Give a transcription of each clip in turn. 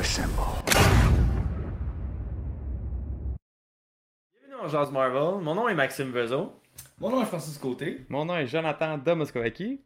Assemble. Bienvenue dans Jazz Marvel. Mon nom est Maxime Vezo. Mon nom est Francis Côté. Mon nom est Jonathan Domoskovaki.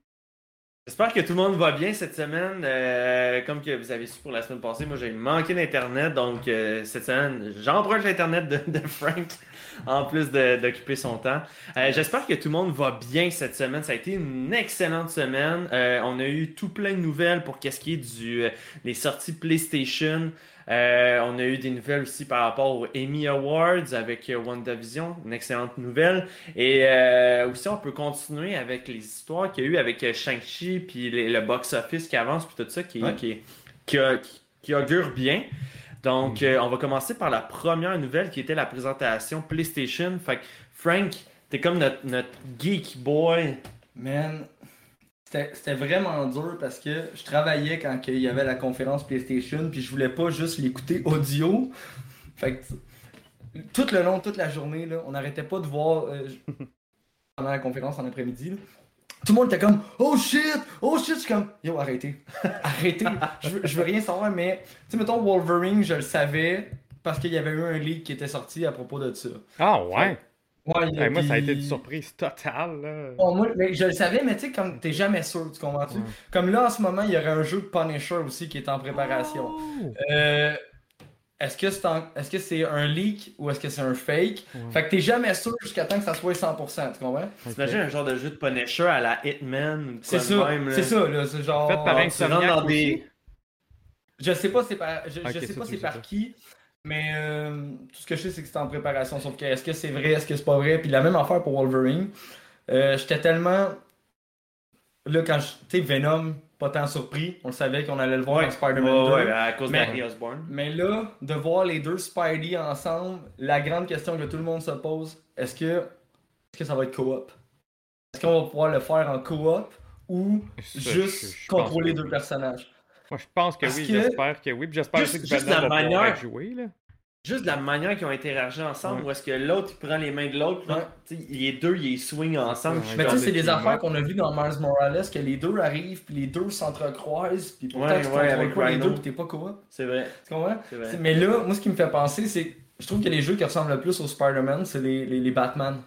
J'espère que tout le monde va bien cette semaine. Euh, comme que vous avez su pour la semaine passée, moi j'ai manqué d'internet, donc euh, cette semaine j'emprunte l'internet de, de Frank en plus de- d'occuper son temps. Euh, J'espère que tout le monde va bien cette semaine. Ça a été une excellente semaine. Euh, on a eu tout plein de nouvelles pour qu'est-ce qui est du euh, des sorties PlayStation. Euh, on a eu des nouvelles aussi par rapport aux Emmy Awards avec WandaVision, une excellente nouvelle. Et euh, aussi, on peut continuer avec les histoires qu'il y a eu avec Shang-Chi, puis les- le box-office qui avance, puis tout ça, qui, Ouais. qui, qui, a- qui- qui augure bien. Donc, euh, on va commencer par la première nouvelle qui était la présentation PlayStation. Fait que, Frank, t'es comme notre, notre geek boy. Man, c'était c'était vraiment dur parce que je travaillais quand il y avait la conférence PlayStation, puis je voulais pas juste l'écouter audio. Fait que tout le long, toute la journée, là, on n'arrêtait pas de voir euh, pendant la conférence en après-midi. Tout le monde était comme Oh shit! Oh shit! Je suis comme Yo, arrêtez! Arrêtez! Je veux, je veux rien savoir, mais tu sais, mettons Wolverine, je le savais parce qu'il y avait eu un leak qui était sorti à propos de ça. Ah ouais? Ouais, Hey, moi, ça a été une surprise totale. Là. Bon, moi, mais je le savais, mais tu sais, comme t'es jamais sûr, tu comprends-tu? Ouais. Comme là, en ce moment, il y aurait un jeu de Punisher aussi qui est en préparation. Oh! Euh, est-ce que c'est en- est-ce que c'est un leak ou est-ce que c'est un fake? Ouais. Fait que t'es jamais sûr jusqu'à temps que ça soit 100%, tu comprends? Ok. T'imagines un genre de jeu de Punisher à la Hitman ou C'est ça, c'est ça, là, c'est genre... Fait par Insomniac dans des- aussi? Je sais pas c'est par, je, sais ça, pas c'est par qui, mais euh, tout ce que je sais c'est que c'est en préparation. Sauf que est-ce que c'est vrai, est-ce que c'est pas vrai, puis la même affaire pour Wolverine. Euh, J'étais tellement là quand je- tu sais Venom, pas tant surpris, on le savait qu'on allait le voir dans Spider-Man Ouais, 2. ouais, à cause Mais- d'Harry Osborn. Mais là, de voir les deux Spidey ensemble, la grande question que tout le monde se pose, est-ce que est-ce que ça va être co-op? Est-ce qu'on va pouvoir le faire en co-op ou Ça, juste je- je pense contrôler deux oui. personnages? Moi, je pense que Parce oui, que- j'espère que oui. Puis j'espère aussi que Venom la va manière- joué. Là. Juste de la manière qu'ils ont interagi ensemble, Ouais. où est-ce que l'autre il prend les mains de l'autre, Ouais. les deux ils swing ensemble. Ouais, Mais tu sais, c'est des affaires qu'on a vues dans Mars Morales, que les deux arrivent, puis les deux s'entrecroisent, puis pourtant Ouais, tu avec pas les deux, puis t'es pas co-op. C'est vrai, Tu comprends? c'est vrai. Mais là, moi, ce qui me fait penser, c'est. Je trouve que les jeux qui ressemblent le plus au Spider-Man, c'est les, les, les Batman.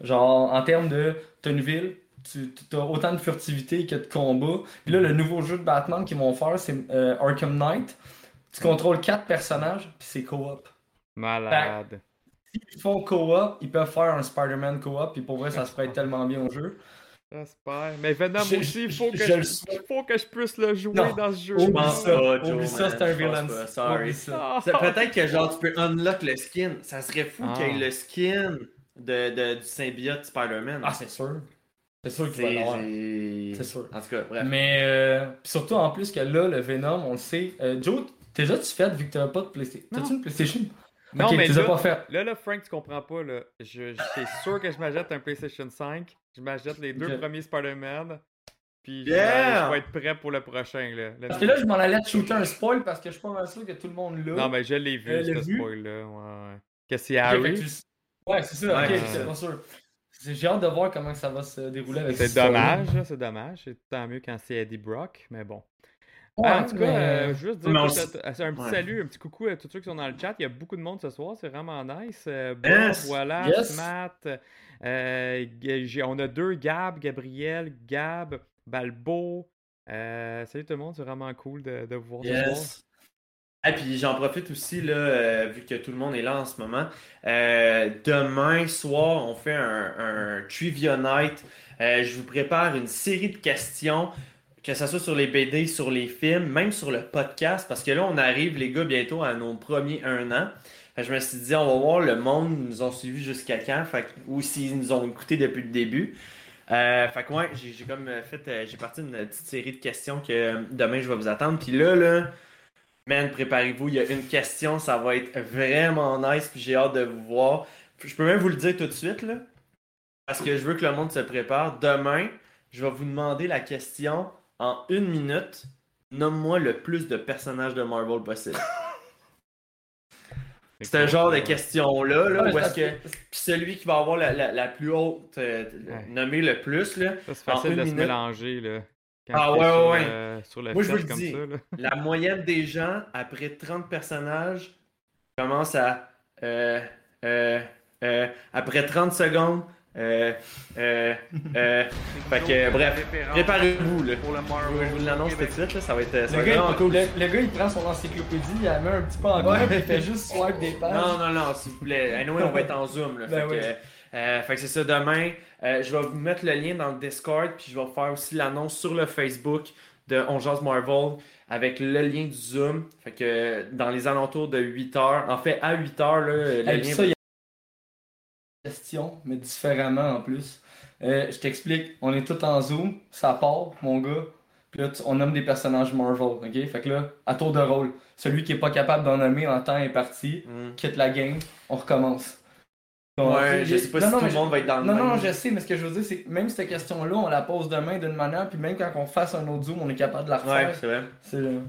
Genre, en termes de. T'as une ville, tu as autant de furtivité que de combat. Puis là, le nouveau jeu de Batman qu'ils vont faire, c'est euh, Arkham Knight. Tu contrôles quatre personnages, puis c'est co-op. Malade. S'ils font co-op, ils peuvent faire un Spider-Man co-op, puis pour vrai, ça se prête tellement bien au jeu. J'espère. Mais Venom Je- aussi, il faut, je- que je je, le souhaite. faut que je puisse le jouer Non. dans ce jeu. Oublie pense ça, Joe, oublie ça, c'est un je pense villain. pas, sorry. Oublie ça. Ah, Peut-être que genre tu peux unlock le skin. Ça serait fou Ah. qu'il y ait le skin de, de- du symbiote Spider-Man. Ah, c'est sûr. C'est sûr qu'il va l'avoir. C'est sûr. En tout cas, bref. Mais euh, surtout en plus que là, le Venom, on le sait. Euh, Joe, déjà tu fait vu que t'as pas de PlayStation. T'as-tu une PlayStation? Non, mais là- pas fait. Là, là, Frank, tu comprends pas. Là. Je, je- c'est sûr que je m'achète un PlayStation 5. Je m'achète les deux premiers Spider-Man. Puis je, Yeah! vais, je vais être prêt pour le prochain. Là. Le- Parce que là, je m'en allais te shooter un spoil parce que je suis pas mal sûr que tout le monde l'a. Non, mais je l'ai vu, Euh, ce spoil-là. Ouais, ouais. Que c'est Harry. tu- Ouais, c'est ça, Ouais, ok, ouais. c'est pas sûr. C'est- J'ai hâte de voir comment ça va se dérouler avec C'est cette histoire-là. dommage, c'est dommage. C'est tant mieux quand c'est Eddie Brock, mais bon. Ouais, en tout cas, mais- euh, juste dire on c'est- un petit ouais. salut, un petit coucou à tous ceux qui sont dans le chat. Il y a beaucoup de monde ce soir, c'est vraiment nice. Euh, Yes. voilà, Yes. Matt. euh, on a deux Gab, Gabriel, Gab, Balbo. Euh, salut tout le monde, c'est vraiment cool de, de vous voir ce soir. Yes. Et puis j'en profite aussi, là, euh, vu que tout le monde est là en ce moment. Euh, demain soir, on fait un, un Trivia Night. Euh, je vous prépare une série de questions, que ce soit sur les BD, sur les films, même sur le podcast, parce que là, on arrive, les gars, bientôt à nos premiers un an. Je me suis dit, on va voir le monde nous ont suivis jusqu'à quand, fait ou s'ils nous ont écoutés depuis le début. Euh, fait que ouais, j'ai comme euh, fait, euh, j'ai parti d'une petite série de questions que demain je vais vous attendre. Puis là, là, man, préparez-vous, il y a une question, ça va être vraiment nice, puis j'ai hâte de vous voir. Je peux même vous le dire tout de suite, là, parce que je veux que le monde se prépare. Demain, je vais vous demander la question en une minute. Nomme-moi le plus de personnages de Marvel possible. C'est un genre de question-là, là, où est-ce que. Puis celui qui va avoir la, la- la plus haute, euh, Ouais. nommée le plus, là, Ça, c'est facile de se mélanger, là. Quand Ah, ouais, sur, ouais, sur le Moi, je vous le comme dis. ça, la moyenne des gens, après 30 personnages, commence à. euh, euh, euh, après 30 secondes. Euh, euh, euh, fait que, bref, préparez-vous, là. Pour le Je Marvel. vous- je vous l'annonce tout de suite, là, ça va être, ça va Le être gars, vraiment il, cool. le, le gars, il prend son encyclopédie, il la met un petit peu en coin, puis il fait juste swipe des pages. Non, non, non, s'il vous plaît. Anyway, on va être en Zoom. Là, Ben fait, oui. que, euh, fait que c'est ça, demain, euh, je vais vous mettre le lien dans le Discord, puis je vais faire aussi l'annonce sur le Facebook de On Jase Marvel avec le lien du Zoom. Fait que dans les alentours de 8h, en fait, à 8h, là, le Hey, puis lien ça, question, mais différemment en plus. Euh, je t'explique, on est tous en Zoom, ça part, mon gars. Puis là, tu- on nomme des personnages Marvel, ok? Fait que là, à tour de rôle, celui qui est pas capable d'en nommer en temps est parti, Hmm. quitte la game, on recommence. Donc, Ouais, je sais pas non, si non, tout le monde va être dans le Non, même. non, je sais, mais ce que je veux dire, c'est que même cette question-là, on la pose demain d'une manière, puis même quand on fasse un autre Zoom, on est capable de la Ouais, refaire. c'est vrai. C'est le-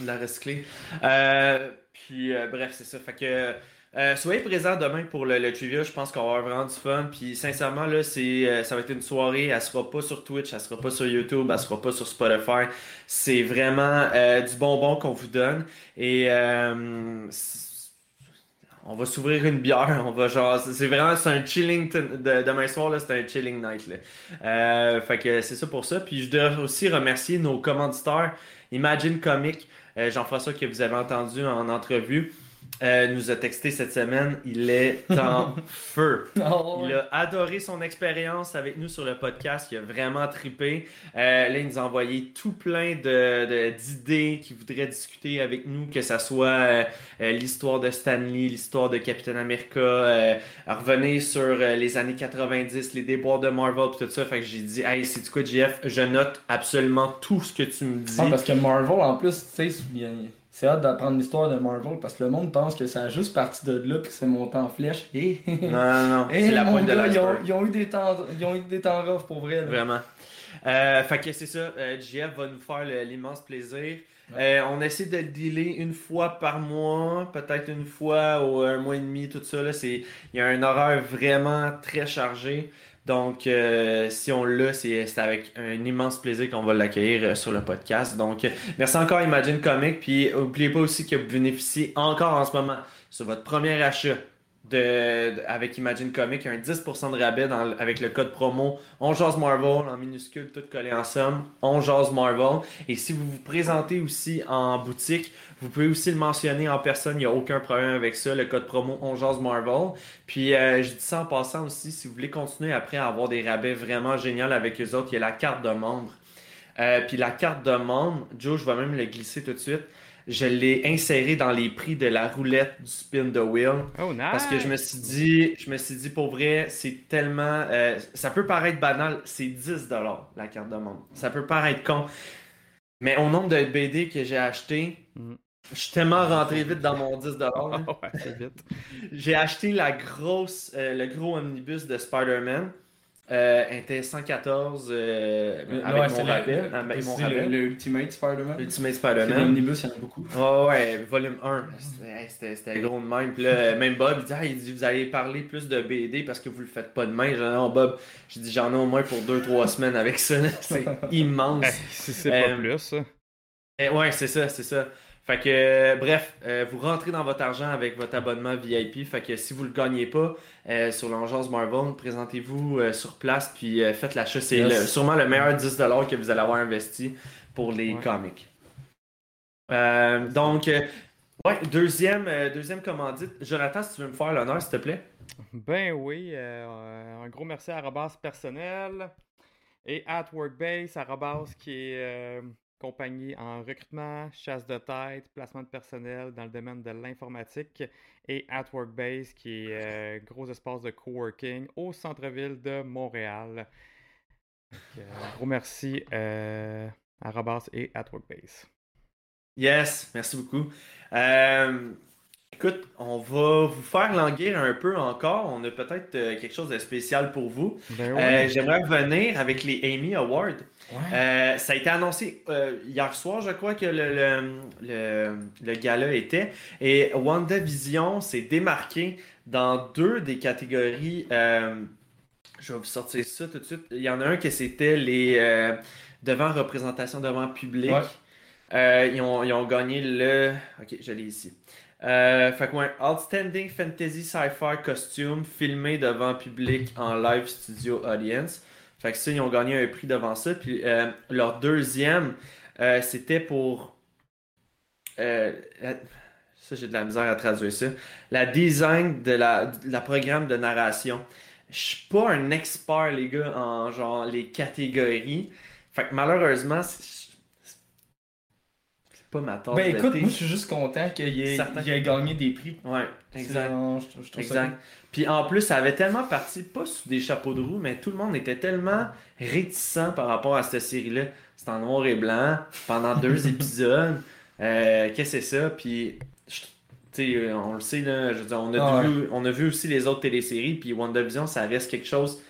de la recycler. Euh, puis euh, bref, c'est ça. Fait que euh, soyez présents demain pour le, le trivia. Je pense qu'on va avoir vraiment du fun. Puis sincèrement, là, c'est, euh, ça va être une soirée. Elle sera pas sur Twitch, elle sera pas sur YouTube, elle sera pas sur Spotify. C'est vraiment euh, du bonbon qu'on vous donne. Et euh, on va s'ouvrir une bière, on va genre, c'est vraiment, c'est un chilling, de, demain soir, là, c'est un chilling night, là. Euh, fait que c'est ça pour ça. Puis je dois aussi remercier nos commanditaires, Imagine Comic, euh, Jean-François que vous avez entendu en entrevue, euh, nous a texté cette semaine, il est en feu. Oh, Il a adoré son expérience avec nous sur le podcast. Il a vraiment trippé. Euh, là, il nous a envoyé tout plein de, de- d'idées qu'il voudrait discuter avec nous, que ce soit euh, l'histoire de Stanley, l'histoire de Captain America, revenir sur les années 90, les déboires de Marvel, tout ça. Fait que j'ai dit, hey, c'est du quoi, JF? Je note absolument tout ce que tu me dis. Ah, parce que Marvel, en plus, tu sais, c'est hâte d'apprendre l'histoire de Marvel parce que le monde pense que ça a juste parti de là puis que c'est monté en flèche. Et... Non, non, non. C'est la pointe de ils, ont, ils ont eu des temps, ils ont eu des temps rough pour vrai. là. Vraiment. Euh, fait que c'est ça, euh, JF va nous faire l'immense plaisir. Euh, on essaie de le dealer une fois par mois, peut-être une fois ou un mois et demi, tout ça. Là, il y a un horaire vraiment très chargé. Donc, euh, si on l'a, c'est, avec un immense plaisir qu'on va l'accueillir euh, sur le podcast. Donc, euh, merci encore Imagine Comic. Puis, n'oubliez pas aussi que vous bénéficiez encore en ce moment sur votre premier achat de, avec Imagine Comic, un 10% de rabais avec le code promo On Jase Marvel en minuscule, tout collé en somme. Marvel. Et si vous vous présentez aussi en boutique, vous pouvez aussi le mentionner en personne, il n'y a aucun problème avec ça, le code promo On Jase Marvel. Puis euh, je dis ça en passant aussi, si vous voulez continuer après à avoir des rabais vraiment géniaux avec eux autres, il y a la carte de membre. Euh, puis la carte de membre, Joe, je vais même le glisser tout de suite. Je l'ai inséré dans les prix de la roulette du spin the wheel. Oh, nice! Parce que je me suis dit, je me suis dit pour vrai, c'est tellement. euh, ça peut paraître banal, c'est 10$ la carte de membre. Ça peut paraître con. Mais au nombre de BD que j'ai acheté, Mhm. Je suis tellement rentré vite dans mon 10$. là. ouais, c'est vite. J'ai acheté la grosse, euh, le gros omnibus de Spider-Man. Euh, était 114 euh, Euh, avec ouais, mon rabais. le- avec mon c'est le, rabais. le Ultimate Spider-Man. Ultimate Spider-Man. l'omnibus, il y en a beaucoup. Oh ouais, volume 1. C'était- gros de même. Puis là, même Bob, il dit, ah, il dit Vous allez parler plus de BD parce que vous le faites pas demain. J'ai dit Non, Bob, j'ai dit J'en ai au moins pour 2-3 semaines avec ça. C'est immense. Si c'est pas Euh, plus, ça. Eh, ouais, c'est ça, c'est ça. Fait que, euh, bref, euh, vous rentrez dans votre argent avec votre abonnement VIP. Fait que si vous le gagnez pas euh, sur l'Angence Marvel, présentez-vous euh, sur place puis faites l'achat. C'est Yes. le- sûrement le meilleur 10$ que vous allez avoir investi pour les Ouais. comics. Donc, ouais, deuxième, euh, deuxième commandite. Jonathan, si tu veux me faire l'honneur, s'il te plaît. Ben oui, un gros merci à Arrobas personnel et at Workbase, Arrobas qui est compagnie en recrutement, chasse de tête, placement de personnel dans le domaine de l'informatique et at Workbase, qui est euh, gros espace de coworking au centre-ville de Montréal. Donc, euh, gros merci euh, à Robas et at Workbase. Yes, merci beaucoup. Euh, écoute, on va vous faire languir un peu encore. On a peut-être euh, quelque chose de spécial pour vous. Ben Euh. J'aimerais revenir avec les Amy Awards. Euh, ça a été annoncé hier soir, je crois, que le, le, le, le gala était. Et WandaVision s'est démarqué dans deux des catégories. je vais vous sortir ça tout de suite. Il y en a un que c'était les devant représentation devant public. Ouais. Ils, ont, ils ont gagné le. Ok, je l'ai ici. Euh, fait que ouais, Outstanding Fantasy Sci-Fi Costume filmé devant public en live studio audience. Fait que ça, ils ont gagné un prix devant ça. Puis euh, leur deuxième, euh, c'était pour. ça, j'ai de la misère à traduire ça. La design de la, programme de narration. Je suis pas un expert, les gars, en genre les catégories. Fait que malheureusement, pas ma tasse Ben de écoute, thé. moi je suis juste content qu'il ait, qu'il ait gagné des prix. Ouais, exact. genre, je, je trouve ça Exact. Puis en plus, ça avait tellement parti, pas sous des chapeaux de roue, mais tout le monde était tellement réticent par rapport à cette série-là. C'est en noir et blanc, pendant deux épisodes. Euh, Qu'est-ce que c'est ça? Puis, je- sais, on le sait, là, je veux dire, on, a Ah vu, on a vu aussi les autres téléséries, puis WandaVision, ça reste quelque chose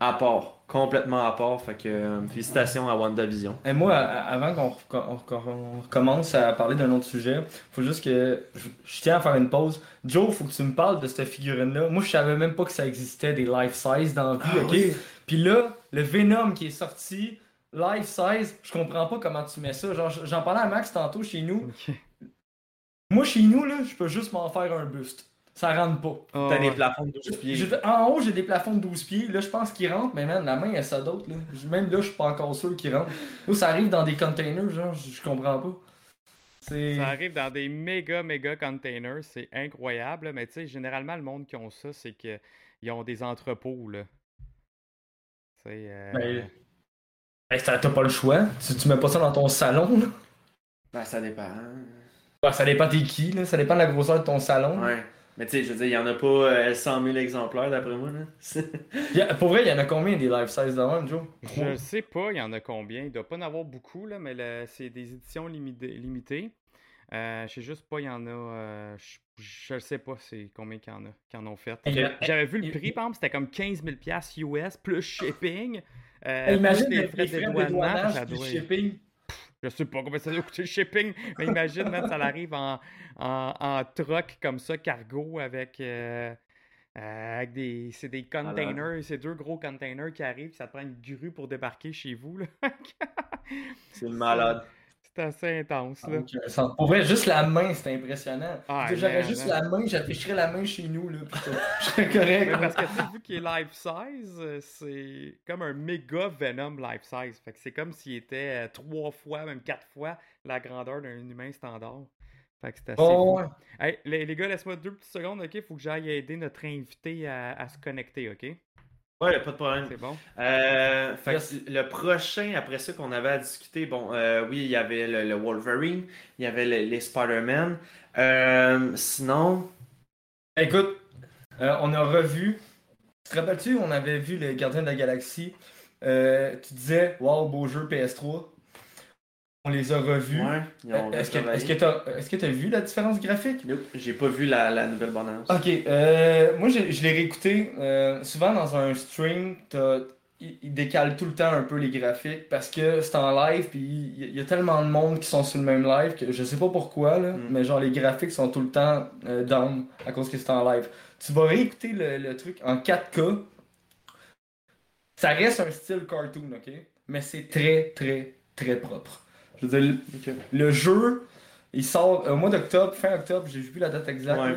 à part, complètement à part. Fait que euh, félicitations à WandaVision. Et moi, avant qu'on recommence à parler d'un autre sujet, faut juste que je, je tiens à faire une pause. Joe, faut que tu me parles de cette figurine-là. Moi, je savais même pas que ça existait des life size dans la vie, ok? Puis là, le Venom qui est sorti, life size, je comprends pas comment tu mets ça. Genre, j'en parlais à Max tantôt chez nous. Moi, chez nous, là, je peux juste m'en faire un buste. Ça rentre pas. Ah, T'as des ouais. plafonds de 12 pieds. En haut, j'ai des plafonds de 12 pieds. Là, je pense qu'ils rentrent, mais man, la main, elle ça d'autre. là. Même là, je suis pas encore sûr qu'ils rentrent. Là, ça arrive dans des containers, genre, je je comprends pas. Ça arrive dans des méga, méga containers, c'est incroyable. Mais tu sais, généralement, le monde qui ont ça, c'est qu'ils ont des entrepôts, là. Tu sais, euh, Ben, Ben, t'as pas le choix. Tu, tu mets pas ça dans ton salon, là. Ben, ça dépend. Ben, ça dépend t'es qui, là. Ça dépend de la grosseur de ton salon. là. Mais tu sais, je veux dire, il y en a pas euh, 100 000 exemplaires d'après moi. Là. A- pour vrai, il y en a combien des life size de même, Joe? Je sais pas, il y en a combien. Il doit pas en avoir beaucoup, là, mais c'est des éditions limité- limitées. Euh, je sais juste pas, il y en a. euh, je, je sais pas c'est combien qu'il y en a qui en ont fait. J'avais vu le prix, par exemple, c'était comme 15 000 US plus shipping. euh, imagine plus les, les frais de ça puis doit- shipping. Je sais pas combien ça doit coûter le shipping, mais imagine, man, ça arrive en, en, en truck comme ça, cargo, avec, euh, euh, avec des. C'est des containers, c'est deux gros containers qui arrivent, ça te prend une grue pour débarquer chez vous. là. C'est malade. Assez intense. Là. Euh, Pour vrai, juste la main, c'est impressionnant. Ah, Si J'aurais juste man. la main, j'afficherais la main chez nous, là. Je serais correct. Mais parce que tu vu qu'il est life size, euh, c'est comme un méga Venom life size. Fait que c'est comme s'il était euh, trois fois, même quatre fois la grandeur d'un humain standard. Fait que c'est assez Oh, fou. ouais. Hey, les, les gars, laisse-moi deux petites secondes, ok? Faut que j'aille aider notre invité à, à se connecter, ok? Ouais, pas de problème. C'est bon? Euh, fait que le prochain, après ça qu'on avait à discuter, bon, euh, oui, il y avait le, le Wolverine, il y avait le- les Spider-Man. Euh, sinon, Écoute, euh, on a revu. Tu te rappelles-tu, on avait vu les Gardiens de la Galaxie. Euh, tu disais, waouh, beau jeu PS3. On les a revus. ouais, Euh, Est-ce que que t'as vu la différence graphique? Nope, J'ai pas vu la, la nouvelle bande-annonce. Ok, euh, moi je, je l'ai réécouté. euh, souvent dans un stream, il, décale tout le temps un peu les graphiques parce que c'est en live, puis il y, il y a tellement de monde qui sont sur le même live que je sais pas pourquoi, là, Mm. mais genre les graphiques sont tout le temps euh, down à cause que c'est en live. Tu vas réécouter le, le truc en 4K. Ça reste un style cartoon, ok? Mais c'est très, très, très propre. Je veux dire, le- le jeu, il sort au mois d'octobre, fin octobre, j'ai vu la date exacte. Ouais.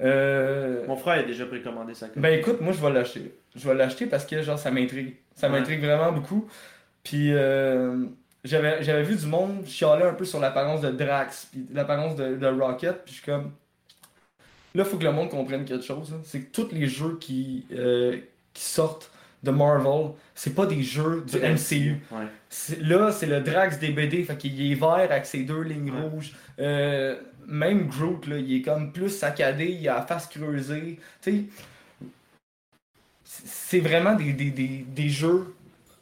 Euh, Mon frère a déjà précommandé ça. ben écoute, moi je vais l'acheter. Je vais l'acheter parce que genre ça m'intrigue. Ça Ouais. m'intrigue vraiment beaucoup. Puis euh, j'avais j'avais vu du monde chialer un peu sur l'apparence de Drax, puis l'apparence de, de Rocket, puis je suis comme là faut que le monde comprenne quelque chose. hein. C'est que tous les jeux qui, euh, qui sortent de Marvel, c'est pas des jeux du MCU. Ouais. Là, c'est le Drax des BD, fait qu'il est vert avec ses deux lignes Ouais. rouges. Euh, même Groot, là, il est comme plus saccadé, il a la face creusée. Tu sais, c'est vraiment des, des, des, des jeux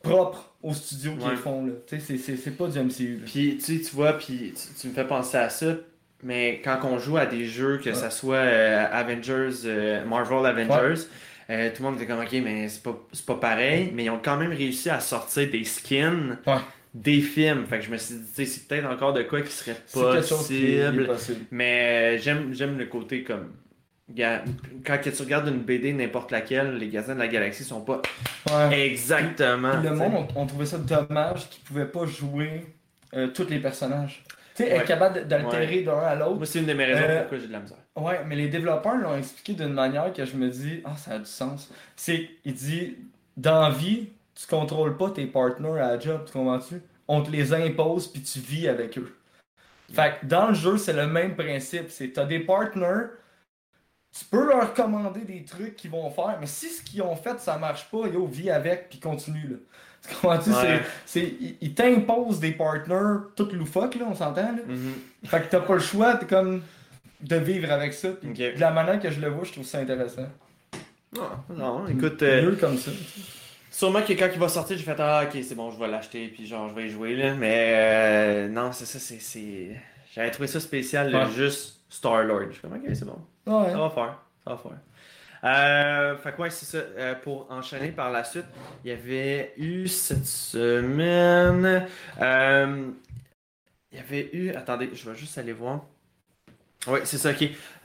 propres au studio qu'ils Ouais. font. Là. Tu sais, c'est- pas du MCU. là. Puis tu, vois, puis tu, tu me fais penser à ça, mais quand on joue à des jeux, que Ouais. ça soit euh, Avengers, euh, Marvel Avengers, euh, tout le monde était comme ok, mais c'est pas, pas pareil, mais ils ont quand même réussi à sortir des skins Ouais. des films. Fait que je me suis dit, c'est peut-être encore de quoi qui serait qui possible. possible. Mais euh, j'aime j'aime le côté comme. Quand tu regardes une BD, n'importe laquelle, les Gardiens de la Galaxie sont pas Ouais. exactement. Le monde, on, on trouvait ça dommage qu'ils pouvaient pas jouer euh, tous les personnages. Tu sais, Ouais. être capable d'altérer d'un à l'autre. Moi, c'est une de mes raisons Euh, pourquoi j'ai de la misère. Ouais, mais les développeurs l'ont expliqué d'une manière que je me dis, ah, ça a du sens. C'est, il dit, dans la vie, tu contrôles pas tes partenaires à la job, tu comprends-tu? On te les impose puis tu vis avec eux. Fait que dans le jeu, c'est le même principe. C'est, t'as des partenaires, tu peux leur commander des trucs qu'ils vont faire, mais si ce qu'ils ont fait, ça marche pas, yo, vis avec puis continue, là. Tu comprends-tu? Ouais. C'est, c'est, ils, t'imposent des partenaires tout loufoques, là, on s'entend, là? Mhm. Fait que t'as pas le choix, t'es comme de vivre avec ça. Puis Ok. De la manière que je le vois, je trouve ça intéressant. Non, non, écoute, euh, Mieux comme ça. sûrement que quand il va sortir, j'ai fait Ah, ok, c'est bon, je vais l'acheter, puis genre, je vais y jouer, là. Mais euh, non, c'est ça, c'est. J'avais trouvé ça spécial, là, Ouais. juste Star-Lord. Je suis comme, ok, c'est bon. Ouais. Ça va faire, ça va faire. Euh, fait que ouais, c'est ça. Euh, pour enchaîner par la suite, il y avait eu cette semaine. euh, il y avait eu. Attendez, je vais juste aller voir. Oui, c'est ça.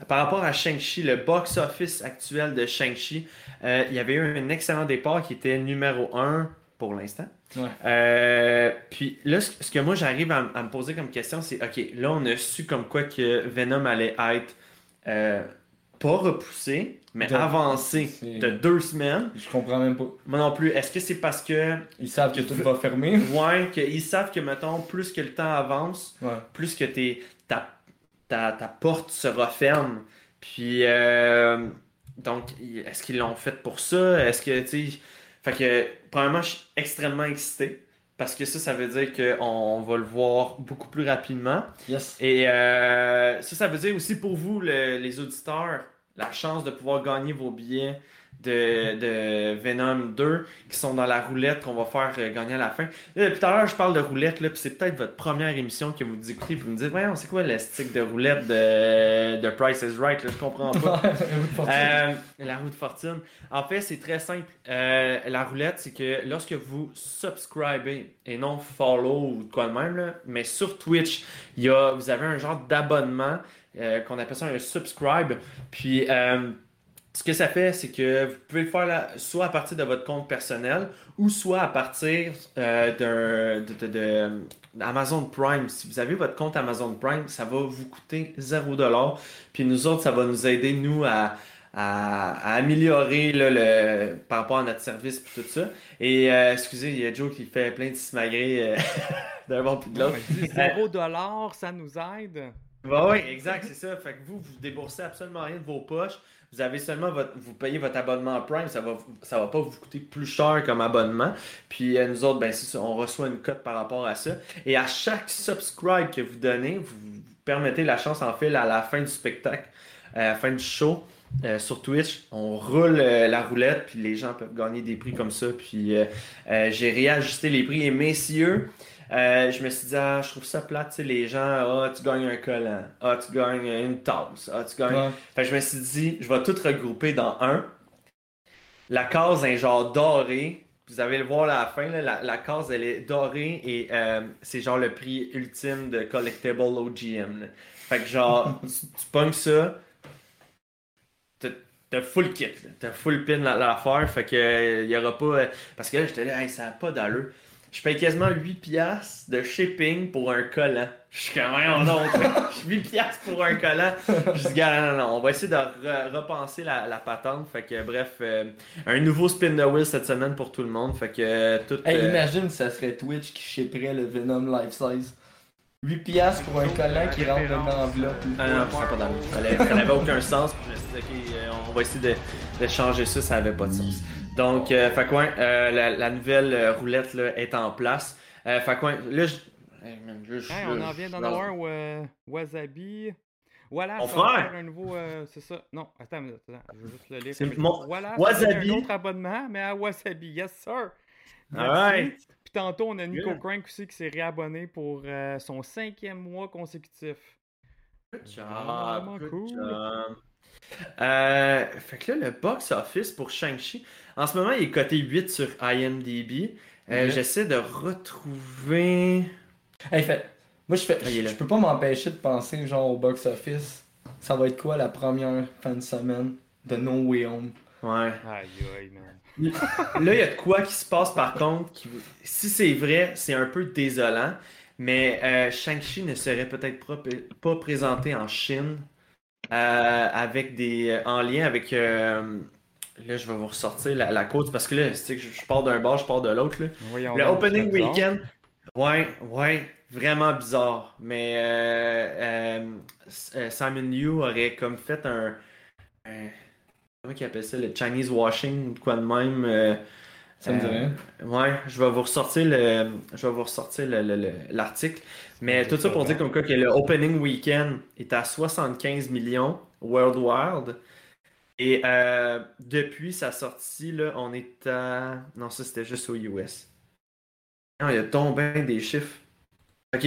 Par rapport à Shang-Chi, le box-office actuel de Shang-Chi, euh, il y avait eu un excellent départ qui était numéro 1 pour l'instant. Ouais. Euh, puis là, ce que moi j'arrive à, me poser comme question, c'est ok, là on a su comme quoi que Venom allait être euh, pas repoussé, mais De- avancé de deux semaines. Je comprends même pas. Moi non plus. Est-ce que c'est parce que, Ils savent que tout va fermer? ouais, qu'ils savent que mettons, plus que le temps avance, Ouais. plus que tes, ta, ta, porte se referme. Puis, euh, donc, est-ce qu'ils l'ont fait pour ça? Est-ce que, tu sais, fait que, premièrement, je suis extrêmement excité parce que ça, ça veut dire qu'on va le voir beaucoup plus rapidement. Yes. Et euh, ça, ça veut dire aussi pour vous, le- les auditeurs, la chance de pouvoir gagner vos billets de, de Venom 2 qui sont dans la roulette qu'on va faire euh, gagner à la fin. Là, depuis tout à l'heure, je parle de roulette, là, puis c'est peut-être votre première émission que vous écoutez, puis vous me dites, voyons, c'est quoi le stick de roulette de, de Price is Right, là, je comprends pas. Euh, la roue de fortune. En fait, c'est très simple. Euh, la roulette, c'est que lorsque vous subscribez et non follow ou de quoi de même, là, mais sur Twitch, il y a, vous avez un genre d'abonnement euh, qu'on appelle ça un subscribe. Puis, euh, ce que ça fait, c'est que vous pouvez le faire là, soit à partir de votre compte personnel ou soit à partir euh, d'un de, de- de- Amazon Prime. Si vous avez votre compte Amazon Prime, ça va vous coûter 0$. Puis nous autres, ça va nous aider, nous, à, à- à améliorer là, le, par rapport à notre service et tout ça. Et euh, excusez, il y a Joe qui fait plein de simagrées euh, d'un bord puis de l'autre. Ouais, dis 0 dollar, ça nous aide. Oui, exact, c'est ça. Fait que vous, vous déboursez absolument rien de vos poches. Vous avez seulement votre, vous payez votre abonnement Prime, ça va, ça va pas vous coûter plus cher comme abonnement. Puis euh, nous autres, ben ça, on reçoit une cote par rapport à ça. Et à chaque subscribe que vous donnez, vous, permettez la chance en fait à la fin du spectacle, à la fin du show. euh, sur Twitch, on roule euh, la roulette, puis les gens peuvent gagner des prix comme ça. Puis j'ai réajusté les prix. Et messieurs, euh, je me suis dit, ah, je trouve ça plate, tu sais, les gens, ah, tu gagnes un collant, ah, tu gagnes une tasse, ah, tu gagnes. Ouais. Fait que je me suis dit, je vais tout regrouper dans un. La case est genre dorée. Vous allez le voir à la fin, là, la, la case elle est dorée et euh, c'est genre le prix ultime de Collectible OGM. là. Fait que genre, tu, tu pognes ça, t'as- full kit, t'as full pin l'affaire, fait que euh, y aura pas. parce que là, j'étais là, hey, ça n'a pas d'allure. Je paye quasiment 8$ piastres de shipping pour un collant. Je suis quand même non, 8$ piastres pour un collant. Je dis, gars, non, non, on va essayer de re- repenser la, la patente. Fait que, bref, euh, un nouveau spin de wheel cette semaine pour tout le monde. Fait que, euh, tout. Hey, euh, imagine ça serait Twitch qui shipperait le Venom Life Size. 8 piastres pour un collant qui rentre dans l'enveloppe. Ah non, pas d'allure. Ça n'avait- aucun sens. Je me suis dit, ok, on va essayer de, de changer ça, ça n'avait pas de sens. Donc, euh, fait euh, la, la nouvelle euh, roulette là, est en place. Euh, fait là, je... Hey, man, je- je- Hey, on en vient d'en avoir un euh, Wasabi. Voilà, frère! faire un? nouveau. c'est ça. Non, attends, minute, attends, je vais juste le lire. C'est mon-. Voilà, Wasabi. un autre abonnement, mais à Wasabi. Yes, sir! Alright. Puis tantôt, on a Nico. Crank aussi qui s'est réabonné pour son cinquième mois consécutif. Good job, Vraiment good cool. job. Fait que là, le box office pour Shang-Chi, en ce moment, il est coté 8 sur IMDb. Euh. J'essaie de retrouver. Hey, fait, moi, je fais, Ah, je peux pas m'empêcher de penser, genre, au box-office. Ça va être quoi la première fin de semaine de No Way Home? Ouais. Aïe, aïe, man. Là, il y a de quoi qui se passe par contre. qui- Si c'est vrai, c'est un peu désolant. Mais euh, Shang-Chi ne serait peut-être pas, pas présenté en Chine euh, avec des, en lien avec. Là, je vais vous ressortir la, la côte parce que là, c'est que je, je pars d'un bord, je pars de l'autre. Le opening weekend, ouais, ouais, vraiment bizarre. Mais euh, euh, euh, Simon Liu aurait comme fait un, un- comment il appelle ça, le Chinese washing, ou quoi de même. euh, Ça me dit euh, rien. Ouais, je vais vous ressortir le, je vais vous ressortir le- le- le- l'article. Mais tout ça pour bien. dire comme quoi que le opening weekend est à 75 millions worldwide. Et euh, depuis sa sortie, là, on est à. Non, ça c'était juste aux US. Non, il a tombé des chiffres. Ok.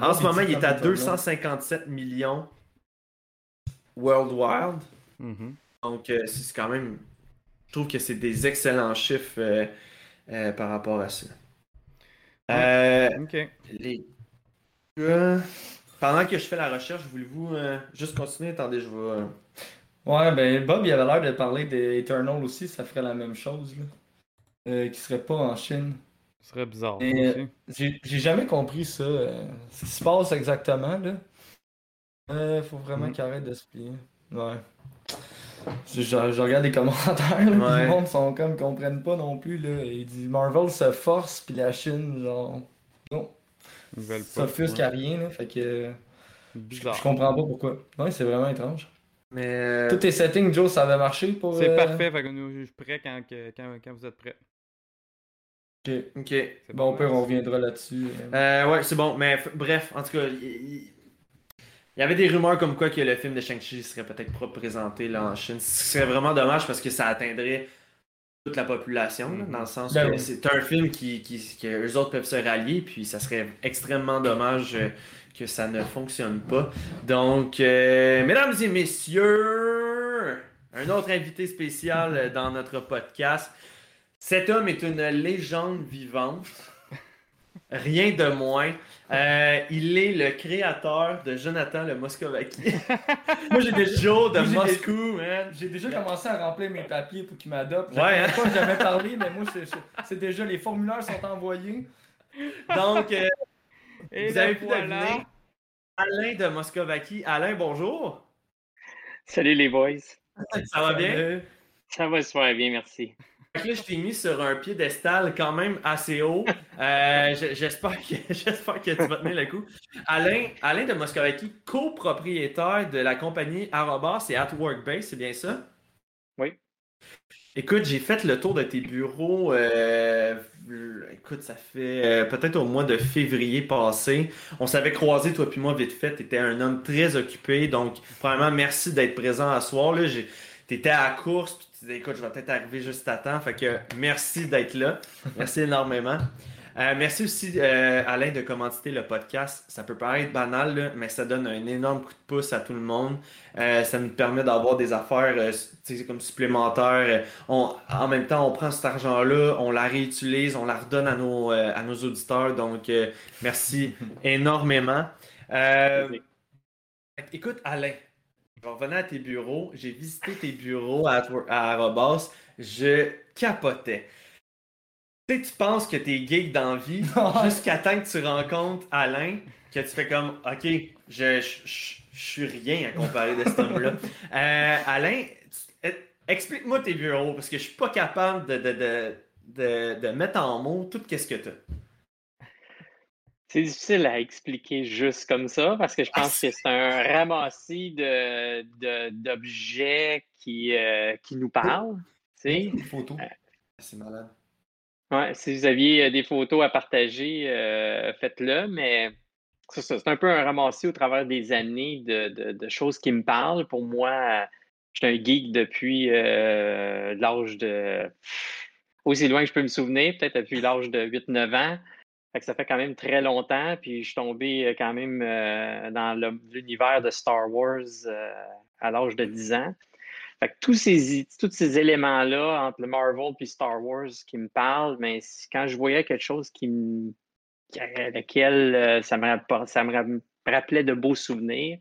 En ce moment, il est à 257 millions worldwide. Mhm. Donc, euh, c'est quand même. Je trouve que c'est des excellents chiffres euh, euh, par rapport à ça. Ok. les pendant que je fais la recherche, voulez-vous juste continuer? Attendez, je vais. Euh, Ouais, ben Bob, il avait l'air de parler d'Eternal aussi, ça ferait la même chose, là. Euh, qui serait pas en Chine. Ce serait bizarre. Aussi. J'ai jamais compris ça. euh, ce qui se passe exactement, là. Euh, faut vraiment Mm. qu'il arrête de se plier. Ouais. Je, je- je regarde les commentaires, là, Ouais. le monde sont comme, comprennent pas non plus, là. Il dit Marvel se force, puis la Chine, genre, non, Ils veulent pas. s'offusque ouais. à rien, là. Fait que je, Bizarre. je comprends pas pourquoi. Ouais, c'est vraiment étrange. Mais. euh, Tous tes settings, Joe, ça avait marché pour. C'est euh, parfait, fait que nous, je suis prêt quand, que- quand, quand vous êtes prêts. ok. Ok. C'est Bon, pire, hein? on reviendra là-dessus. euh. Ouais, c'est bon. Mais bref, en tout cas, il, y avait des rumeurs comme quoi que le film de Shang-Chi serait peut-être pas présenté là, en Chine. Ce serait vraiment dommage parce que ça atteindrait toute la population, là, dans le sens Ben que oui. c'est un film qui, qui, que eux autres peuvent se rallier, puis ça serait extrêmement dommage euh, que ça ne fonctionne pas. Donc, euh, mesdames et messieurs, un autre invité spécial dans notre podcast. Cet homme est une légende vivante. Rien de moins. Euh, il est le créateur de Jonathan le Moscovaki. Moi, j'ai des jours de Moscou, man. J'ai déjà commencé à remplir mes papiers pour qu'ils m'adoptent. Ouais, hein? Pas jamais parlé, mais moi, c'est déjà les formulaires sont envoyés. Donc, euh, Et vous avez pu voilà. deviner Alain de Moscovaki. Alain, bonjour. Salut les boys. Ça va bien? Ça va super bien, merci. Là, je t'ai mis sur un piédestal quand même assez haut. Euh, J'espère que, j'espère que tu vas tenir le coup. Alain, Alain de Moscovaki, copropriétaire de la compagnie Arobas et At Workbase, c'est bien ça? Oui. Écoute, j'ai fait le tour de tes bureaux. euh, écoute, ça fait euh, peut-être au mois de février passé. On s'avait croisé, toi puis moi, vite fait. Tu étais un homme très occupé. Donc, premièrement, merci d'être présent à soir. Là. J'ai- T'étais à la course, puis tu disais, écoute, je vais peut-être arriver juste à temps. Fait que merci d'être là. Merci énormément. Euh, merci aussi, euh, Alain, de commanditer le podcast. Ça peut paraître banal, là, mais ça donne un énorme coup de pouce à tout le monde. Euh, ça nous permet d'avoir des affaires comme supplémentaires. On- en même temps, on prend cet argent-là, on la réutilise, on la redonne à nos, à nos auditeurs. Donc, merci énormément. Écoute, Alain, je vais revenir à tes bureaux. J'ai visité tes bureaux à, à Arobas. Je capotais. Tu sais, tu penses que t'es geek dans la vie jusqu'à temps que tu rencontres Alain, que tu fais comme, OK, je, je, je- je suis rien à comparer de cet homme-là. Euh, Alain, euh, explique-moi tes bureaux, parce que je suis pas capable de, de, de, de, de mettre en mots tout ce que tu as. C'est difficile à expliquer juste comme ça parce que je pense que c'est un ramassis de, de- d'objets qui, euh, qui nous parlent. sais. Des photos. C'est malade. Ouais, si vous aviez euh, des photos à partager, euh, faites-le, mais c'est un peu un ramassé au travers des années de, choses qui me parlent. Pour moi, je suis un geek depuis euh, l'âge de. Aussi loin que je peux me souvenir, peut-être depuis l'âge de 8-9 ans. Ça fait quand même très longtemps, puis je suis tombé quand même dans l'univers de Star Wars à l'âge de 10 ans. Fait que tous ces, tous ces éléments-là, entre le Marvel et Star Wars, qui me parlent, mais c- quand je voyais quelque chose qui me, lequel euh, ça, me, rappelait de beaux souvenirs,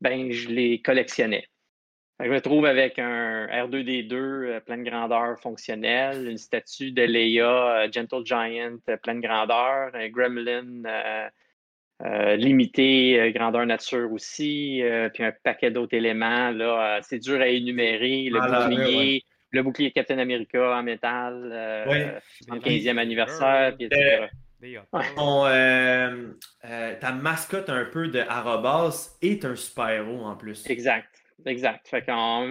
ben, je les collectionnais. Je me trouve avec un R2D2 euh, pleine grandeur fonctionnelle, une statue de Leia euh, Gentle Giant pleine grandeur, un Gremlin euh, limité euh, grandeur nature aussi, euh, puis un paquet d'autres éléments. Là, euh, c'est dur à énumérer. Le Malade, bouclier, le bouclier Captain America en métal, euh, Oui. 75e anniversaire, puis etc. Ouais. Ton, euh, euh, ta mascotte un peu de Arrobas est un super-héros en plus. Exact, exact. Fait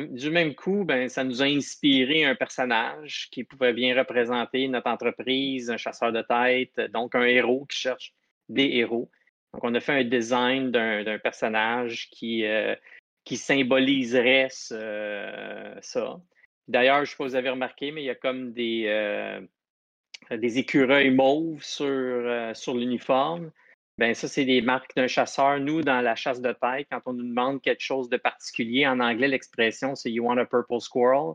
du même coup, ben, ça nous a inspiré un personnage qui pouvait bien représenter notre entreprise, un chasseur de tête, donc un héros qui cherche des héros. Donc, on a fait un design d'un personnage qui, euh, qui symboliserait ce- ça. D'ailleurs, je ne sais pas si vous avez remarqué, mais il y a comme des, euh, des écureuils mauves sur, euh, sur l'uniforme. Ben ça, c'est des marques d'un chasseur. Nous, dans la chasse de tête, quand on nous demande quelque chose de particulier, en anglais, l'expression, c'est You want a purple squirrel.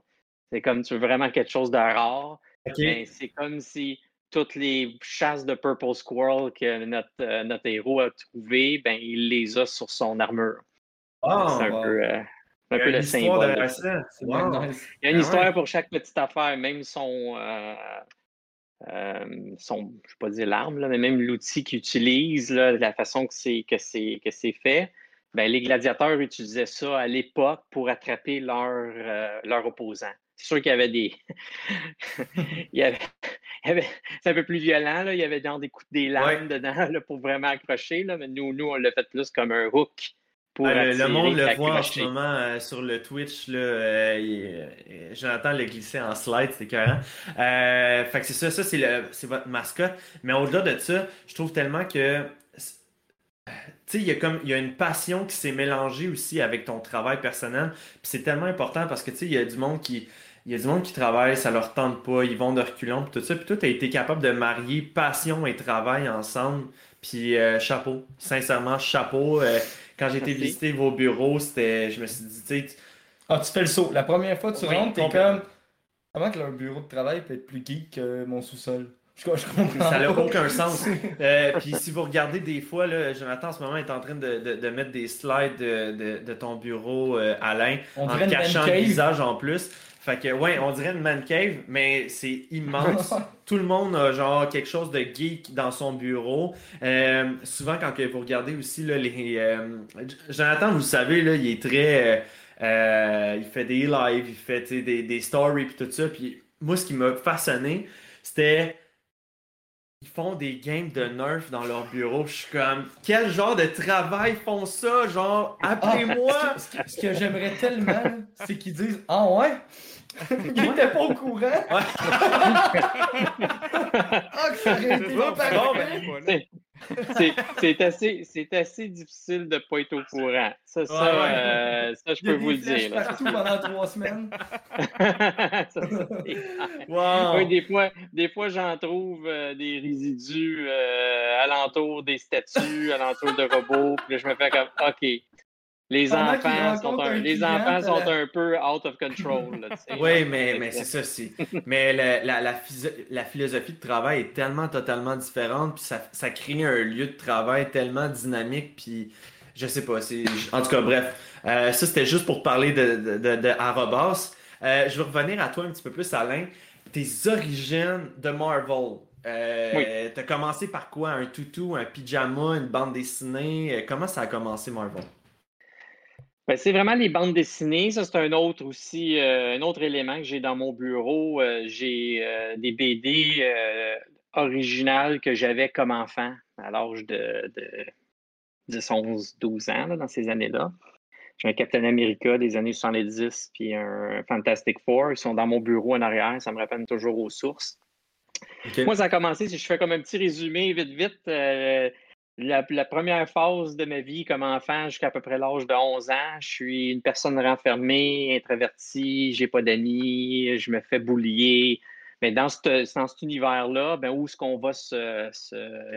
C'est comme tu veux vraiment quelque chose de rare. Ok. Ben, c'est comme si toutes les chasses de purple squirrel que notre, euh, notre héros a trouvées, ben, il les a sur son armure. C'est un wow. peu, euh, un il y a peu une le histoire symbole. Wow. nice. Il y a une Ah histoire ouais. pour chaque petite affaire, même son, euh, euh, son je ne vais pas dire l'arme, là, mais même l'outil qu'il utilise, là, la façon que c'est, que c'est, que c'est fait. Ben, les gladiateurs utilisaient ça à l'époque pour attraper leur, euh, leur opposant. C'est sûr qu'il y avait des. il y avait... avait- C'est un peu plus violent, là. il y avait genre des coups des lames Ouais. dedans là, pour vraiment accrocher, là, mais nous, nous, on l'a fait plus comme un hook pour Ah, le, le monde le voit en ce moment euh, sur le Twitch. Là, euh, il- euh, Jonathan glissé en slide, c'était carré. Euh, fait que c'est ça, ça c'est, le- c'est votre mascotte. Mais au-delà de ça, je trouve tellement que. Tu sais, il y a comme il y a une passion qui s'est mélangée aussi avec ton travail personnel. Puis c'est tellement important parce que tu sais, il y a du monde qui. Il y a du monde qui travaille, ça leur tente pas, ils vont de reculons, puis tout ça. Puis toi, tu as été capable de marier passion et travail ensemble. Puis euh, chapeau, sincèrement, chapeau. Euh, quand j'ai été visiter vos bureaux, c'était, je me suis dit, tu sais, Ah, tu fais le saut. La première fois que tu Oui, rentres, t'es comme. Comment que leur bureau de travail peut être plus geek que mon sous-sol? Je, je comprends. ça n'a aucun sens. Euh, puis si vous regardez des fois, là, Jonathan en ce moment est en train de, de- de mettre des slides de, de- de ton bureau, euh, Alain, On en cachant le visage en plus. Fait que, ouais, on dirait une man cave, mais c'est immense. Tout le monde a genre quelque chose de geek dans son bureau. Euh, souvent, quand vous regardez aussi, là, les, euh, Jonathan, vous le savez, là, il est très. euh, il fait des lives, il fait des, des stories, puis tout ça. Puis moi, ce qui m'a façonné, c'était. Ils font des games de Nerf dans leur bureau. Je suis comme, quel genre de travail font ça? Genre, appelez-moi! Ah, ce que, ce que j'aimerais tellement, c'est qu'ils disent Ah ouais? Ils étaient pas au courant. ah, que ça aurait été Bon, ben, C'est c'est assez, c'est assez difficile de ne pas être au courant. Ça, ça, Ouais, euh, ça je Il peux vous le dire. là. partout pendant trois semaines. Ça, ça, c'est- Wow! Oui, des fois, des fois j'en trouve euh, des résidus euh, alentour des statues, alentour de robots. Puis là, je me fais comme, OK. Les Pendant enfants, sont un, un les client, enfants sont un peu out of control. là. Oui, mais, mais c'est ça, c'est. Mais la, la, la, la philosophie de travail est tellement totalement différente, puis ça, ça crée un lieu de travail tellement dynamique, puis je sais pas. En tout cas, bref. Euh, ça, c'était juste pour parler de, de, de. Euh, je veux revenir à toi un petit peu plus, Alain. Tes origines de Marvel. Euh, Oui. T'as commencé par quoi? Un toutou, un pyjama, une bande dessinée? Euh, Comment ça a commencé, Marvel? Ben, c'est vraiment les bandes dessinées. Ça, c'est un autre aussi, euh, un autre élément que j'ai dans mon bureau. Euh, j'ai euh, des BD originales que j'avais comme enfant à l'âge de, de 10, 11, 12 ans, là, dans ces années-là. j'ai un Captain America des années 70 puis un Fantastic Four. Ils sont dans mon bureau en arrière. Ça me rappelle toujours aux sources. Moi, ça a commencé, si je fais comme un petit résumé vite, vite. euh, la, première phase de ma vie comme enfant jusqu'à peu près l'âge de 11 ans, je suis une personne renfermée, introvertie, j'ai pas d'amis, je me fais boulier. Mais dans, cet univers-là, ben, où est-ce qu'on va se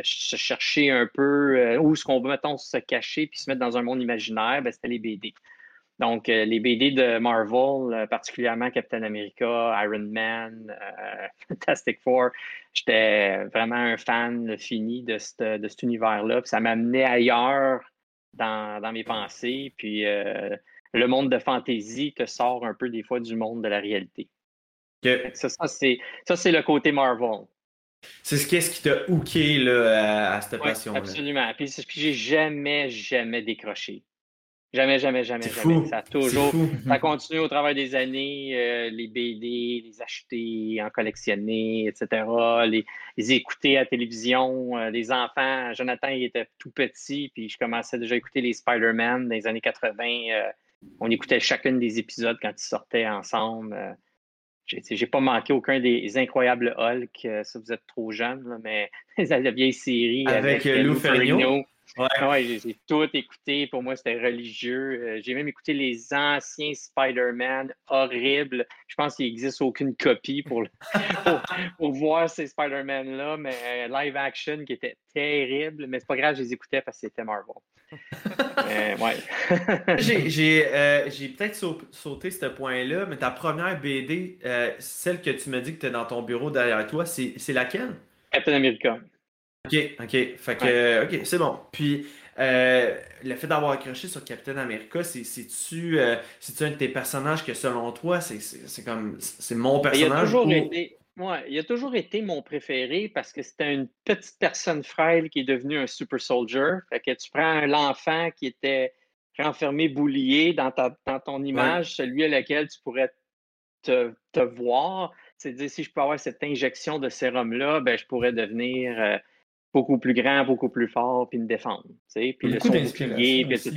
chercher un peu, euh, où est-ce qu'on va, mettons, se cacher puis se mettre dans un monde imaginaire, ben, c'était les BD. Donc, euh, les BD de Marvel, euh, particulièrement Captain America, Iron Man, euh, Fantastic Four, j'étais vraiment un fan fini de, cette- de cet univers-là. Puis ça m'amenait ailleurs dans, dans mes pensées. Puis le monde de fantasy te sort un peu des fois du monde de la réalité. Ça, ça, c'est, ça, c'est le côté Marvel. C'est ce qu'est-ce qui t'a hooké là, à, à cette passion-là. absolument. Puis, c'est- puis j'ai jamais, jamais décroché. Jamais, jamais, jamais, jamais. fou. Ça a toujours. Ça a continué au travers des années, euh, les BD, les acheter, en collectionner, etc., les, les écouter à la télévision. euh, les enfants, Jonathan, il était tout petit, puis je commençais déjà à écouter les Spider-Man dans les années 80. euh, on écoutait chacune des épisodes quand ils sortaient ensemble. j'ai pas manqué aucun des incroyables Hulk, ça vous êtes trop jeune, là, mais la vieille série Avec, euh, Lou Ferrigno. Ouais. Ah ouais, j'ai tout écouté. Pour moi, c'était religieux. Euh, j'ai même écouté les anciens Spider-Man horribles. Je pense qu'il n'existe aucune copie pour, le- pour, pour voir ces Spider-Man-là, mais euh, live action qui était terrible. Mais c'est pas grave, je les écoutais parce que c'était Marvel. Mais, ouais. J'ai euh, peut-être sau- sauté ce point-là, mais ta première BD, euh, celle que tu me dis que tu es dans ton bureau derrière toi, c'est c'est laquelle? Captain America. Ok, ok. Fait que, ok, c'est bon. Puis, euh, le fait d'avoir accroché sur Captain America, c'est-tu euh, c'est-tu un de tes personnages que selon toi, c'est comme c'est mon Il a personnage? toujours ou- été. ouais, il a toujours été mon préféré parce que c'était une petite personne frêle qui est devenue un super soldier. Fait que tu prends l'enfant qui était renfermé, boulié dans, ta, dans ton image, celui à lequel tu pourrais te, te voir. C'est dire si je peux avoir cette injection de sérum-là, ben, je pourrais devenir euh, beaucoup plus grand, beaucoup plus fort, puis me défendre. tu sais, Puis le son bouclier, puis etc.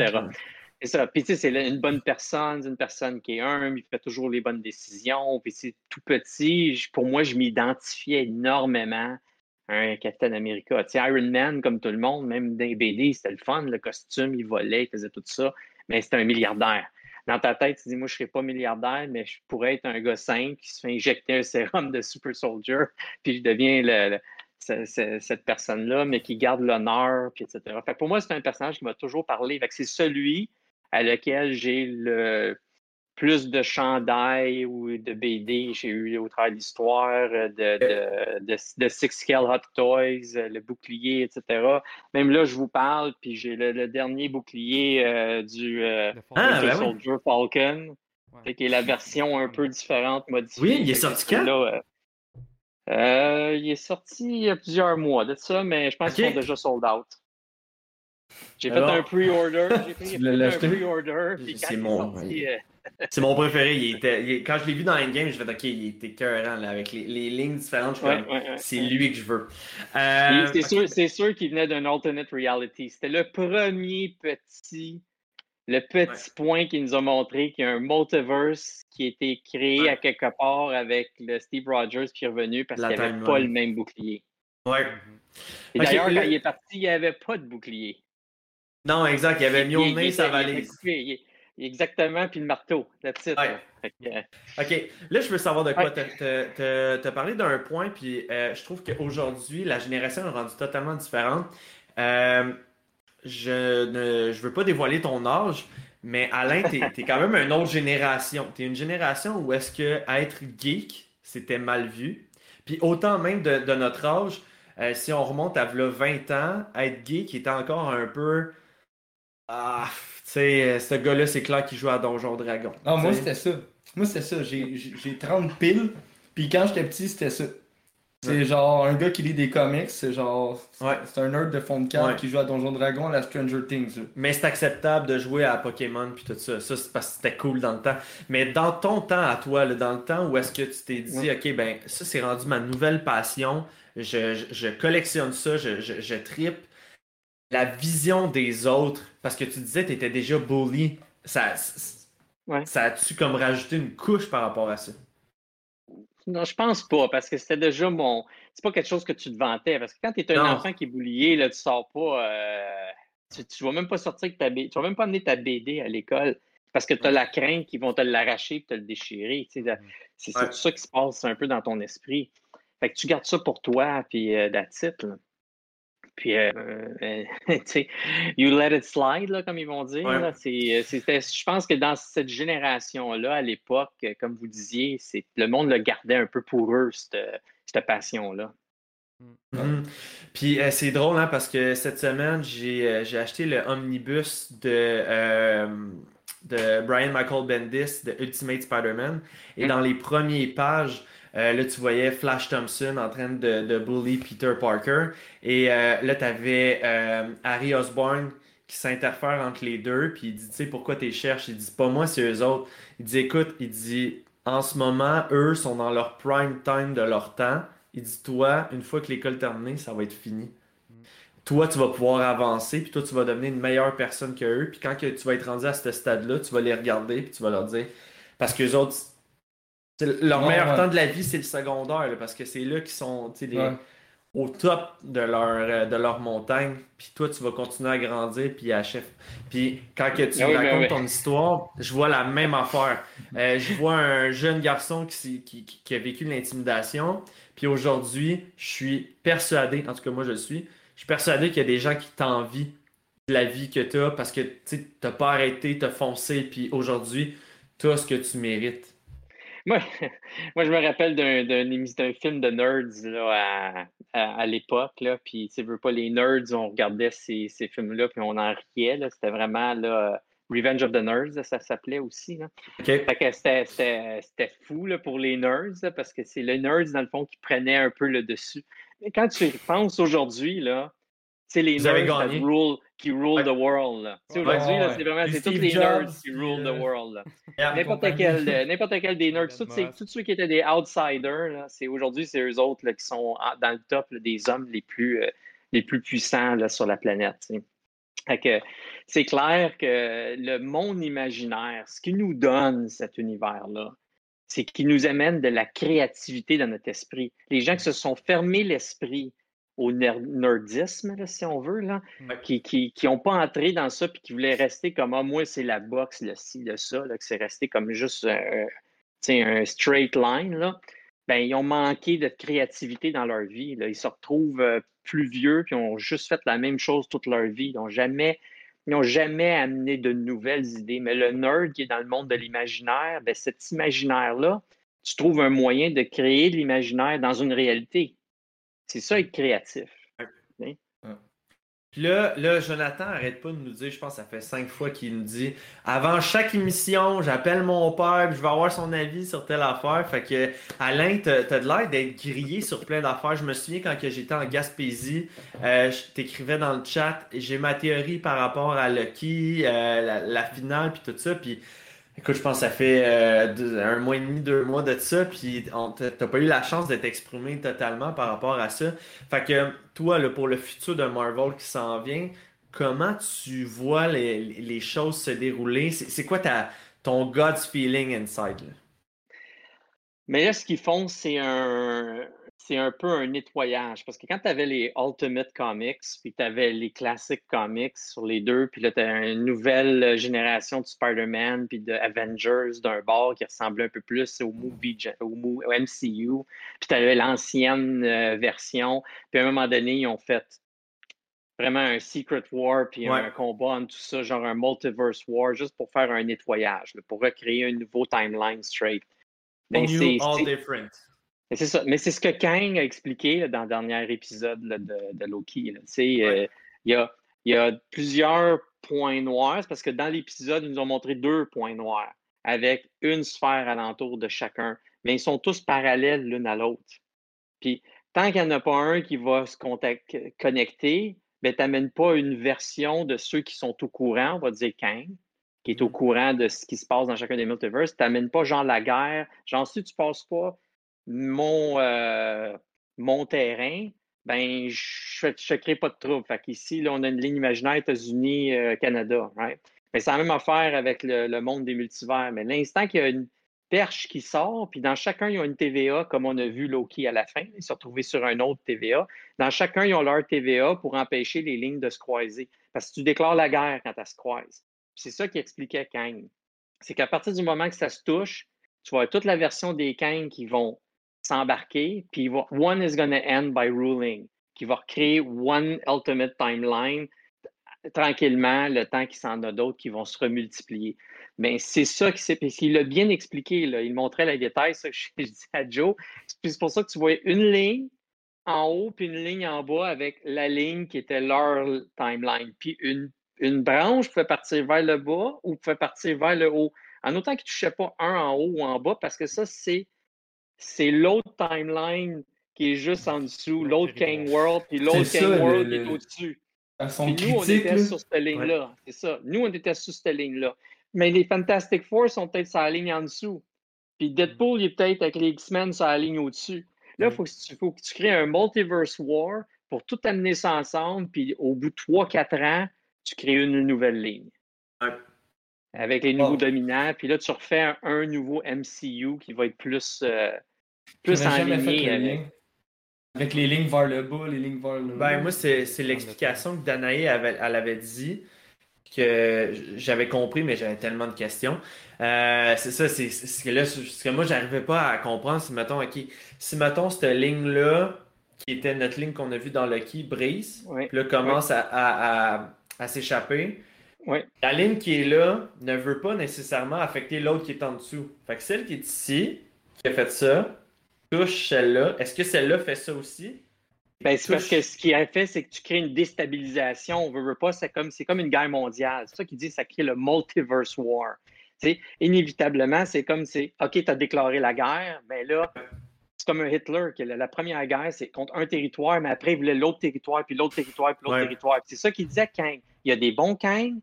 C'est ça. Puis, tu sais, c'est une bonne personne, c'est une personne qui est humble, il fait toujours les bonnes décisions. Puis, c'est tout petit. Je- Pour moi, je m'identifiais énormément à un Captain America. Tu sais, Iron Man, comme tout le monde, même dans les BD, c'était le fun. Le costume, il volait, il faisait tout ça. Mais c'était un milliardaire. Dans ta tête, tu dis, moi, je ne serais pas milliardaire, mais je pourrais être un gars simple qui se fait injecter un sérum de Super Soldier, puis je deviens le- le- ce- ce- cette personne-là, mais qui garde l'honneur, puis etc. Fait que pour moi, c'est un personnage qui m'a toujours parlé. Fait que c'est celui à lequel j'ai le plus de chandail ou de BD j'ai eu au travers de l'histoire, euh, de, de, de, de Six Scale Hot Toys, euh, le bouclier, etc. Même là, je vous parle, puis j'ai le, le dernier bouclier euh, du euh. Ah, ben oui. Soldier Falcon, Ouais. fait qui est la version un peu différente, modifiée. Oui, il est sorti quand? euh, euh, il est sorti il y a plusieurs mois de ça, mais je pense qu'ils Ok. sont déjà sold out. J'ai fait un pre-order. J'ai fait, un C'est mon- sorti, euh, C'est mon préféré. Il était, il est- quand je l'ai vu dans Endgame, je fait OK, il était là, avec les, les lignes différentes. Ouais, ouais, ouais. c'est lui que je veux. Euh, C'est sûr, c'est sûr qu'il venait d'un alternate reality. C'était le premier petit, le petit point qui nous a montré qu'il y a un multiverse qui a été créé Ouais. à quelque part avec le Steve Rogers qui est revenu parce La qu'il n'y avait timeline. pas le même bouclier. ouais. Et d'ailleurs, quand il est parti, il n'y avait pas de bouclier. Non, exact. Il avait il nez était- sa valise. Exactement, puis le marteau. Ouais. que, euh, OK. Là, je veux savoir de quoi. Ouais. Tu as parlé d'un point, puis euh, je trouve qu'aujourd'hui, la génération est rendue totalement différente. Euh, je ne je veux pas dévoiler ton âge, mais Alain, tu es, quand même une autre génération. Tu es une génération où est-ce que être geek, c'était mal vu. Puis autant même de, de notre âge, euh, si on remonte à v'là 20 ans, être geek était encore un peu. Ah, tu sais, euh, ce gars-là, c'est clair qu'il joue à Donjon Dragon. Non, moi, Tu sais. c'était ça. Moi, c'était ça. J'ai 30 piles. Puis quand j'étais petit, c'était ça. C'est genre un gars qui lit des comics. C'est genre. Ouais. C'est un nerd de fond de carte Ouais. qui joue à Donjon Dragon à la Stranger Things. Mais c'est acceptable de jouer à Pokémon puis tout ça. Ça, c'est parce que c'était cool dans le temps. Mais dans ton temps à toi, là, dans le temps où est-ce que tu t'es dit, OK, ben ça, c'est rendu ma nouvelle passion. Je, je- je collectionne ça, je, je, je tripe. La vision des autres, parce que tu disais que tu étais déjà bully ça, ça a-tu comme rajouté une couche par rapport à ça? Non, je pense pas, parce que c'était déjà mon. C'est pas quelque chose que tu te vantais. Parce que quand tu es un enfant qui est boulié, là, tu sors pas. Euh, tu, tu vas même pas sortir avec ta BD. Tu vas même pas amener ta BD à l'école. Parce que tu as la crainte qu'ils vont te l'arracher et te le déchirer. Tu sais, c'est tout ça qui se passe un peu dans ton esprit. Fait que tu gardes ça pour toi, puis euh, that's puis, euh, euh tu sais, you let it slide, là, comme ils vont dire. Euh, je pense que dans cette génération-là, à l'époque, comme vous disiez, le monde le gardait un peu pour eux, cette, cette passion-là. Mm. Puis euh, c'est drôle, hein, parce que cette semaine, j'ai acheté le omnibus de, de Brian Michael Bendis de Ultimate Spider-Man. Et mm. dans les premières pages, euh, là, tu voyais Flash Thompson en train de, de bully Peter Parker. Et euh, là, tu avais euh, Harry Osborn qui s'interfère entre les deux. Puis il dit, tu sais, pourquoi tu cherches? Il dit, pas moi, c'est eux autres. Il dit, écoute, il dit, en ce moment, eux sont dans leur prime time de leur temps. Il dit, toi, une fois que l'école est terminée, ça va être fini. Toi, tu vas pouvoir avancer, puis toi, tu vas devenir une meilleure personne que eux. Puis quand que tu vas être rendu à ce stade-là, tu vas les regarder, puis tu vas leur dire. Parce que les autres, leur meilleur temps de la vie, c'est le secondaire, parce que c'est là qu'ils sont au top de leur, euh, de leur montagne. Puis toi, tu vas continuer à grandir, puis à chef. Puis quand que tu ah racontes ton histoire, je vois la même affaire. Euh, je vois un jeune garçon qui, qui, qui a vécu l'intimidation. Puis aujourd'hui, je suis persuadé, en tout cas moi je le suis, je suis persuadé qu'il y a des gens qui t'envient de la vie que tu as parce que tu n'as pas arrêté, tu as foncé, puis aujourd'hui, tu as ce que tu mérites. Moi, moi, je me rappelle d'un film de nerds là, à, à, l'époque. Puis, tu veux pas, les nerds, on regardait ces, ces films-là, puis on en riait. C'était vraiment là, Revenge of the Nerds, ça s'appelait aussi. Là. c'était fou là, pour les nerds, parce que c'est les nerds, dans le fond, qui prenaient un peu le dessus. Mais quand tu penses aujourd'hui, là, c'est les nerds qui rule, qui rule the world. Aujourd'hui, c'est vraiment c'est tous les nerds qui rule the euh, world. N'importe quel, n'importe quel des nerds, tous, ceux qui étaient des outsiders, c'est aujourd'hui, c'est eux autres là, qui sont dans le top des hommes les plus, euh, les plus puissants là, sur la planète. c'est clair que le monde imaginaire, ce qui nous donne cet univers-là, c'est qu'il nous amène de la créativité dans notre esprit. Les gens qui se sont fermés l'esprit au nerdisme, si on veut, là, qui n'ont pas entré dans ça puis qui voulaient rester comme ah, moi, c'est la boxe, le ci, le ça, là, que c'est resté comme juste euh, un straight line. Là. Ben, ils ont manqué de créativité dans leur vie. Là. Ils se retrouvent euh, plus vieux puis ont juste fait la même chose toute leur vie. Ils n'ont jamais, jamais amené de nouvelles idées. Mais le nerd qui est dans le monde de l'imaginaire, ben, cet imaginaire-là, tu trouves un moyen de créer de l'imaginaire dans une réalité. C'est ça être créatif. Puis là, là, Jonathan arrête pas de nous dire, je pense que ça fait cinq fois qu'il nous dit avant chaque émission, j'appelle mon père, je vais avoir son avis sur telle affaire. Fait que Alain, t'as as de l'air d'être grillé sur plein d'affaires. Je me souviens quand j'étais en Gaspésie, euh, je t'écrivais dans le chat, j'ai ma théorie par rapport à Lucky, euh, la, la, finale, puis tout ça. Puis Écoute, je pense que ça fait euh, un mois et demi, deux mois de ça, puis t'as pas eu la chance d'être exprimé totalement par rapport à ça. Fait que toi, pour le futur de Marvel qui s'en vient, comment tu vois les, choses se dérouler? C'est quoi ta, ton God's feeling inside? Mais là, ce qu'ils font, c'est un, c'est un peu un nettoyage. Parce que quand tu avais les Ultimate Comics, puis tu avais les classiques comics sur les deux, puis là, tu as une nouvelle génération de Spider-Man, puis de Avengers d'un bord qui ressemblait un peu plus au, movie, au, MCU, puis tu avais l'ancienne euh, version, puis à un moment donné, ils ont fait vraiment un Secret War, puis un combat entre tout ça, genre un Multiverse War, juste pour faire un nettoyage, pour recréer un nouveau timeline straight. Ben, New, all different. Mais c'est ça. Mais c'est ce que Kang a expliqué dans le dernier épisode de, Loki. Euh, il y, a, plusieurs points noirs, parce que dans l'épisode, ils nous ont montré deux points noirs avec une sphère alentour de chacun. Mais ils sont tous parallèles l'une à l'autre. Puis tant qu'il n'y en a pas un qui va se connecter, ben, tu n'amènes pas une version de ceux qui sont au courant, on va dire Kang, qui est au mm-hmm. courant de ce qui se passe dans chacun des multiverses. Tu n'amènes pas genre la guerre. Genre, si tu passes pas mon, euh, mon terrain, ben, je ne crée pas de trouble. Fait qu'ici, là, on a une ligne imaginaire États-Unis, euh. Right? Mais c'est la même affaire avec le, monde des multivers. Mais l'instant qu'il y a une perche qui sort, puis dans chacun, ils ont une TVA, comme on a vu Loki à la fin. Ils se retrouvés sur un autre TVA. Dans chacun, ils ont leur TVA pour empêcher les lignes de se croiser. Parce que tu déclares la guerre quand elles se croisent. C'est ça qui expliquait Kang. C'est qu'à partir du moment que ça se touche, tu vois toute la version des Kang qui vont s'embarquer, puis il va- one is going to end by ruling, qui va recréer one ultimate timeline tranquillement, le temps qu'il s'en a d'autres qui vont se remultiplier. Mais c'est ça qui s'est. Puis il l'a bien expliqué, là. il montrait les détails, ça que je, je dis à Joe. C'est pour ça que tu voyais une ligne en haut, puis une ligne en bas avec la ligne qui était leur timeline. Puis une, une branche pouvait partir vers le bas ou pouvait partir vers le haut. En autant qu'il ne touchait pas un en haut ou en bas, parce que ça, c'est c'est l'autre timeline qui est juste en dessous, l'autre Kang World, puis l'autre le- World qui le- est au-dessus. Sont Puis nous, on était là. sur cette ligne-là. C'est ça. Nous, on était sur cette ligne-là. Mais les Fantastic Four sont peut-être sur la ligne en dessous. Puis Deadpool, il est peut-être avec les X-Men sur la ligne au-dessus. Là, il faut, que tu- faut que tu crées un multiverse war pour tout amener ça ensemble. Puis au bout de 3-4 ans, tu crées une nouvelle ligne. Ouais. Avec les nouveaux Oh. dominants. Puis là, tu refais un, un nouveau MCU qui va être plus, euh, plus enligné le avec. les lignes vers le bas, les lignes vers le. Ben, moi, c'est c'est l'explication que Danae avait, elle avait dit que j'avais compris, mais j'avais tellement de questions. Euh, c'est ça, c'est ce que là, ce que moi, j'arrivais pas à comprendre. Si, mettons, OK, si, mettons, cette ligne-là, qui était notre ligne qu'on a vue dans Lucky, brise, Ouais. puis là, commence à, à, à, à s'échapper. La ligne qui est là ne veut pas nécessairement affecter l'autre qui est en dessous. Fait que celle qui est ici, qui a fait ça, touche celle-là. Est-ce que celle-là fait ça aussi? Ben, c'est parce que ce qui a fait, c'est que tu crées une déstabilisation. On veut, veut pas, c'est comme, c'est comme une guerre mondiale. C'est ça qui dit, ça crée le multiverse war. Tu sais, inévitablement, c'est comme c'est OK, tu as déclaré la guerre, mais là, c'est comme un Hitler, que la, la première guerre, c'est contre un territoire, mais après, il voulait l'autre territoire, puis l'autre territoire, puis l'autre Ouais. territoire. C'est ça qu'il disait Kang. Il y a des bons Kang,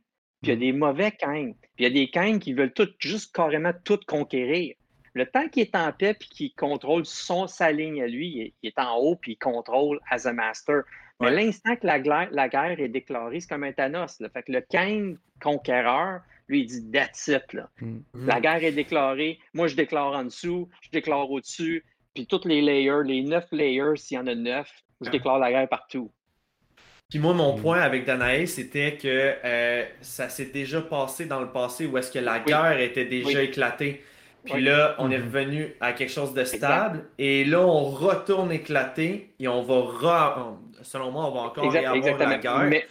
puis il y a des mauvais Kang. Puis il y a des Kang qui veulent tout, juste carrément tout conquérir. Le temps qu'il est en paix puis qu'il contrôle son, sa ligne à lui, il est, il est en haut puis il contrôle as a master. Mais Ouais. l'instant que la, gla- la guerre est déclarée, c'est comme un Thanos. Là. Fait que le Kang conquéreur, lui, il dit That's it. Là. Mm. La guerre est déclarée. Moi, je déclare en dessous, je déclare au-dessus. Puis toutes les layers, les neuf layers, s'il y en a neuf, je déclare la guerre partout. Puis moi, mon point avec Danae, c'était que euh, ça s'est déjà passé dans le passé où est-ce que la guerre était déjà Oui. éclatée. Puis là, on est Mhm. revenu à quelque chose de stable. Et là, on retourne éclater et on va, re- on- selon moi, on va encore Exact- y avoir la guerre. Mais,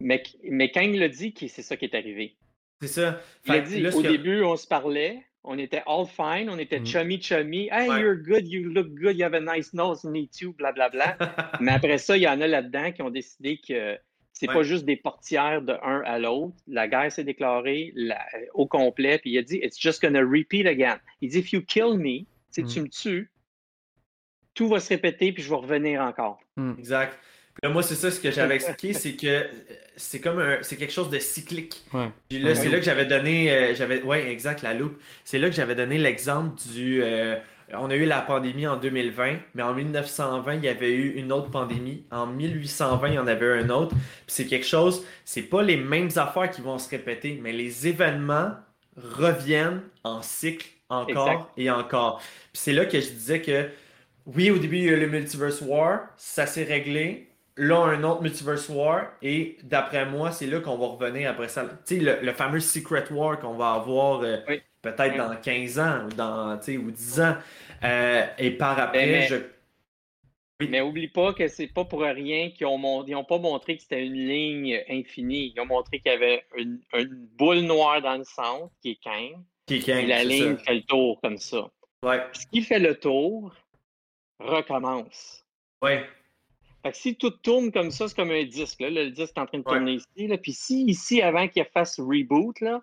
mais, mais Kang l'a dit que c'est ça qui est arrivé. C'est ça. Il a dit, là, au que- début, on se parlait, on était all fine, on était Mm. chummy chummy. Hey, Ouais. you're good, you look good, you have a nice nose, me too, blablabla. Mais après ça, il y en a là-dedans qui ont décidé que c'est Ouais. pas juste des portières de un à l'autre. La guerre s'est déclarée la- au complet, puis il a dit, it's just gonna repeat again. Il dit, if you kill me, si Mm. tu me tues, tout va se répéter, puis je vais revenir encore. Exact. Puis là, moi, c'est ça ce que j'avais expliqué, c'est que euh, c'est comme un, c'est quelque chose de cyclique. Ouais. Puis là, Ouais. c'est là que j'avais donné, euh, j'avais, ouais, exact, la loupe. C'est là que j'avais donné l'exemple du, euh, on a eu la pandémie en 2020, mais en 1920, il y avait eu une autre pandémie. En 1820, il y en avait un autre. Puis c'est quelque chose, c'est pas les mêmes affaires qui vont se répéter, mais les événements reviennent en cycle encore Exact. et encore. Puis c'est là que je disais que, oui, au début, il y a eu le Multiverse War, ça s'est réglé. Là, un autre Multiverse War, et d'après moi, c'est là qu'on va revenir après ça. Tu sais, le, le fameux Secret War qu'on va avoir euh, Oui. Peut-être Oui. dans 15 ans ou dans, ou 10 ans. Euh, et par après, Mais- je. Oui. Mais oublie pas que c'est pas pour rien qu'ils ont, mon- ils ont pas montré que c'était une ligne infinie. Ils ont montré qu'il y avait une, une boule noire dans le centre, qui est Kang, Qui est Kang, et la ligne ça. fait le tour comme ça. Ouais, Ce qui fait le tour recommence. ouais, Fait que si tout tourne comme ça, c'est comme un disque. Là. Le disque est en train de Ouais. tourner ici. Là. Puis si ici, avant qu'il fasse reboot, là,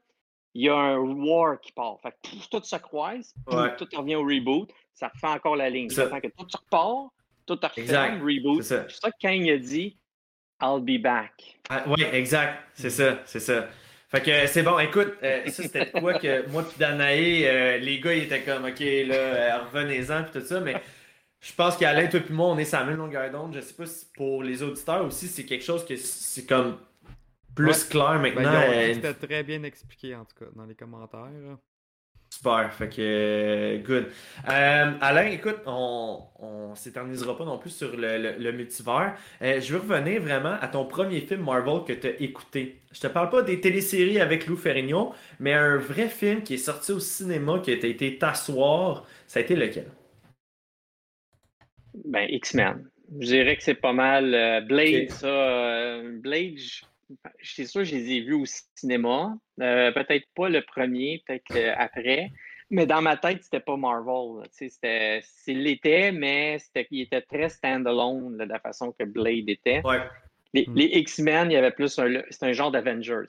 il y a un war qui part. Fait que tout se croise, Ouais. tout revient au reboot, ça refait encore la ligne. Ça. Fait que tout se repart, tout refait, reboot. C'est ça. C'est ça que Kang a dit, I'll be back. Ah, ouais, exact. C'est ça, c'est ça. Fait que c'est bon, écoute, euh, ça c'était quoi que moi puis Danae, euh, les gars ils étaient comme ok là, euh, revenez-en puis tout ça, mais je pense qu'Alain, toi puis moi, on est sur la même longueur d'onde. Je sais pas si pour les auditeurs aussi, c'est quelque chose que c'est comme plus Ouais. clair Ben, maintenant. euh, C'était très bien expliqué, en tout cas, dans les commentaires. Super, fait que euh, good. Euh, Alain, écoute, on, on s'éternisera pas non plus sur le, le- le multivers. Euh, je veux revenir vraiment à ton premier film Marvel que tu as écouté. Je te parle pas des téléséries avec Lou Ferrigno, mais un vrai film qui est sorti au cinéma, qui a été t'asseoir, ça a été lequel? Ben, X-Men. Je dirais que c'est pas mal. euh, Blade, ça. euh, Blade, je je suis sûr que je les ai vus au cinéma. Euh, peut-être pas le premier, peut-être le- après. Mais dans ma tête, c'était pas Marvel. c'était- C'est l'était, mais c'était, il était très standalone de la façon que Blade était. Ouais. Les, Mm. les X-Men, il y avait plus un, c'est un genre d'Avengers.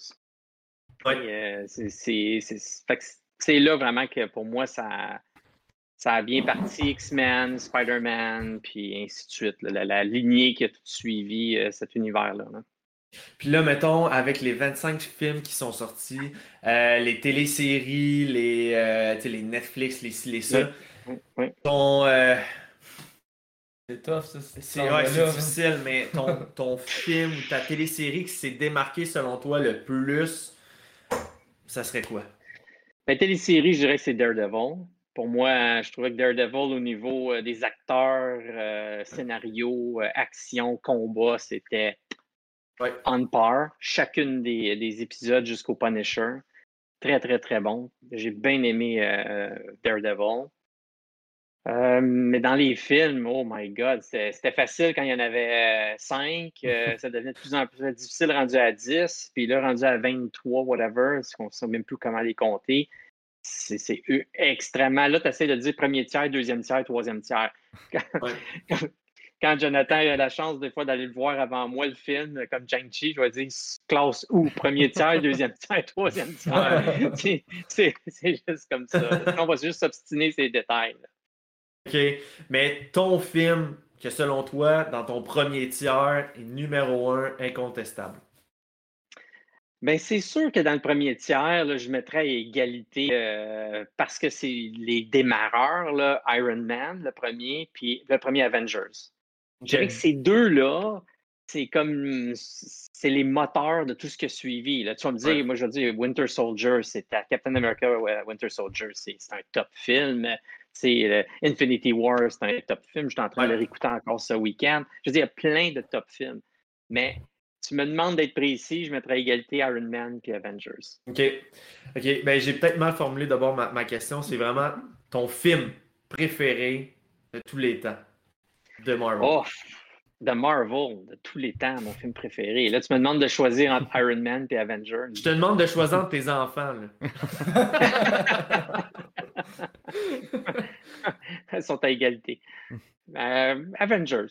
Ouais. Euh, c'est- c'est- c'est- c'est là vraiment que pour moi, ça, ça a bien parti X-Men, Spider-Man, puis ainsi de suite. là, la, la lignée qui a tout suivi euh, cet univers-là. là. Puis là, mettons, avec les 25 films qui sont sortis, euh, les téléséries, les, euh, les Netflix, les ci, les ça, ton, euh, C'est tough, ça. C'est ouais, hein. difficile, mais ton, ton film ou ta télésérie qui s'est démarqué selon toi le plus, ça serait quoi? La télésérie, je dirais que c'est Daredevil. Pour moi, je trouvais que Daredevil, au niveau euh, des acteurs, euh, scénario, euh, action, combat, c'était Ouais. on par. Chacune des, des épisodes jusqu'au Punisher. Très, très, très bon. J'ai bien aimé euh, Daredevil. Euh, mais dans les films, oh my God, c'était facile quand il y en avait euh, cinq. euh, ça devenait de plus en plus difficile rendu à 10. Puis là, rendu à 23, whatever, parce qu'on ne sait même plus comment les compter. C'est extrêmement. Là, tu essaies de dire premier tiers, deuxième tiers, troisième tiers. Quand, Ouais. quand- quand Jonathan a la chance des fois d'aller le voir avant moi, le film, comme Chang-Chi, je vais dire classe où? Premier tiers, deuxième tiers, troisième tiers. C'est- C'est c'est juste comme ça. On va juste s'obstiner ces détails. là. OK. Mais ton film, que selon toi, dans ton premier tiers, est numéro un, incontestable? Ben, c'est sûr que dans le premier tiers, là, je mettrais à égalité euh, parce que c'est les démarreurs, là, Iron Man, le premier, puis le premier Avengers. Je dirais que ces deux-là, c'est comme c'est les moteurs de tout ce qui a suivi. Là. Tu vas me dire, Ouais. moi je veux dire Winter Soldier, c'est Captain America, Winter Soldier, c'est un top film. C'est euh, Infinity War, c'est un top film. Je suis en train de le réécouter encore ce week-end. Je veux dire, il y a plein de top films. Mais tu me demandes d'être précis, je mettrais à égalité Iron Man puis Avengers. OK. OK. Ben, j'ai peut-être mal formulé d'abord ma, ma question. C'est vraiment ton film préféré de tous les temps de Marvel. Oh, de Marvel, de tous les temps, mon film préféré. Là, tu me demandes de choisir entre Iron Man et Avengers. Je te demande de choisir entre tes enfants. Là. Elles sont à égalité. Euh, Avengers.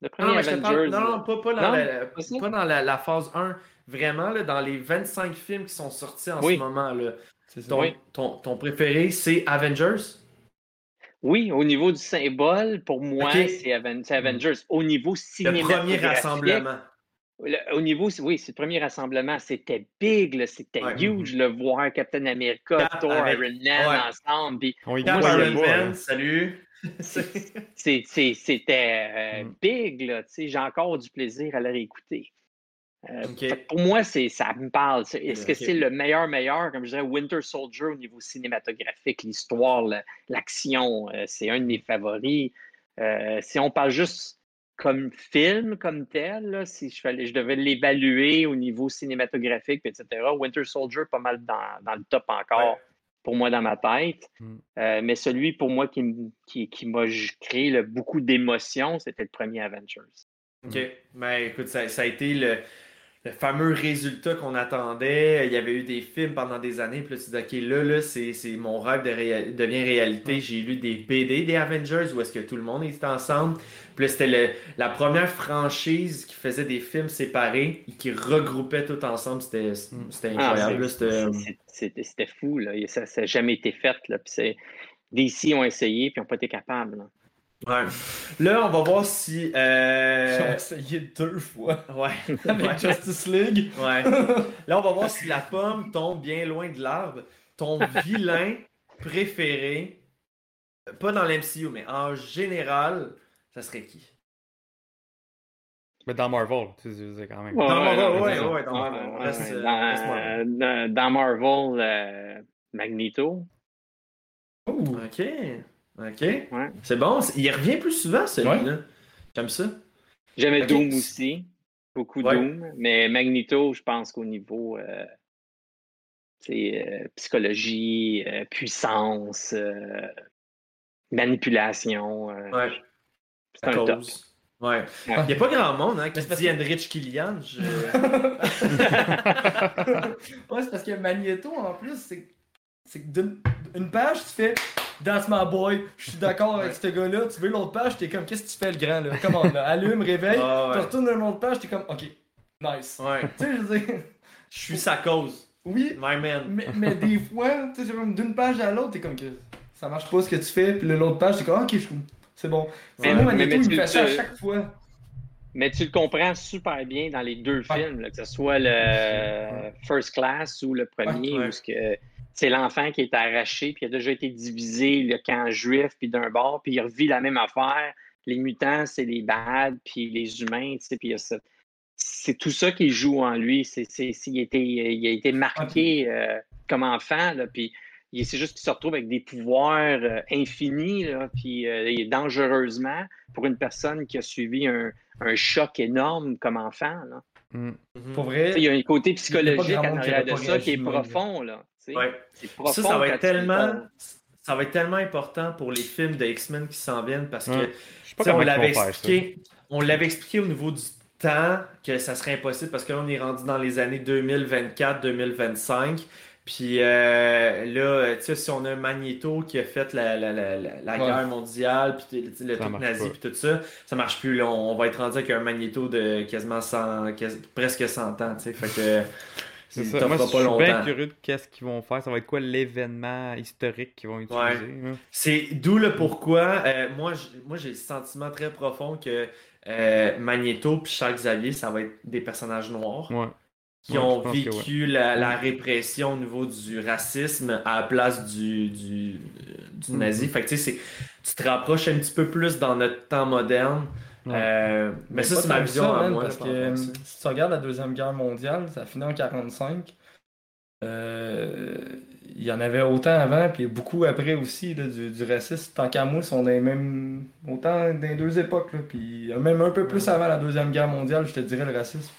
Le premier Non, mais Avengers. parle, non, non, pas, pas dans, Non, la, pas ça? pas dans la, la phase 1. Vraiment, là, dans les 25 films qui sont sortis en Oui. ce moment, là, C'est ça. ton, Oui. ton, ton préféré, c'est Avengers? Oui, au niveau du symbole, pour moi, c'est Aven- c'est Avengers. Au niveau Le cinématographique. premier rassemblement. le- au niveau, oui, c'est le premier rassemblement. C'était big, c'était Ouais. huge, le voir Captain America, Cap Thor, avec- Iron Man Ouais. ensemble. Puis On y Cap Moi, Iron c'est- Man, salut. c'était euh, Mm. big, là, tu sais, j'ai encore du plaisir à le réécouter. Euh, Pour moi, c'est, ça me parle. Est-ce que c'est le meilleur, meilleur, comme je dirais, Winter Soldier au niveau cinématographique, l'histoire, l'action, euh, c'est un de mes favoris. Euh, si on parle juste comme film, comme tel, là, si je, devais l'évaluer au niveau cinématographique, etc., Winter Soldier, pas mal dans, dans le top encore, Ouais. pour moi, dans ma tête. Mm. Mais celui, pour moi, qui, m- qui, qui m'a créé beaucoup d'émotions, c'était le premier Avengers. OK. Ben, écoute, ça, ça a été le, le fameux résultat qu'on attendait. Il y avait eu des films pendant des années. Puis là, tu dis, OK, là, là c'est, c'est mon rêve de réa- devient réalité. J'ai lu des BD des Avengers où est-ce que tout le monde était ensemble. Puis là, c'était le- la première franchise qui faisait des films séparés et qui regroupait tout ensemble. C'était, c'était Ah, incroyable. c'est- c'était- fou, là. Ça n'a jamais été fait. Là. Puis c'est- DC ont essayé, puis n'ont pas été capables. là. Ouais. Là, on va voir si. euh, J'ai essayé deux fois Ouais. avec Ouais. Justice League. Ouais. Là, on va voir si la pomme tombe bien loin de l'arbre. Ton vilain préféré, pas dans l'MCU, mais en général, ça serait qui? Mais dans Marvel, tu sais, quand même. Ouais, Dans Marvel, ouais, ouais, dans Marvel. Ouais, Reste, ouais. euh, Dans, reste Marvel. dans- dans Marvel, euh, Magneto. Ouh. Ok. Ok. Ouais. C'est bon. Il revient plus souvent, celui-là. J'aime ça. J'aimais. Doom aussi. Beaucoup Ouais. Doom. Mais Magneto, je pense qu'au niveau euh, c'est, euh, psychologie, euh, puissance, euh, manipulation, euh, Ouais. c'est un top. Cause. Ouais. Ouais. Il n'y a pas grand monde hein, qui se c'est dit Henrich Killian. Je... ouais, c'est parce que Magneto, en plus, c'est c'est que d'une une page, tu fais That's my boy, je suis d'accord avec ce gars-là. Tu veux l'autre page, t'es comme Qu'est-ce que tu fais, le grand là? Comment là Allume, réveille. Ah, ouais. Tu retournes dans l'autre page, t'es comme Ok, nice. Ouais. Tu sais, je veux dire, Je suis sa cause. oui, My man. mais, mais des fois, tu sais, c'est comme d'une page à l'autre, t'es comme que ça marche pas ce que tu fais, puis l'autre page, t'es comme Ok, je c'est bon. C'est Mais- moi, mais- Magneto, mais il tu- me fait ça à tu- chaque fois. Mais tu le comprends super bien dans les deux Ouais. films, là, que ce soit le First Class ou le premier, Ouais, ouais. où ce que c'est l'enfant qui est arraché, puis il a déjà été divisé, le camp juif, puis d'un bord, puis il revit la même affaire. Les mutants, c'est les bad, puis les humains, tu sais, puis il y a ce- c'est tout ça qui joue en lui. C'est, il, a été, il a été marqué euh, comme enfant, là, puis c'est juste qu'il se retrouve avec des pouvoirs euh, infinis, là, puis euh, dangereusement pour une personne qui a suivi un, un choc énorme comme enfant. Là. Mm. Pour Tu vrai, sais, Il y a un côté psychologique aurait de ça qui est profond. Là. Ouais. Profond. Ça, ça va être tellement. vois. Ça va être tellement important pour les films de X-Men qui s'en viennent parce que Ouais. On l'avait expliqué, on l'avait expliqué au niveau du temps que ça serait impossible parce que là, on est rendu dans les années 2024-2025. Puis euh, là, tu sais, si on a un Magneto qui a fait la, la, la, la, Ouais. guerre mondiale, puis le truc nazi, pas. puis tout ça, ça marche plus. Là, on va être rendu avec un Magneto de quasiment 100, quasi- presque 100 ans, tu sais. Fait que C'est ça. Moi, je pas suis bien curieux de qu'est-ce qu'ils vont faire. Ça va être quoi l'événement historique qu'ils vont utiliser. hein? C'est d'où le pourquoi. euh, moi, j'ai le sentiment très profond que euh, Magneto puis Charles Xavier, ça va être des personnages noirs Ouais. Qui Ouais, ont vécu la, la répression au niveau du racisme à la place du, du, du Mm-hmm. nazi. Fait que tu sais, c'est- tu te rapproches un petit peu plus dans notre temps moderne. Ouais. Euh, mais, ça, c'est ma vision ça, à moi. Parce par que si tu regardes la Deuxième Guerre mondiale, ça a fini en 45. Euh, il y en avait autant avant, puis beaucoup après aussi, là, du, du racisme. Tant qu'à moi, ils sont dans les mêmes. autant dans les deux époques. Là, puis même un peu plus avant la Deuxième Guerre mondiale, je te dirais le racisme.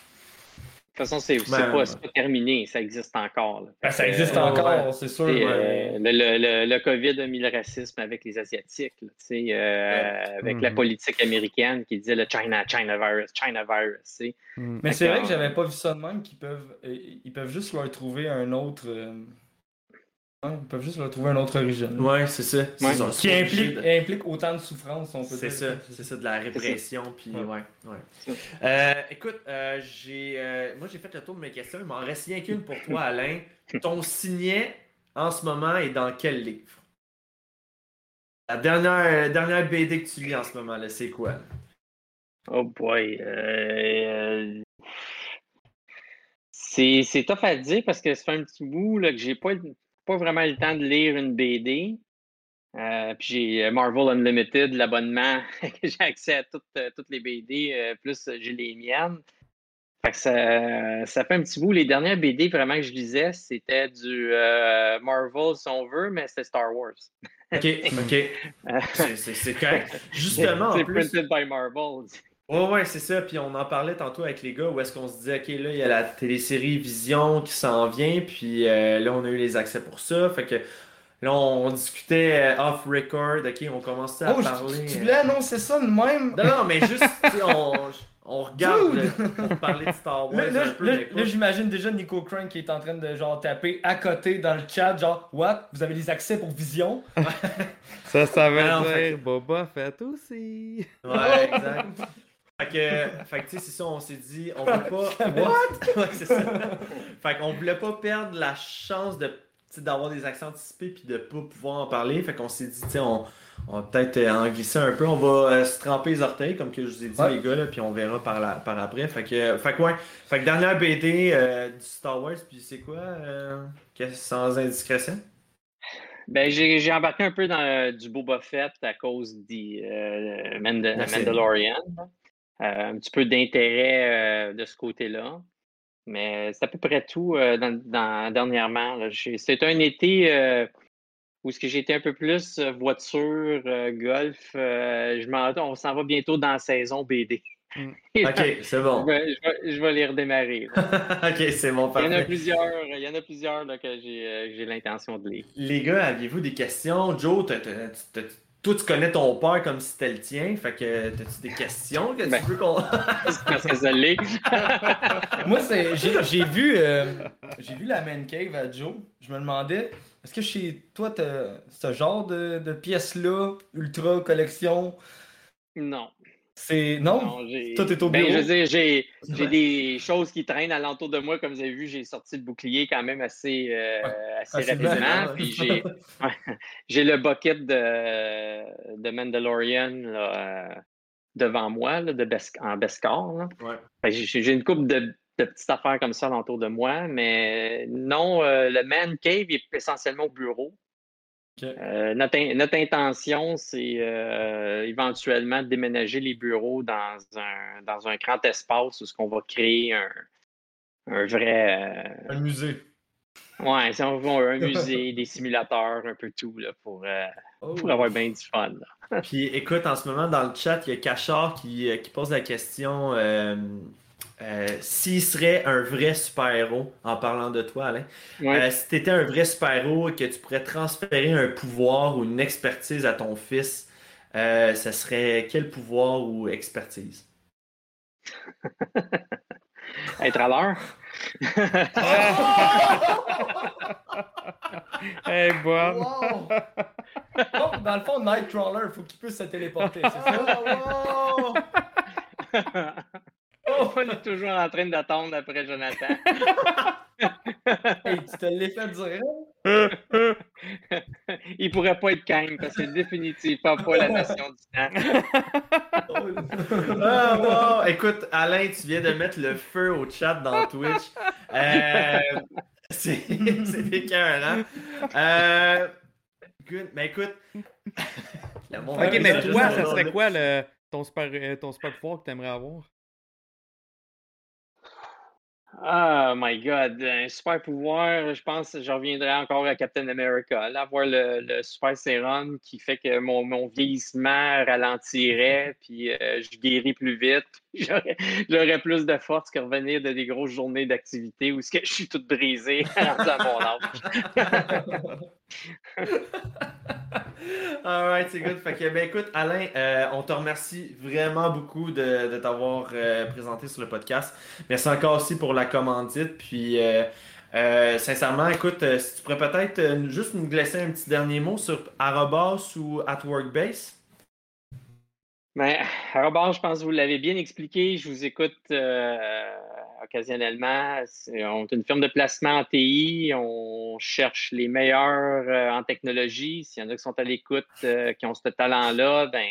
De toute façon, c'est c'est Ben, pas, terminé. Ça existe encore. Ben, ça existe euh, encore, ouais. c'est sûr. Euh, le, le, le, le COVID a mis le racisme avec les Asiatiques, là, tu sais, euh, avec la Mhm. politique américaine qui disait le China, China virus, China virus. tu sais. Mm. Mais c'est vrai que D'accord. j'avais pas vu ça de même qu'ils peuvent euh, ils peuvent juste leur trouver un autre euh, ouais, ils peuvent juste leur trouver une autre origine. Ouais, c'est ça. Ouais. ça. Qui implique, obligé de- implique autant de souffrance, on peut C'est dire. ça, c'est ça, de la répression, puis Ouais. ouais. Euh, écoute, euh, j'ai, euh, moi j'ai fait le tour de mes questions, il m'en reste rien qu'une pour toi, Alain. Ton signet en ce moment est dans quel livre? La dernière, dernière BD que tu lis en ce moment, là, c'est quoi? Oh boy. euh, euh, c'est c'est tough à dire parce que ça fait un petit bout là, que j'ai pas, pas vraiment le temps de lire une BD. Euh, puis j'ai euh, Marvel Unlimited, l'abonnement, que j'ai accès à toutes, euh, toutes les BD, plus j'ai les miennes. Fait que ça, ça fait un petit bout. Les dernières BD vraiment que je lisais, c'était du euh, Marvel si on veut, mais c'était Star Wars. Ok, ok. C'est- correct. Justement, en c'est printed by Marvel. Ouais, ouais, c'est ça. Puis on en parlait tantôt avec les gars où est-ce qu'on se disait, OK, là, il y a la télésérie Vision qui s'en vient. Puis euh, là, on a eu les accès pour ça. Fait que là, on, on discutait euh, off-record. OK, on commençait à Oh, parler. tu euh, voulais annoncer ça de même? Non, non, mais juste, on, on regarde là, pour parler de Star Wars Là, là, un peu. là, j'imagine déjà Nico Crank qui est en train de genre taper à côté dans le chat, genre What? Vous avez les accès pour Vision? Ça, ça veut dire fait Boba Fett aussi. Ouais, exact. Fait que, fait que, tu sais, c'est ça, on s'est dit, on veut pas. What? Ouais, c'est ça. Fait qu'on voulait pas perdre la chance de d'avoir des accents anticipés puis de pas pouvoir en parler. Fait qu'on s'est dit, tu sais, on, on va peut-être euh, en glisser un peu. On va euh, se tremper les orteils, comme que je vous ai dit, Ouais. les gars, là, puis on verra par, la, par après. Fait que, fait que, ouais. Fait que dernière BD euh, du Star Wars, puis c'est quoi? euh, que- sans indiscrétion? Ben, j'ai embarqué un peu dans euh, du Boba Fett à cause euh, La série. Mandalorian. Euh, un petit peu d'intérêt euh, de ce côté-là. Mais c'est à peu près tout euh, dans, dans- dernièrement. C'est un été où ce que j'ai été un peu plus voiture, golf. je on s'en va bientôt dans la saison BD. Mm. Ok, c'est Je bon. vais, je vais- je vais les redémarrer. ok, c'est bon, Il y en a parfait. plusieurs, il y en a plusieurs là, que j'ai l'intention de lire. Les gars, aviez-vous des questions? Joe, t'as- toi, tu connais ton père comme si c'était le tien. Fait que, t'as-tu des questions que Ben. tu veux qu'on. Parce que ça l'est. Moi, c'est, j'ai, j'ai vu, euh, j'ai vu la man cave à Joe. Je me demandais, est-ce que chez toi, t'as ce genre de, de pièces-là, ultra collection, Non. C'est. Non? Toi, t'es au Ben, bureau? je veux dire, j'ai, Ouais. des choses qui traînent alentour de moi. Comme vous avez vu, j'ai sorti le bouclier quand même assez, euh, assez rapidement. Puis j'ai, le bucket de, de Mandalorian là, euh, devant moi, là, de Bes- en. Ouais. Que J'ai, une couple de, de petites affaires comme ça alentour de moi. Mais non, euh, le Man Cave est essentiellement au bureau. Euh, notre, in- notre intention, c'est euh, éventuellement de déménager les bureaux dans un, dans un grand espace où ce qu'on va créer un, un vrai. Un musée. euh, ouais, si on veut un musée, des simulateurs, un peu tout, là, pour, euh, Oh. pour avoir bien du fun. là. Puis écoute, en ce moment, dans le chat, il y a Cachard qui, euh, qui pose la question euh, s'il serait un vrai super-héros, en parlant de toi, Alain. Ouais. Euh, si tu étais un vrai super-héros et que tu pourrais transférer un pouvoir ou une expertise à ton fils, euh, ça serait quel pouvoir ou expertise? Être à l'heure. hey, Bob! Wow! Donc, dans le fond, Nightcrawler, il faut qu'il puisse se téléporter, c'est ça? On est toujours en train d'attendre après Jonathan. Hey, tu te l'as fait dire? Il pourrait pas être Kang parce que c'est définitivement pas la nation du temps. Ah, wow! Écoute, Alain, tu viens de mettre le feu au chat dans Twitch. Euh, c'est écœurant. Euh, good. Mais écoute. le monde- Ok, mais toi, ça serait quoi le, ton, super, euh, ton super pouvoir que tu aimerais avoir? Oh my god, un super pouvoir, je pense que je reviendrai encore à Captain America. Là, avoir le, le super sérum qui fait que mon, mon vieillissement ralentirait, puis euh, je guéris plus vite. J'aurais plus de force que revenir de des grosses journées d'activité où je suis toute brisée à mon âge. Alright, c'est good. Fait que, ben écoute, Alain, euh, on te remercie vraiment beaucoup de, de t'avoir euh, présenté sur le podcast. Merci encore aussi pour la commandite. Puis, euh, euh, sincèrement, écoute, euh, si tu pourrais peut-être juste nous glisser un petit dernier mot sur Arrobas ou At Workbase? Mais, Robert, je pense que vous l'avez bien expliqué. Je vous écoute occasionnellement. C'est- On est une firme de placement en TI. On cherche les meilleurs en technologie. S'il y en a qui sont à l'écoute, qui ont ce talent-là, ben,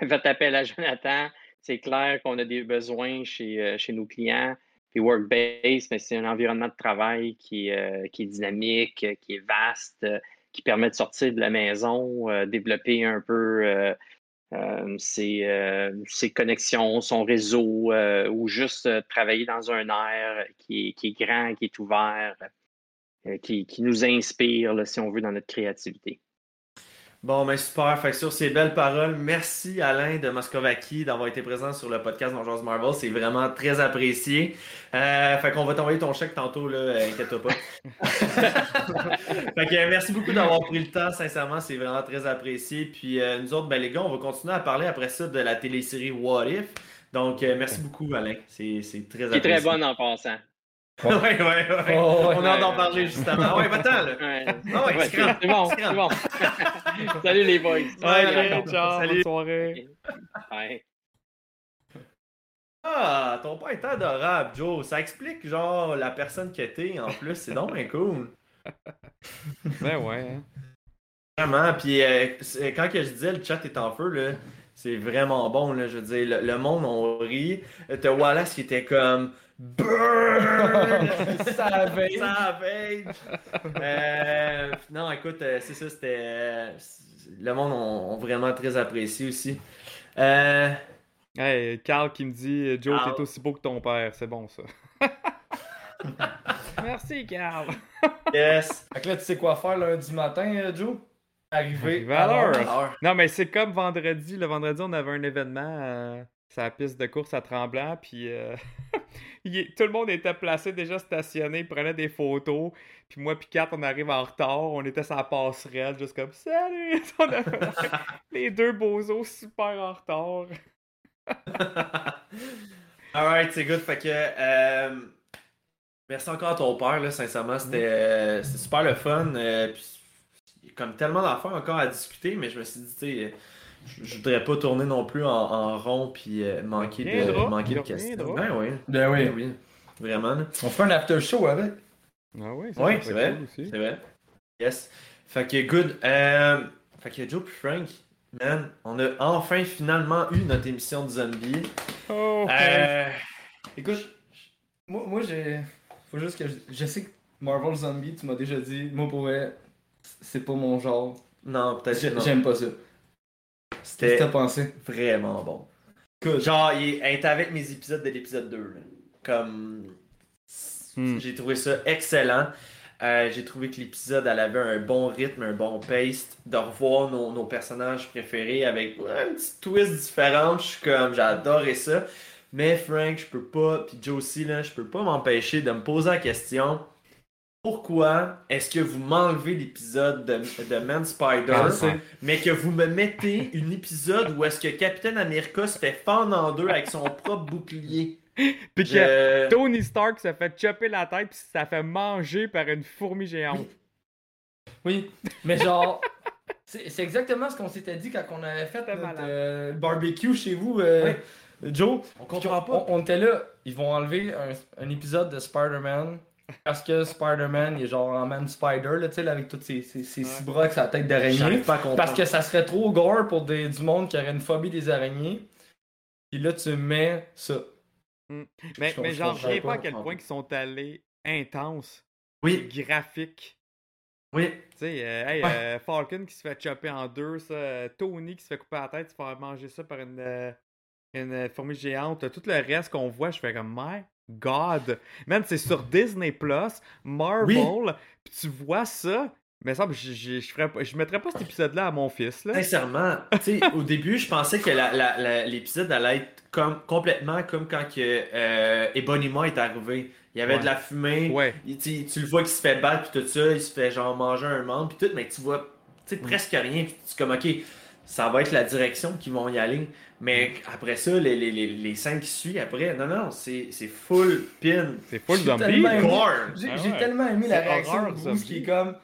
faites appel à Jonathan. C'est clair qu'on a des besoins chez, chez nos clients. Puis Workbase, c'est un environnement de travail qui, est, euh, est dynamique, euh, qui est vaste, euh, qui permet de sortir de la maison, développer un peu ses, connexions, son réseau, ou juste travailler dans un air qui est, grand, qui est ouvert, qui, nous inspire, si on veut, dans notre créativité. Bon, ben super. Fait que sur ces belles paroles, merci Alain de Moscovaki d'avoir été présent sur le podcast Dangereuse Marvel. C'est vraiment très apprécié. Euh, fait qu'on va t'envoyer ton chèque tantôt, là, euh, inquiète-toi pas. fait que euh, merci beaucoup d'avoir pris le temps. Sincèrement, c'est vraiment très apprécié. Puis euh, nous autres, ben les gars, on va continuer à parler après ça de la télésérie What If. Donc, euh, merci beaucoup, Alain. C'est c'est très Qui est apprécié. très bonne en passant. Ouais, ouais, ouais. Oh, ouais. On a d'en parler justement. Ah ouais, va-t'en, là. Ouais. Ah ouais, Ouais, c'est bon, C'est bon. Salut les boys. Ouais, ciao, Salut. bonne soirée. Bye. Ah, ton père est adorable, Joe. Ça explique, genre, la personne que t'es, en plus. C'est donc bien cool. Ben ouais. hein. Vraiment. Puis, euh, c'est- quand que je disais le chat est en feu, là, c'est vraiment bon, là. Je veux dire, le, le monde, on rit. Euh, T'as Wallace qui était comme... Burn! Savage. Savage! Euh, non, écoute, euh, c'est ça, c'était... euh, le monde, on, on vraiment très apprécié aussi. Euh, Hey, Carl qui me dit Joe, t'es aussi beau que ton père. C'est bon, ça. Merci, Carl. Yes. Fait que là, tu sais quoi faire lundi matin, Joe? Arriver Arriver à l'heure. Alors, Non, mais c'est comme vendredi. Le vendredi, on avait un événement euh, sur la piste de course à Tremblant. Puis euh, est- tout le monde était placé déjà stationné, il prenait des photos. Puis moi, puis Kat, on arrive en retard. On était sur la passerelle, juste comme Salut! On les deux bozos super en retard. Alright, c'est good. Fait que. euh, merci encore à ton père, là, sincèrement. C'était euh, c'était super le fun. euh, puis, il y a comme tellement d'affaires encore à discuter, mais je me suis dit, tu sais, je, voudrais pas tourner non plus en, en rond puis euh, manquer de, reviendra, manquer de questions. Ben oui. Ben oui. Ben oui. Vraiment. On fait un after show avec. Ah oui, c'est peut vrai. cool. C'est vrai. Yes. Fait que good. Euh, fait que Joe puis Frank, man, on a enfin finalement eu notre émission de zombie. Oh, Euh, Écoute, moi, moi j'ai. Faut juste que je... je sais que Marvel Zombie, tu m'as déjà dit, moi pour vrai, c'est pas mon genre. non, peut-être que. J'aime pas ça. Qu'est-ce que C'était t'as pensé? vraiment bon. Genre, il était avec mes épisodes de l'épisode 2. là. Comme. Hmm. J'ai trouvé ça excellent. Euh, j'ai trouvé que l'épisode elle avait un bon rythme, un bon pace. De revoir nos, nos personnages préférés avec ouais, un petit twist différent. Je suis comme, j'ai adoré ça. Mais Frank, je peux pas, puis Joe aussi, là, je peux pas m'empêcher de me poser la question pourquoi est-ce que vous m'enlevez l'épisode de, de Man Spider, mais que vous me mettez un épisode où est-ce que Captain America se fait fendre en deux avec son propre bouclier? Puis que Je- Tony Stark se fait chopper la tête, puis ça fait manger par une fourmi géante. Oui, mais genre, c'est c'est exactement ce qu'on s'était dit quand on avait fait notre euh, barbecue chez vous, euh, Joe. On comprend on, pas. on était là, ils vont enlever un, un épisode de Spider-Man. Parce que Spider-Man, il est genre en Man Spider, là, tu sais, là, avec tous ses, ses, ses six bras avec sa tête d'araignée. Parce que ça serait trop gore pour des, du monde qui aurait une phobie des araignées. Puis là, tu mets ça. Mais, Je mais comprends j'en reviens pas, pas à quel je point ils sont allés intenses, Oui, graphiques. oui. Tu sais, euh, hey, Ouais. euh, Falcon qui se fait chopper en deux, ça, Tony qui se fait couper la tête, se fait manger ça par une, euh, une fourmi géante. Tout le reste qu'on voit, je fais comme My God. Man, c'est sur Disney Plus, Marvel, puis tu vois ça. Mais ça, je, je, je, ferais pas- je mettrais pas cet épisode-là à mon fils. Là. Sincèrement, tu sais, au début, je pensais que l'épisode allait être comme, complètement comme quand que, euh, Ebonima est arrivé. Il y avait Ouais. de la fumée. Ouais. Il- tu le vois qu'il se fait battre puis tout ça, il se fait genre manger un membre puis tout, mais tu vois tu sais, Mm. presque rien. Puis tu es comme ok, ça va être la direction qu'ils vont y aller. Mais après ça, les, les, les, les scènes qui suivent après, non, non, c'est c'est full pin. C'est full J'ai zombie. tellement aimé- Gore. J'ai Ah ouais. tellement aimé la réaction de Bruce qui est comme.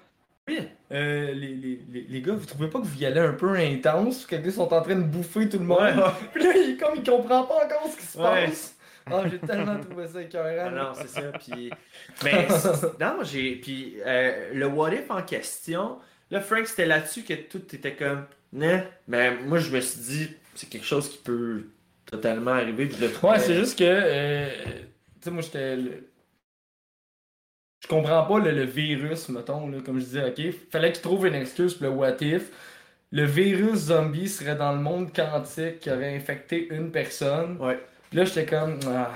Oui. Euh, les, les, les, les gars, vous trouvez pas que vous y allez un peu intense? Que les gars sont en train de bouffer tout le monde? Ouais. Puis là, il, comme il comprend pas encore ce qui se Ouais. passe. Ah, j'ai tellement trouvé ça Ah écœurant. non, c'est ça. Puis, mais c'est- non, j'ai. Puis euh, le what if en question, là, Frank, c'était là-dessus que tout était comme. Mais moi, je me suis dit, c'est quelque chose qui peut totalement arriver. puis le Ouais, c'est juste que. euh, tu sais, moi, j'étais. le- Je comprends pas le, le virus, mettons, là, comme je disais, ok. Fallait qu'il trouve une excuse pour le what if. Le virus zombie serait dans le monde quantique qui aurait infecté une personne. Ouais. Puis là, j'étais comme. Ah,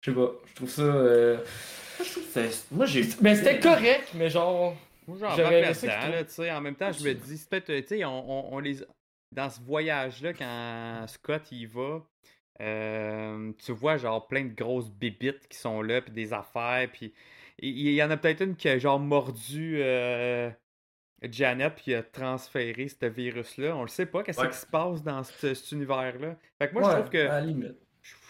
je sais pas, je trouve ça. euh, Moi, j'ai. Mais c'était correct, mais genre. Moi, j'en là-dedans, qu'il là, tu sais. En même temps, je me dis, c'est peut-être, tu sais, on, on, on les... Dans ce voyage-là, quand Scott y va, euh, tu vois, genre, plein de grosses bébites qui sont là, puis des affaires, puis il y en a peut-être une qui a, genre, mordu euh, Janet, puis a transféré ce virus-là. On le sait pas, qu'est-ce Ouais. qui se passe dans ce- cet univers-là. Fait que moi, ouais, je trouve que... À la limite.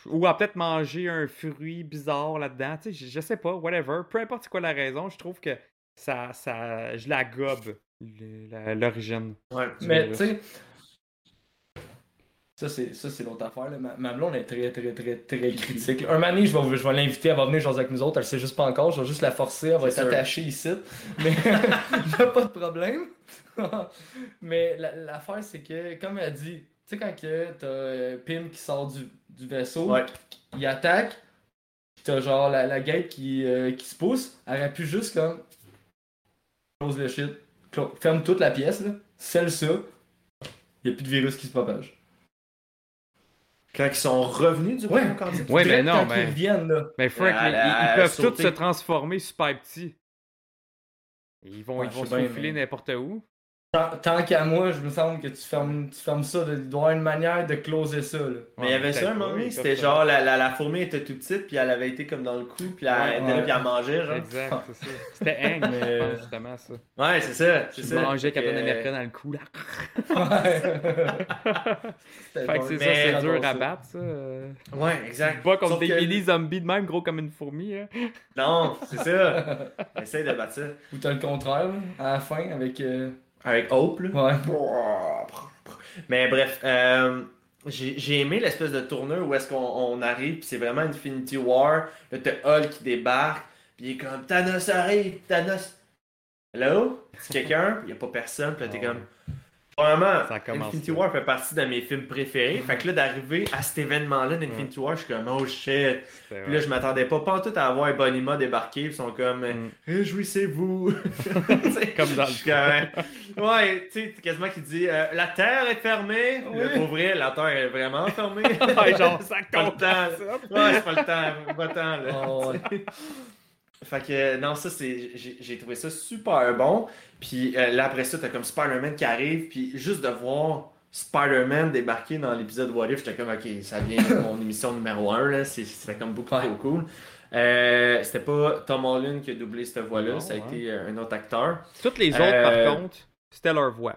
Ou a peut-être mangé un fruit bizarre là-dedans. Tu sais, je, je sais pas, whatever. Peu importe quoi la raison, je trouve que ça, ça je la gobe, la- l'origine. Ouais. Mais tu sais. Ça, c'est, ça, c'est l'autre affaire. Là. Ma, ma blonde est très, très, très, très critique. Un moment donné, je vais, je vais l'inviter, elle va venir jouer avec nous autres. Elle sait juste pas encore. Je vais juste la forcer. Elle va attachée ici. Mais il n'y a pas de problème. Mais la- l'affaire, c'est que, comme elle dit, tu sais, quand que t'as euh, Pim qui sort du, du vaisseau, Ouais. il attaque, pis t'as genre la, la gate qui, euh, qui se pousse, elle aurait pu juste comme. Close le shit. Ferme toute la pièce, là. Scelle ça. Il n'y a plus de virus qui se propage. quand ils sont revenus du Ouais. candide. Ouais, mais Direct non, quand mais- ils reviennent, là. Mais Frank, Elle ils, peuvent tous se transformer super petits. Ils vont, Ouais, ils vont se bien, faufiler mais- n'importe où. Tant, tant qu'à moi, je me semble que tu fermes, tu fermes ça. de- Il doit y avoir une manière de closer ça, là. Mais il y avait ça un moment donné, c'était genre la, la, la fourmi était toute petite, puis elle avait été comme dans le cou, puis elle Ouais, était là, ouais. puis elle mangeait, genre. Exact, c'est ça. C'était Hank, Mais- pense, justement, ça. Ouais, c'est ça. C'est Tu ça. mangeais Captain Fait que- America dans le cou, là. C'était Fait que c'est ça, c'est dur à battre, ça. euh. Ouais, exact. Pas comme des que- mini zombies de même, gros comme une fourmi. Hein. Non, c'est ça. Essaye de battre ça. Ou t'as le contraire, à la fin, avec. Avec Hope, là. Ouais. Mais bref, euh, j'ai j'ai aimé l'espèce de tourneur où est-ce qu'on on arrive, puis c'est vraiment Infinity War. Là, t'as Hulk qui débarque, puis il est comme Thanos arrive, Thanos. Hello? C'est quelqu'un? Il n'y a pas personne, puis là, t'es Ah comme. Vraiment, Ça commence Infinity. War fait partie de mes films préférés. Fait que là, d'arriver à cet événement-là d'Infinity War, je suis comme, oh shit. Puis là, je m'attendais pas, pas en tout à avoir Bonima débarquer. Ils sont comme, Mm. réjouissez-vous. Comme dans le comme, Ouais, tu sais, quasiment qui dit, euh, la terre est fermée. Oui. Pour vrai, la terre est vraiment fermée. Ouais, genre, ça pas le compte. temps. Ouais, c'est pas le temps. Pas le temps, là. Oh, ouais. Fait que, euh, non, ça, c'est. J'ai trouvé ça super bon. Puis euh, là, après ça, t'as comme Spider-Man qui arrive. Puis juste de voir Spider-Man débarquer dans l'épisode What If, j'étais comme, ok, ça vient de mon émission numéro 1, là. c'est- C'était comme beaucoup Ouais. trop cool. Euh, C'était pas Tom Holland qui a doublé cette voix-là, ça a ouais. été un autre acteur. Toutes les autres, Euh, par contre, c'était leur voix.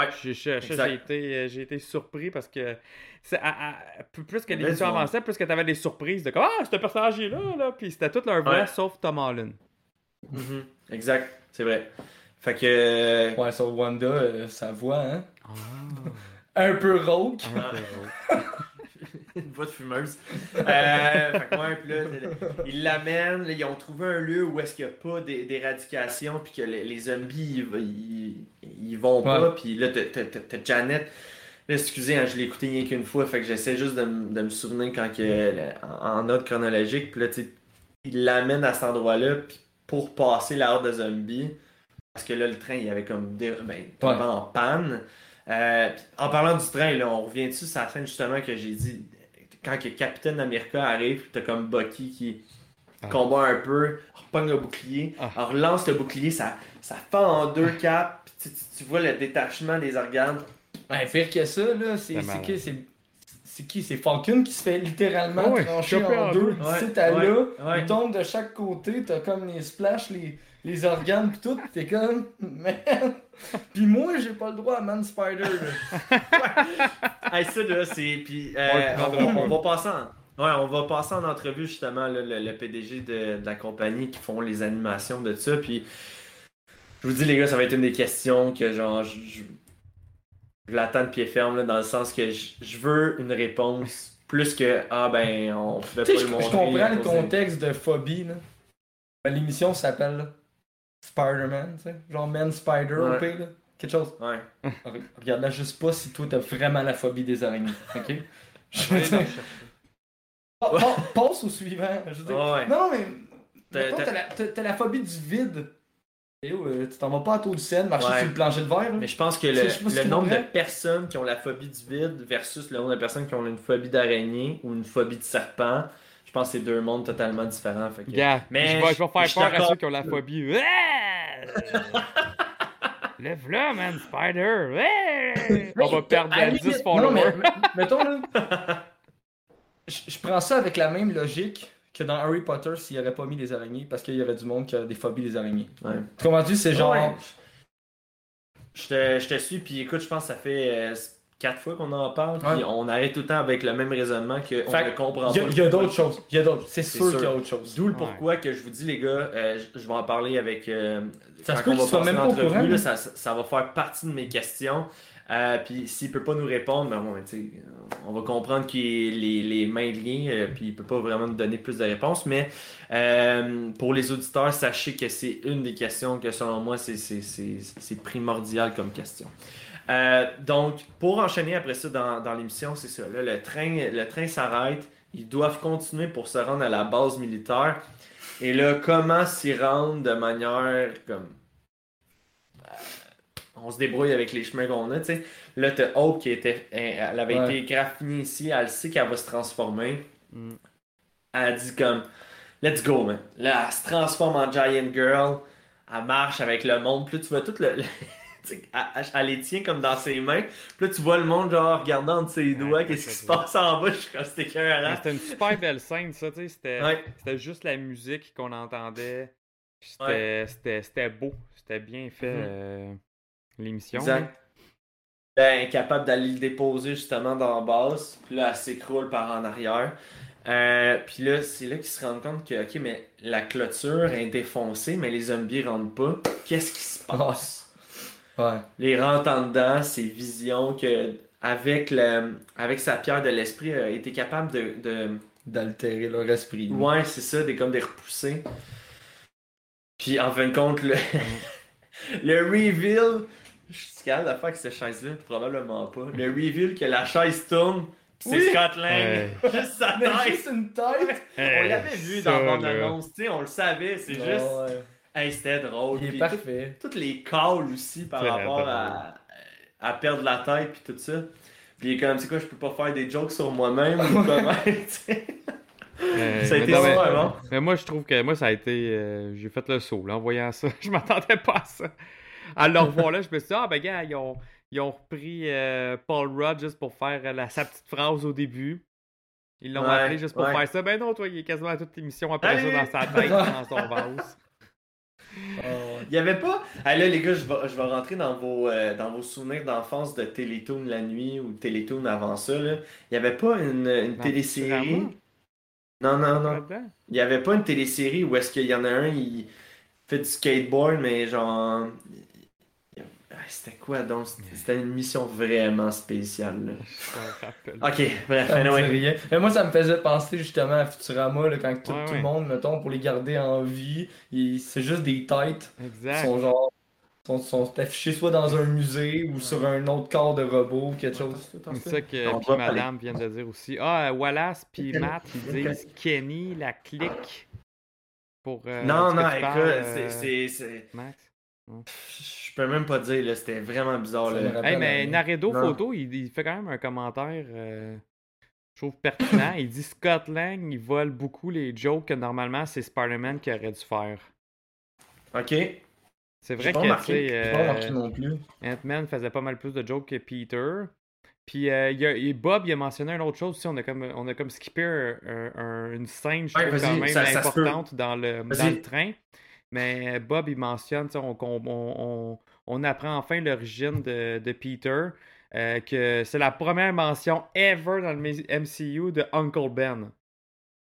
Ouais, J'ai été, euh, j'ai été surpris parce que c'est à- à- plus que l'émission avançait, plus que t'avais des surprises de comme Ah, ce personnage est là, là. Puis c'était toute leur voix Ouais. sauf Tom Holland. Mhm. Exact, c'est vrai. Fait que. euh, Ouais, sur Wanda, euh, sa voix, hein. Un peu rauque. une voix de fumeuse. Euh, fait que ouais, puis là, ils l'amènent, ils ont trouvé un lieu où est-ce qu'il n'y a pas d'é- d'éradication, puis que les, les zombies, ils, ils, ils vont pas, puis là, t'as- Janet. Là, excusez, hein, je l'ai écouté rien qu'une fois, fait que j'essaie juste de, me- de me souvenir quand que, en, en ordre chronologique, puis là, tu sais, ils l'amènent à cet endroit-là, pour passer la horde de zombies, parce que là, le train, il avait comme dé- ben, tombé Ouais. en panne. Euh, en parlant du train, là, on revient dessus sur la scène justement que j'ai dit quand que Captain America arrive, t'as comme Bucky qui Ah. combat un peu, repogne le bouclier, Ah. alors relance le bouclier, ça, ça fend en deux capes, puis tu, tu- tu vois le détachement des organes. Ouais, pire que ça, là, c'est qui? C'est c'est qui? C'est Falcon qui se fait littéralement Ah ouais, trancher en deux. à ouais, là, ouais. il tombe de chaque côté, t'as comme les splashs, les, les organes pis tout, t'es comme, man. Pis moi, j'ai pas le droit à Man Spider. Hey, ça là, c'est. Puis euh, On va passer en. Ouais, on va passer en entrevue justement là, le, le PDG de, de la compagnie qui font les animations de ça. Puis je vous dis les gars, ça va être une des questions que genre je, je, je l'attends de pied ferme là, dans le sens que je, je veux une réponse plus que ah ben on Tu pas le montrer. je comprends le contexte de phobie, là. Ben, L'émission s'appelle là, Spider-Man, tu sais. Genre Man Spider, au Ouais. pire, là. Quelque chose. Ouais. Re- Regarde là, juste pas si toi t'as vraiment la phobie des araignées, ok? Je veux dire, pa- pa- passe au suivant. Je veux dire, Ouais. Non, mais. T'as- la, la phobie du vide. Et oh, euh, tu t'en vas pas à taux du Seine marcher Ouais. sur le plancher de verre. là. Mais je pense que Je le, sais le nombre de personnes qui ont la phobie du vide versus le nombre de personnes qui ont une phobie d'araignée ou une phobie de serpent, je pense que c'est deux mondes totalement différents. Fait que- Mais je vais, je vais je- je faire peur à ceux qui ont la phobie. Ouais! Lève-la, man, Spider! Ouais! On va perdre À la 10 limite- non, followers. mais, mais- mettons là. je, je prends ça avec la même logique que dans Harry Potter s'il n'y aurait pas mis les araignées parce qu'il y aurait du monde qui a des phobies des araignées. Ouais. Comment tu c'est genre. Ouais. Je te, je te suis, puis écoute, je pense que ça fait euh, quatre fois qu'on en parle, puis Ouais. on arrête tout le temps avec le même raisonnement qu'on Fait ne comprend Il y a, pas. il y a d'autres choses. Il y a d'autres. C'est sûr, sûr. qu'il y a autre chose. D'où le pourquoi que je vous dis, les gars, euh, je, je vais en parler avec. euh, Ça se peut on va même pas au courant, là, ça, va faire partie de mes questions. Euh, puis s'il peut pas nous répondre, ben bon, tu sais, on va comprendre qu'il est les, les mains liées, euh, puis il peut pas vraiment nous donner plus de réponses. Mais euh, pour les auditeurs, sachez que c'est une des questions que selon moi, c'est- c'est c'est- c'est primordial comme question. Euh, donc, pour enchaîner après ça dans, dans l'émission, c'est ça. Là, le train, le train s'arrête. Ils doivent continuer pour se rendre à la base militaire. Et là, comment s'y rendre de manière comme. euh, on se débrouille avec les chemins qu'on a, tu sais. Là, t'as Hope qui était, elle avait Ouais. été graffinée ici, elle sait qu'elle va se transformer. Mm. Elle a dit comme, let's go, man. Là, elle se transforme en Giant Girl, elle marche avec le monde, là, tu vois tout le... elle, elle- les tient comme dans ses mains, puis là, tu vois le monde, genre, regardant entre ses doigts, qu'est-ce qui se passe en bas, je suis comme, c'était écœurant. C'était une super belle scène, ça, tu sais. C'était Ouais. juste la musique qu'on entendait. C'était Ouais. beau. C'était bien fait, Mhm. euh, l'émission. Exact. Ben, incapable d'aller le déposer justement dans la base. Puis là, elle s'écroule par en arrière. Euh, puis là, c'est là qu'ils se rendent compte que, ok, mais la clôture est défoncée, mais les zombies rentrent pas. Qu'est-ce qui se passe? Ouais. Les rentrent en dedans, c'est Vision que, avec, le, avec sa pierre de l'esprit, a été capable de. de D'altérer leur esprit. ouais, c'est ça, des, comme des repoussés. Puis en fin de compte, le, le reveal. Je suis capable de faire avec cette chaise-là, probablement pas. Le reveal que la chaise tourne, pis c'est Oui. Scott Lang. Ouais. Juste sa Mais tête. juste une tête! On Hey, l'avait vu ça, dans mon là. annonce, tu sais, on le savait, c'est juste. Ouais. Hey, c'était drôle. Il est Puis parfait. tout- toutes les calls aussi par rapport à, à perdre la tête puis tout ça. Puis il est comme, c'est quoi, je peux pas faire des jokes sur moi-même ou comment, tu sais. Euh, Ça a mais été non, mais- super bon. Mais moi, je trouve que moi, ça a été. euh, J'ai fait le saut là, en voyant ça. Je m'attendais pas à ça. À le revoir là, je me suis dit, ah, ben, gars, ils ont, ils ont repris euh, Paul Rudd juste pour faire euh, la, sa petite phrase au début. Ils l'ont Ouais, appelé juste pour ouais. faire ça. Ben non, toi, il est quasiment à toute l'émission après Allez! ça dans sa tête, dans son vase. Il y avait pas. Ah là, les gars, je vais, je vais rentrer dans vos, euh, dans vos souvenirs d'enfance de Télétoon la nuit ou Télétoon avant ça. Là. Il y avait pas une, une Dans télésérie? Non, non, non. Il y avait pas une télésérie où est-ce qu'il y en a un, il fait du skateboard, mais genre. Ah, C'était quoi donc? C'était- une mission vraiment spéciale. là. Je me rappelle. Ok, bref, anyway. rien. Mais moi, ça me faisait penser justement à Futurama, là, quand tout, Ouais, tout ouais. le monde, mettons, pour les garder en vie, ils- c'est juste des têtes qui Exact. sont genre. Sont, sont affichés soit dans un musée ou sur un autre corps de robot ou quelque chose. C'est ça que puis madame vient de dire aussi. Ah, euh, Wallace puis Matt, ils disent Kenny, la clique. Pour, euh, Non, non, écoute, c'est- Je peux même pas dire, là, c'était vraiment bizarre. Là. Hey, mais Naredo Non. Photo, il, il fait quand même un commentaire, euh, je trouve pertinent. il dit Scott Lang, il vole beaucoup les jokes que normalement c'est Spider-Man qui aurait dû faire. Ok. C'est vrai pas que, remarqué. tu sais, J'ai pas euh, non plus. Ant-Man faisait pas mal plus de jokes que Peter. Puis euh, il y a- et Bob, il a mentionné une autre chose aussi. On a comme, on a comme skippé un- un- un- une scène, je Ouais, trouve, quand même ça- ça importante dans le, dans le train. Mais Bob, il mentionne, on, on, on- on- on apprend enfin l'origine de, de Peter. euh, que c'est la première mention ever dans le MCU de Uncle Ben.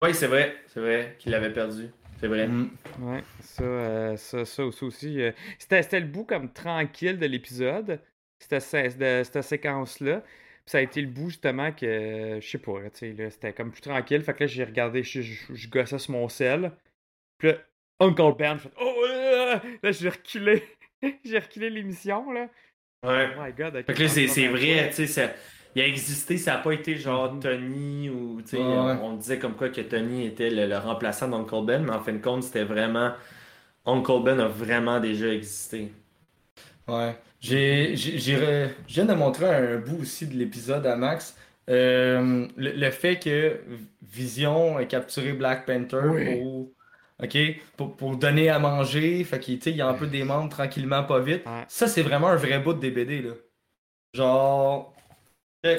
Oui, c'est vrai, c'est vrai qu'il l'avait perdu. C'est vrai. Mm. Ouais, ça, euh, ça, ça, ça aussi. euh, c'était, le bout comme tranquille de l'épisode, cette, cette séquence-là. Puis ça a été le bout justement que, je sais pas, là, tu sais, là, c'était comme plus tranquille. Fait que là, j'ai regardé, je, gossais sur mon sel. Puis là, Uncle Ben, je fais, oh, euh, là, j'ai reculé. j'ai reculé l'émission, là. Ouais. Oh my god, Fait que là, c'est vrai, tu sais, ça- il a existé, ça n'a pas été genre Mhm. Tony ou, tu sais, Ouais, on, disait comme quoi que Tony était le, le remplaçant d'Uncle Ben, mais en fin de compte, c'était vraiment. Uncle Ben a vraiment déjà existé. Ouais. J'ai, j'ai, j'ai re- je viens de montrer un bout aussi de l'épisode à Max. Euh, le, le fait que Vision ait capturé Black Panther Oui. pour, ok, pour, pour donner à manger, fait qu'il tu sais, il en peut des membres tranquillement, pas vite. Ouais. Ça, c'est vraiment un vrai bout de DBD, là. Genre. euh,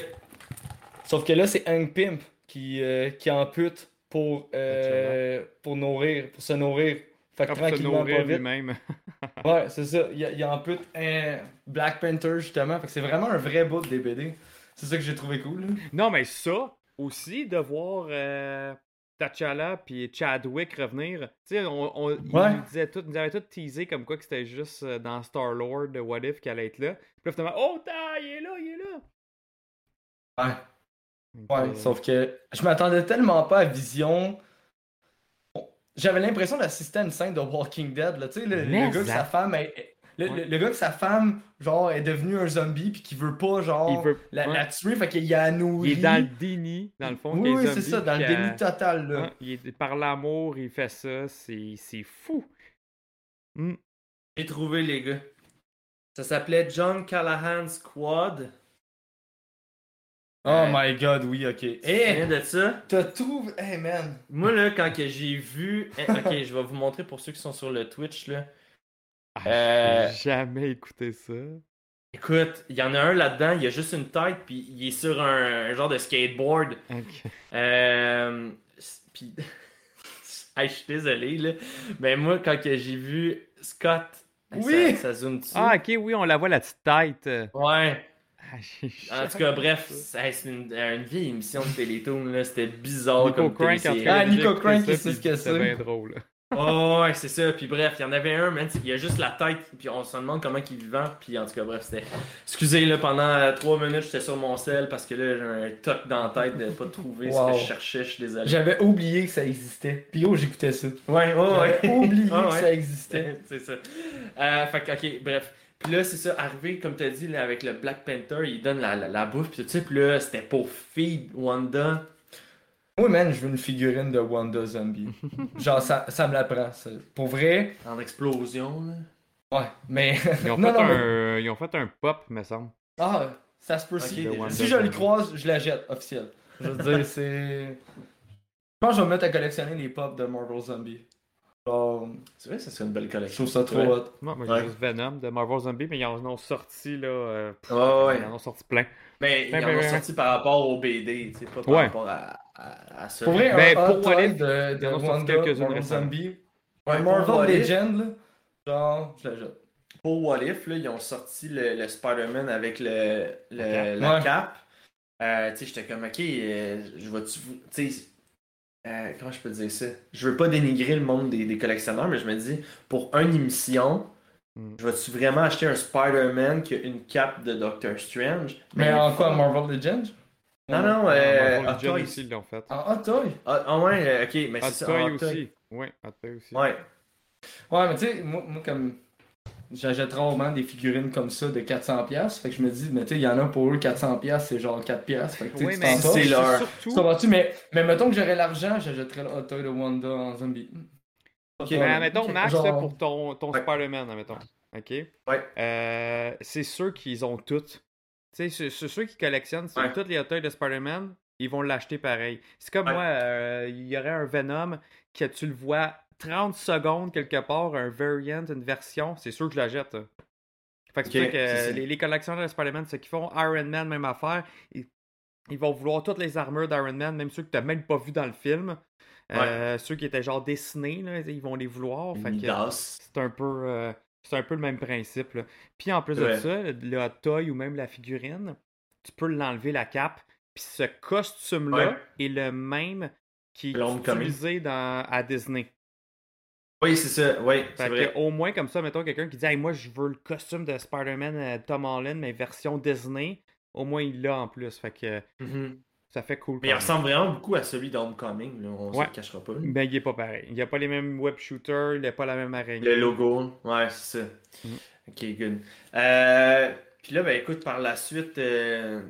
Sauf que là, c'est Hank Pimp qui, euh, qui ampute pour, euh, pour nourrir, pour se nourrir. Fait que tranquillement, pas vite. lui-même. Ouais, c'est ça. Il y a, il y a en plus un Black Panther, justement. Fait que c'est vraiment un vrai bout de DBD. C'est ça que j'ai trouvé cool. là. Non, mais ça aussi, de voir euh, T'Challa puis Chadwick revenir. Tu sais, on, on, ils Ouais. nous disaient tout, nous avaient tout teasé comme quoi que c'était juste euh, dans Star-Lord de What If qu'elle allait être là. Puis là, finalement, oh, t'as, il est là, il est là. Ouais. Ouais, euh, sauf que je m'attendais tellement pas à Vision. J'avais l'impression d'assister à une scène de Walking Dead. Là. Tu sais, le, le gars ça- sa femme. Le, Ouais. le- le gars que sa femme, genre, est devenu un zombie puis qui veut pas, genre, veut. la, ouais. la tuer, fait qu'il a nourri. Il est dans le déni, dans le fond. Oui, oui, c'est ça, dans le déni euh, total, là. ouais, il est- par l'amour, il fait ça. C'est c'est fou. Hmm. J'ai trouvé, les gars. Ça s'appelait John Callahan Squad. Oh my god, oui, ok. Tu te Eh, de ça? t'as tout. Hey man. Moi, là, quand que j'ai vu. eh, ok, je vais vous montrer pour ceux qui sont sur le Twitch, là. Ah, Euh, J'ai jamais écouté ça. Écoute, il y en a un là-dedans, il y a juste une tête, puis il est sur un, un genre de skateboard. Ok. Euh, puis, Hey, je suis désolé, là. Mais moi, quand j'ai vu Scott, Oui! ça, ça zoome dessus. Ah, ok, oui, on la voit, la petite tête. Ouais. Ah, En tout cas, bref, c'est une, une vieille émission de Télétoon, là. C'était bizarre Nico comme Crank, en cas, Ah, Nico Crank, puis ce que c'était c'est. bien drôle. Oh, ouais, c'est ça. Puis bref, il y en avait un, man. Il y a juste la tête. Puis on se demande comment il vivant. Puis en tout cas, bref, c'était. Excusez, là, pendant euh, trois minutes, j'étais sur mon sel parce que là, j'ai un toc dans la tête de pas trouver Wow. ce que je cherchais. Je suis désolé. J'avais oublié que ça existait. Puis oh, j'écoutais ça. Ouais, ouais, ouais. Oublié Ah, que ouais. ça existait. c'est ça. Euh, fait que, ok, bref. Puis là, c'est ça, arrivé, comme tu as dit, là, avec le Black Panther, il donne la, la, la bouffe, puis tout ça. Puis là, c'était pour feed Wanda. Oui, man, je veux une figurine de Wanda Zombie. Genre, ça, ça me la prend. ça. Pour vrai, En explosion, là. ouais, mais. Ils ont, non, fait non, mais- un... Ils ont fait un pop, me semble. Ah, ça se peut si. je le croise, je la jette, officiel. Je veux dire, c'est. Je pense que je vais me mettre à collectionner les pops de Marvel Zombie. Genre, C'est vrai, ça serait une belle je collection. trouve ça trop Ouais. hot. Moi, Ouais. j'ai juste Venom de Marvel Zombie, mais ils en ont sorti, là. euh, pff, Ah ouais. Ils en ont sorti plein. Mais ils Ben, en ben, ont ben. sorti par rapport au BD, tu sais, pas par Ouais. rapport à, à, à ça. Pour vrai, Ben, pour de, de quelques-unes récemment. Ouais, Marvel Legend, là. Genre, je la jette. Pour What If, là, ils ont sorti le, le Spider-Man avec le, le- La la Ouais. cape. Euh, tu sais, j'étais comme, ok, euh, je vais-tu. Tu sais, euh, comment je peux dire ça? Je veux pas dénigrer le monde des, des collectionneurs, mais je me dis, pour une émission, Mm. je vais-tu vraiment acheter un Spider-Man qui a une cape de Doctor Strange? Mais en quoi, Marvel Legend Non, non, euh, Marvel Hot Legends Toys. aussi, ils l'ont fait. En hot toy Ah, ah ouais, euh, ok, mais Hot c'est ça. Toy Toy. aussi. Oui, Hot Toy aussi. Ouais. Ouais, mais tu sais, moi, moi, comme. J'achète rarement des figurines comme ça de 400$. Fait que je me dis, mais tu sais, il y en a pour eux 400$, c'est genre 4$. Fait que tu sais, Oui, tu mais c'est leur- surtout. Ça va-tu, mais, mais mettons que j'aurais l'argent, j'achèterais le hot toy de Wanda en zombie. Ok, Mais admettons, Max, genre- là, pour ton, ton Ouais. Spider-Man, admettons. OK? Ouais. Euh, c'est sûr qu'ils ont toutes. Tu sais, ceux- ceux, ceux qui collectionnent, c'est Ouais. toutes les toys de Spider-Man, ils vont l'acheter pareil. C'est comme Ouais. moi, euh, il y aurait un Venom que tu le vois 30 secondes quelque part, un variant, une version, c'est sûr que je la jette. Fait que c'est Ok, sûr que les, les collectionneurs de Spider-Man, ce qu'ils font, Iron Man, même affaire, ils, ils vont vouloir toutes les armures d'Iron Man, même ceux que tu n'as même pas vu dans le film. Euh, ceux qui étaient genre dessinés, là, ils vont les vouloir. C'est un peu euh, c'est un peu le même principe. là. Puis en plus de ça, le hot toy ou même la figurine, tu peux l'enlever la cape. Puis ce costume-là Ouais. est le même qui est utilisé dans, à Disney. Oui, c'est ça, oui, c'est vrai. au moins comme ça, mettons quelqu'un qui dit hey, moi je veux le costume de Spider-Man euh, Tom Holland, mais version Disney, au moins il l'a en plus. Fait que Mhm. Ça fait cool. Mais il ressemble vraiment beaucoup à celui d'Homecoming, là, on Ouais. se le cachera pas. là. Ben il est pas pareil. Il a pas les mêmes web shooters, il a pas la même araignée. Le logo, ouais, c'est ça. Mhm. Ok, good. Euh, puis là, ben écoute, par la suite, euh,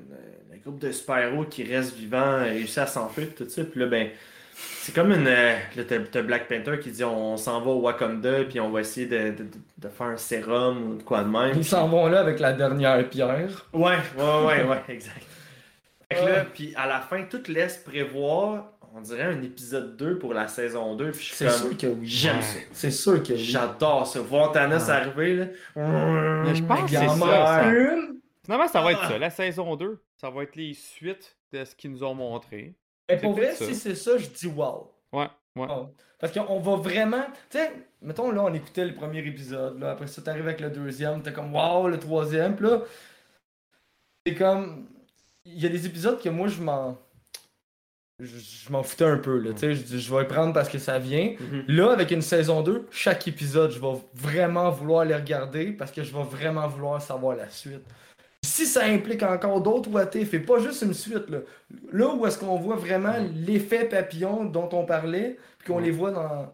le groupe de super-héros qui reste vivant a réussi à s'enfuir, tout ça. Puis là, ben, c'est comme une. euh, là, t'as, t'as Black Panther qui dit on, s'en va au Wakanda, puis on va essayer de, de- de faire un sérum ou de quoi de même. Ils s'en vont là avec la dernière pierre. Ouais, ouais, ouais, ouais, exact. Fait que là, puis à la fin, tout laisse prévoir, on dirait un épisode 2 pour la saison 2. Puis je suis C'est comme, sûr que oui. j'aime Ouais. ça. C'est sûr que oui. J'adore ça. Voir Thanos Ah. arriver, là. Mais je pense que c'est en ça. une. Finalement, ça va être Ah. ça. La saison 2, ça va être les suites de ce qu'ils nous ont montré. Mais pour vrai, ça. si c'est ça, je dis wow. Ouais, ouais. Parce qu'on va vraiment. Tu sais, mettons là, on écoutait le premier épisode. Là, après ça, t'arrives avec le deuxième. T'es comme wow, le troisième. Puis là, c'est comme. Il y a des épisodes que moi, je m'en. Je, je m'en foutais un peu. Là, tu sais, je dis, je vais prendre parce que ça vient. Mhm. Là, avec une saison 2, chaque épisode, je vais vraiment vouloir les regarder parce que je vais vraiment vouloir savoir la suite. Si ça implique encore d'autres what if, et pas juste une suite, là, là où est-ce qu'on voit vraiment l'effet papillon dont on parlait, puis qu'on Ouais. les voit dans.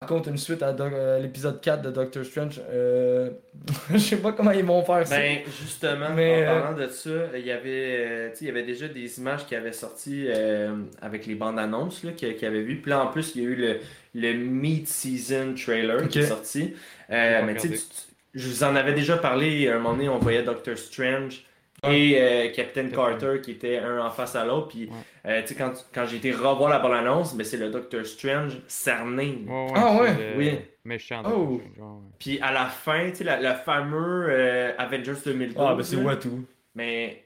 Par contre, une suite à euh, l'épisode 4 de Doctor Strange, euh... je sais pas comment ils vont faire ça. Ben, justement, Mais, en euh, parlant de ça, il y avait, euh, tu sais, il y avait déjà des images qui avaient sorti euh, avec les bandes annonces là, qu'il qu'il avait vu. Puis là, en plus, il y a eu le, le Mid-Season trailer qui est sorti. Euh, mais tu tu- je vous en avais déjà parlé, à un moment donné, on voyait Doctor Strange et euh, Captain Carter qui étaient un en face à l'autre. Puis, euh, quand, quand j'ai été revoir la bande-annonce, mais c'est le Doctor Strange cerné. Ouais, ouais, Ah ouais? le Oui. Méchant. Oh. Puis à la fin, tu sais, la- le fameux euh, Avengers 2012. Ah, ben c'est Watu. Mais.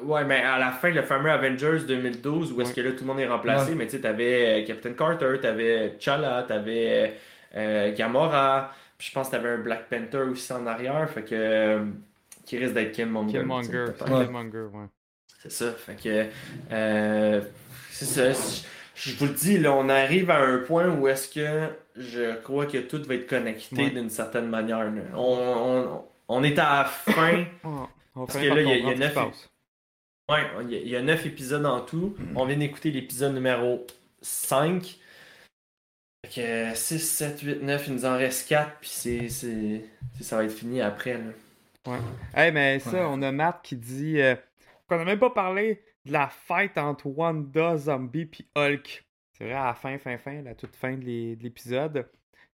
euh, ouais, mais à la fin, le fameux Avengers 2012, où est-ce que là tout le monde est remplacé, Ouais. mais tu sais, t'avais euh, Captain Carter, t'avais T'Challa, t'avais euh, Gamora, puis je pense que t'avais un Black Panther aussi en arrière, fait que. euh, qui risque d'être Killmonger. Killmonger. Killmonger, ouais. C'est ça, fait que. euh, c'est ça. Je je vous le dis, là, on arrive à un point où est-ce que je crois que tout va être connecté Ouais. d'une certaine manière. On, on, on est à la fin. Oh, on Parce que là, il y y a comprendre ce qui neuf- se passe. Ouais, il y, a- y a 9 épisodes en tout. On vient d'écouter l'épisode numéro 5. Fait que 6, 7, 8, 9, il nous en reste 4, puis c'est, c'est, c'est- ça va être fini après. Là. Hey, mais ça, Ouais. on a Matt qui dit euh, qu'on n'a même pas parlé de la fight entre Wanda, Zombie puis Hulk. C'est vrai, à la fin, fin, fin, la toute fin de l'é- de l'épisode,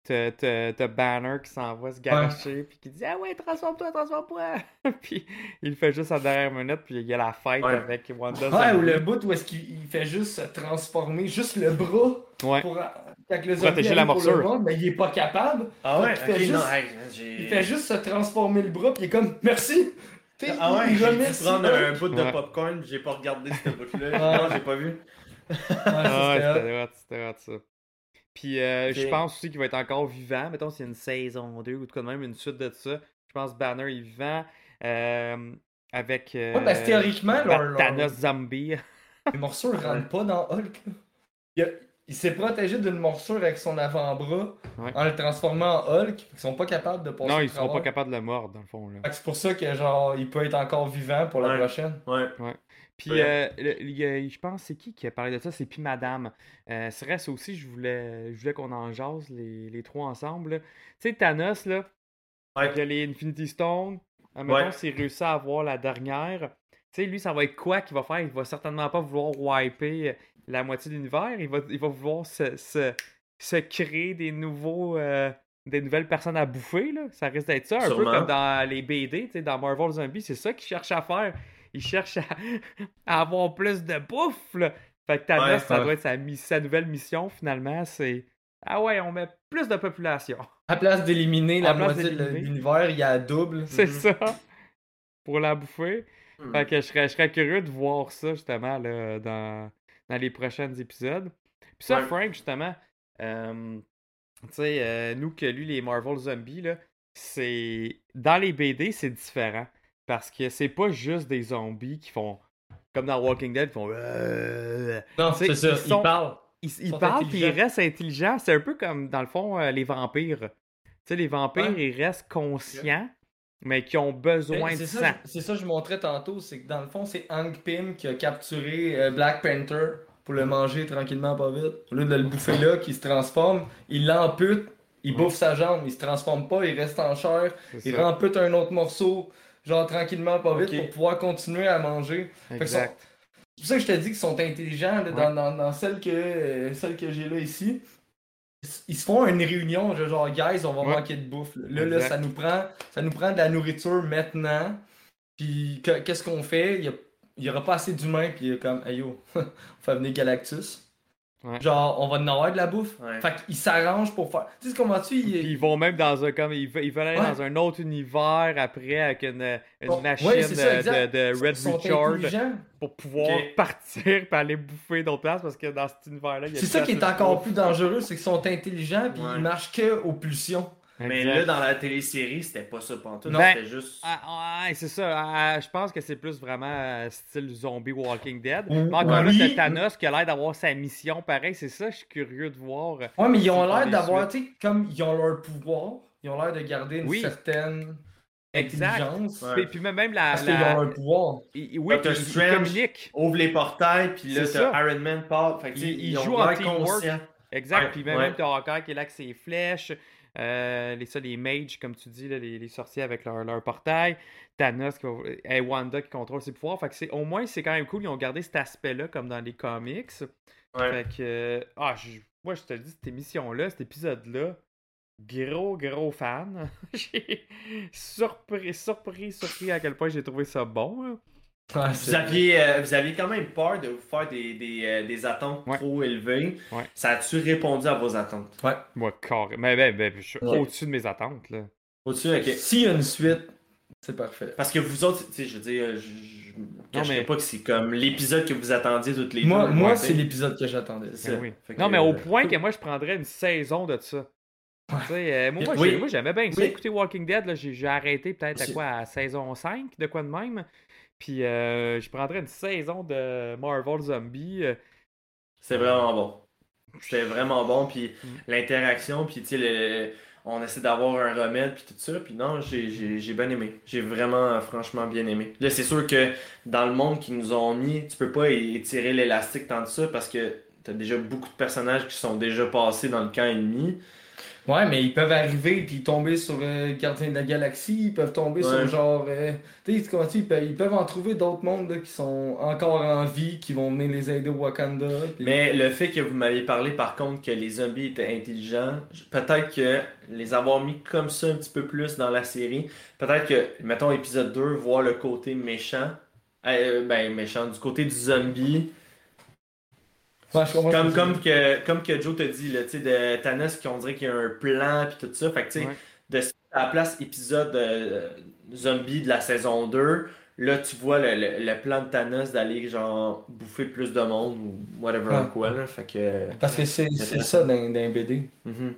t'as Banner qui s'en va se garocher puis qui dit Ah ouais, transforme-toi, transforme-toi. puis il le fait juste à la dernière minute, puis il y a la fight Ouais. avec Wanda. Ouais, ou le bout où est-ce qu'il il fait juste se transformer, juste le bras Ouais. pour quand le zombie Protéger la morsure. mais il est pas capable. Ah ouais? Il fait juste- j'ai... Il fait juste se transformer le bras, puis il est comme merci. T'sais, Ah ouais, il j'ai dû prendre un bout de Ouais. popcorn, j'ai pas regardé ce bout-là. Ah. non, j'ai pas vu. Ah ouais, c'était hot. c'était hot, ça. Puis euh, je pense aussi qu'il va être encore vivant. Mettons s'il y a une saison 2 ou tout de même une suite de ça. Je pense Banner est vivant. euh, avec. Euh, Ouais, parce que théoriquement, leur- leur- Thanos Zombie. Les morsures rentrent pas dans Hulk. a- il s'est protégé d'une morsure avec son avant-bras Ouais. en le transformant en Hulk. Ils sont pas capables de passer non, ils seront pas capables de le mordre, dans le fond. C'est pour ça que genre il peut être encore vivant pour la Ouais. prochaine. Ouais. Puis, Ouais. euh, le- y a- je pense, c'est qui qui a parlé de ça? C'est puis Madame. Euh, c'est vrai, ça aussi, je voulais, je voulais qu'on en jase, les, les trois ensemble. Tu sais, Thanos, là, Ouais. il y a les Infinity Stones. Euh, Ouais. s'il réussit à avoir la dernière, tu sais, lui, ça va être quoi qu'il va faire? Il va certainement pas vouloir wiper euh, la moitié de l'univers. Il va, il va vouloir se, se, se créer des nouveaux... euh, des nouvelles personnes à bouffer, là. Ça risque d'être ça, un Sûrement. peu comme dans les BD, dans Marvel Zombie, c'est ça qu'il cherche à faire. Il cherche à, à avoir plus de bouffe, là. Fait que Thanos, Ouais, ça ouais. doit être sa, sa nouvelle mission, finalement, c'est... Ah ouais, on met plus de population. À place d'éliminer la place moitié de l'univers, il y a double. C'est Mhm. ça. Pour la bouffer. Hmm. Fait que je serais, je serais curieux de voir ça, justement, là, dans, dans les prochains épisodes. Puis ça, Ouais. Frank, justement, euh, tu sais, euh, nous qui lu les Marvel Zombies, là, c'est... Dans les BD, c'est différent. Parce que c'est pas juste des zombies qui font... Comme dans Walking Dead, qui font... euh, Non, c'est ça. ils sont- Il parle. Ils, ils parlent puis ils restent intelligents. C'est un peu comme, dans le fond, euh, les vampires. Tu sais, les vampires, Ouais. ils restent conscients, mais qui ont besoin de sang. ça, c'est ça que je montrais tantôt, c'est que dans le fond, c'est Hank Pym qui a capturé euh, Black Panther pour le manger tranquillement, pas vite. Au lieu de le bouffer là, qui se transforme, il l'ampute, il bouffe sa jambe, il se transforme pas, il reste en chair, il rampute un autre morceau, genre tranquillement, pas vite, pour pouvoir continuer à manger. Exact. C'est pour ça que je te dis qu'ils sont intelligents là, dans, dans, dans celle que, euh, celle que j'ai là ici. Ils se font une réunion, genre, guys, on va Ouais. manquer de bouffe. Là, là, ça, nous prend, ça nous prend de la nourriture maintenant. Puis que- qu'est-ce qu'on fait? Il y, a- il y aura pas assez d'humains, puis il est comme, hey yo, on fait venir Galactus. Ouais. Genre, on va en avoir de la bouffe. Ouais. Fait qu'ils s'arrangent pour faire. Tu sais comment tu Puis ils vont même dans un comme ils, ve- ils veulent aller Ouais. dans un autre univers après avec une, une Bon, machine ouais, c'est ça, de- Red Ils sont Richard intelligents. pour pouvoir partir puis aller bouffer d'autres places parce que dans cet univers-là, il y a C'est ça qui est encore plus dangereux, c'est qu'ils sont intelligents, puis Ouais. ils marchent que aux pulsions. Mais Exact. là, dans la télésérie, c'était pas ça pantoute. Ben, C'était juste. Ah, ouais, c'est ça. Ah, je pense que c'est plus vraiment euh, style zombie Walking Dead. Oui. Mais encore là, t'as Thanos qui a l'air d'avoir sa mission pareil. C'est ça, je suis curieux de voir. Ouais, mais ils ont C'est l'air d'avoir, tu sais, comme ils ont leur pouvoir, ils ont l'air de garder une Oui. certaine Exact. intelligence. Ouais. Puis, puis même même la. Parce la- qu'ils ont leur pouvoir. il- oui, Doctor ils- ils Strange. Ouvre les portails, puis là, C'est t'as ça. Iron Man part. Fait que, Il- il ils joue en l'air teamwork. Exact. Ouais, puis même, ouais. même t'as Hawkeye qui est là avec ses flèches. Euh, les, ça, les mages, comme tu dis, là, les, les sorciers avec leur, leur portail. Thanos qui va, et Wanda qui contrôle ses pouvoirs. Fait que c'est, au moins, c'est quand même cool. Ils ont gardé cet aspect-là comme dans les comics. Ouais. Fait que. euh, ah, je- moi, je te le dis, cette émission-là, cet épisode-là, gros, gros fan. j'ai surpris, surpris, surpris à quel point j'ai trouvé ça bon. hein. Ouais, Vous aviez, euh, vous aviez quand même peur de vous faire des, des, euh, des attentes Ouais. trop élevées. Ouais. Ça a-tu répondu à vos attentes? Moi, carré. Mais ben, ben, je suis Ouais. au-dessus de mes attentes. Là. Au-dessus, ok. S'il y a une suite, c'est parfait. Parce que vous autres, tu sais, je veux dire, je, cacherai mais- pas que c'est comme l'épisode que vous attendiez toutes les Moi, deux. moi Ouais, c'est l'épisode que j'attendais. Ben ça. oui. Que, Non, mais au euh, point que moi, je prendrais une saison de ça. Euh, moi, moi, Oui. j'ai- moi, j'aimais bien ça. Oui. Écouter Walking Dead, là, j'ai j'ai arrêté peut-être à quoi, à saison 5, de quoi de même. Puis euh, je prendrais une saison de Marvel Zombie. euh, C'est vraiment bon. C'était vraiment bon, puis Mm. l'interaction, puis tu sais, on essaie d'avoir un remède, puis tout ça, puis non, j'ai- bien aimé. J'ai vraiment, franchement, bien aimé. Là, c'est sûr que dans le monde qu'ils nous ont mis, tu peux pas étirer l'élastique tant de ça, parce que t'as déjà beaucoup de personnages qui sont déjà passés dans le camp ennemi. Ouais, mais ils peuvent arriver puis tomber sur euh, Gardien de la Galaxie, ils peuvent tomber Ouais. sur genre. euh, tu sais, comment tu ils peuvent, ils peuvent en trouver d'autres mondes là, qui sont encore en vie, qui vont venir les aider au Wakanda. Mais le fait que vous m'aviez parlé, par contre, que les zombies étaient intelligents, peut-être que les avoir mis comme ça un petit peu plus dans la série, peut-être que, mettons, épisode 2, voir le côté méchant, euh, ben méchant, du côté du zombie, Ouais, comme, comme, que, comme que Joe t'a dit, là, tu sais, de Thanos, qu'on dirait qu'il y a un plan, puis tout ça, fait que, tu sais, Ouais. de à la place épisode euh, zombie de la saison 2, là, tu vois le, le- le plan de Thanos d'aller, genre, bouffer plus de monde, ou whatever, Ouais. quoi, là, fait que... Parce que c'est c'est ça dans, dans les BD. Mhm.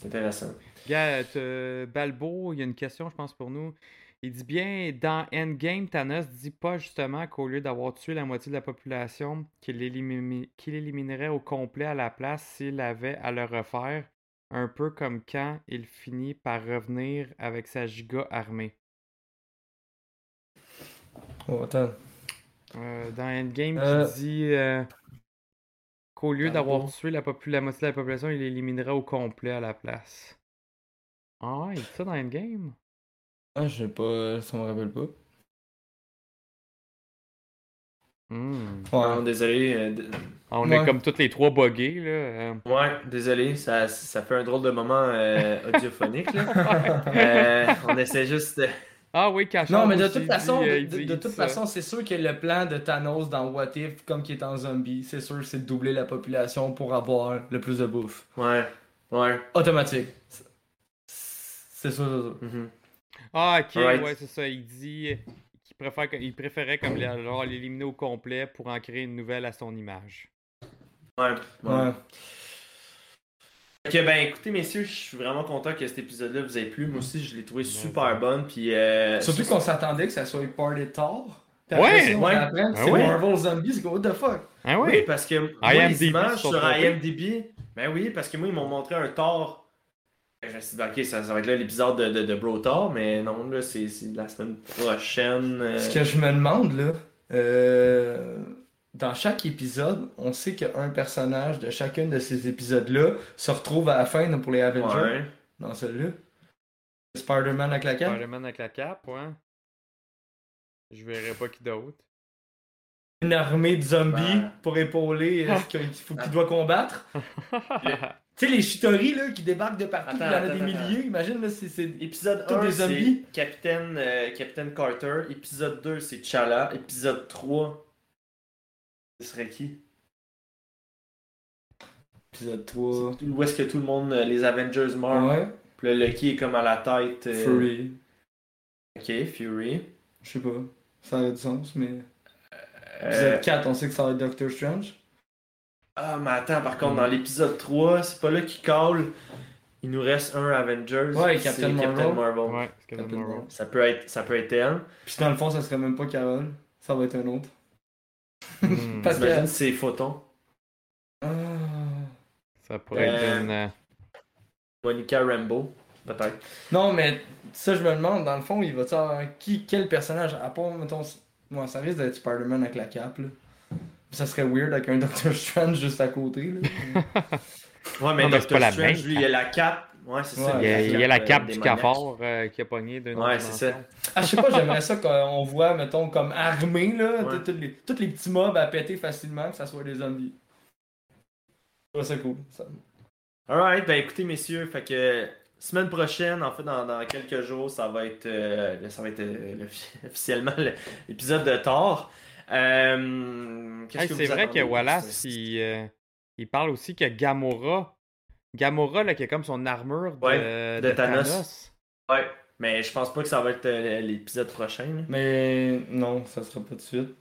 C'est intéressant. Gars, t'as- Balbo, il y a une question, je pense, pour nous. Il dit bien, dans Endgame, Thanos dit pas justement qu'au lieu d'avoir tué la moitié de la population, qu'il élimi- qu'il éliminerait au complet à la place s'il avait à le refaire, un peu comme quand il finit par revenir avec sa giga armée. Oh, attends. Euh, dans Endgame, Euh. il dit euh, qu'au lieu d'avoir tué la, la moitié de la population, il éliminerait au complet à la place. Ah il dit ça dans Endgame? Ah, je sais pas, ça me rappelle pas. Hmm. Non, Ouais. désolé. euh, d- Ah, on Ouais. est comme toutes les trois buggés, là. euh. Ouais, désolé, ça, ça fait un drôle de moment euh, audiophonique. Là. Euh, on essaie juste de... Ah oui, Cachard Non, mais de toute façon, dit, de, toute ça. façon, c'est sûr que le plan de Thanos dans What If, comme qui est en zombie, c'est sûr que c'est de doubler la population pour avoir le plus de bouffe. Ouais, ouais. Automatique. C'est sûr, c'est sûr. mhm. Ah, ok, ouais, c'est ça. Il dit qu'il préfère, il préférait comme les- genre, l'éliminer au complet pour en créer une nouvelle à son image. Ouais, ouais. Ouais. Ok, ben écoutez, messieurs, je suis vraiment content que cet épisode-là vous ait plu. Moi aussi, je l'ai trouvé super bonne. Puis, euh, Surtout qu'on s'attendait que ça soit Party Thor. Puis Ouais, après ça, on ouais. apprend que Ah c'est ouais. Marvel Zombies, c'est comme, what the fuck? Ah Oui, oui? parce que moi, IMDb les images sur. IMDb, ben oui, parce que moi, ils m'ont montré un Thor. Je me suis dit, ok, ça, ça va être là l'épisode de, de, de Bro Thor, mais non, là, c'est c'est la semaine prochaine. euh, Ce que je me demande, là, euh, dans chaque épisode, on sait qu'un personnage de chacun de ces épisodes-là se retrouve à la fin pour les Avengers. Ouais. Dans celui-là. Spider-Man avec la cape. Spider-Man avec la cape, ouais. Je verrai pas qui d'autre. Une armée de zombies Ouais. pour épauler euh, ce qu'il faut- qu'il doit combattre. Tu sais, les Chitori là, qui débarquent de partout, Attends, il y en a attends, des attends. milliers. Imagine, là, c'est. c'est- Épisode Tous 1, des c'est zombies. Capitaine, euh, Capitaine Carter. Épisode 2, c'est T'Challa. Épisode 3, ce serait qui? Épisode 3. Où est-ce que tout le monde, euh, les Avengers meurent? Ouais. Puis là, Lucky est comme à la tête. euh, Fury. Ok, Fury. Je sais pas. Ça aurait du sens, mais. Euh, Épisode 4, on sait que ça va être Doctor Strange. Ah, mais attends, par contre, dans l'épisode 3, c'est pas là qu'il call. Il nous reste un Avengers. Ouais, c'est Captain Marvel. Ouais, Captain Captain Marvel. Marvel. Ça peut être, ça peut être elle. Puis dans le fond, ça serait même pas Carole. Ça va être un autre. Hmm, Parce que. C'est Photon. Ah. Ça pourrait être Euh, une. euh, Monica Rambeau, peut-être. Non, mais ça, je me demande, dans le fond, il va avoir qui, quel personnage, à part, mettons, moi, ça risque d'être Spider-Man avec la cape, là. Ça serait weird avec un Doctor Strange juste à côté, là. Ouais, mais Non, mais c'est Doctor pas la Strange, même lui, il a la cape. Ouais, c'est ça. Ouais, Il y a, il y a la euh, cape des du cafard euh, qui a pogné d'une Ouais, c'est ça. Ah, je sais pas, j'aimerais ça qu'on voit, mettons, comme armé, là, Ouais. tous les, les petits mobs à péter facilement, que ça soit des zombies. Trouve ça cool. Ça. Alright, ben écoutez, messieurs, fait que semaine prochaine, en fait, dans, dans quelques jours, ça va être, euh, ça va être euh, le- officiellement le- l'épisode de Thor. Euh, Hey, c'est vous vrai attendez que Wallace, il, euh, il parle aussi que Gamora. Gamora, là, qui a comme son armure de, Ouais, de de Thanos. Ouais, mais je pense pas que ça va être euh, l'épisode prochain. là. Mais non, ça sera pas de suite.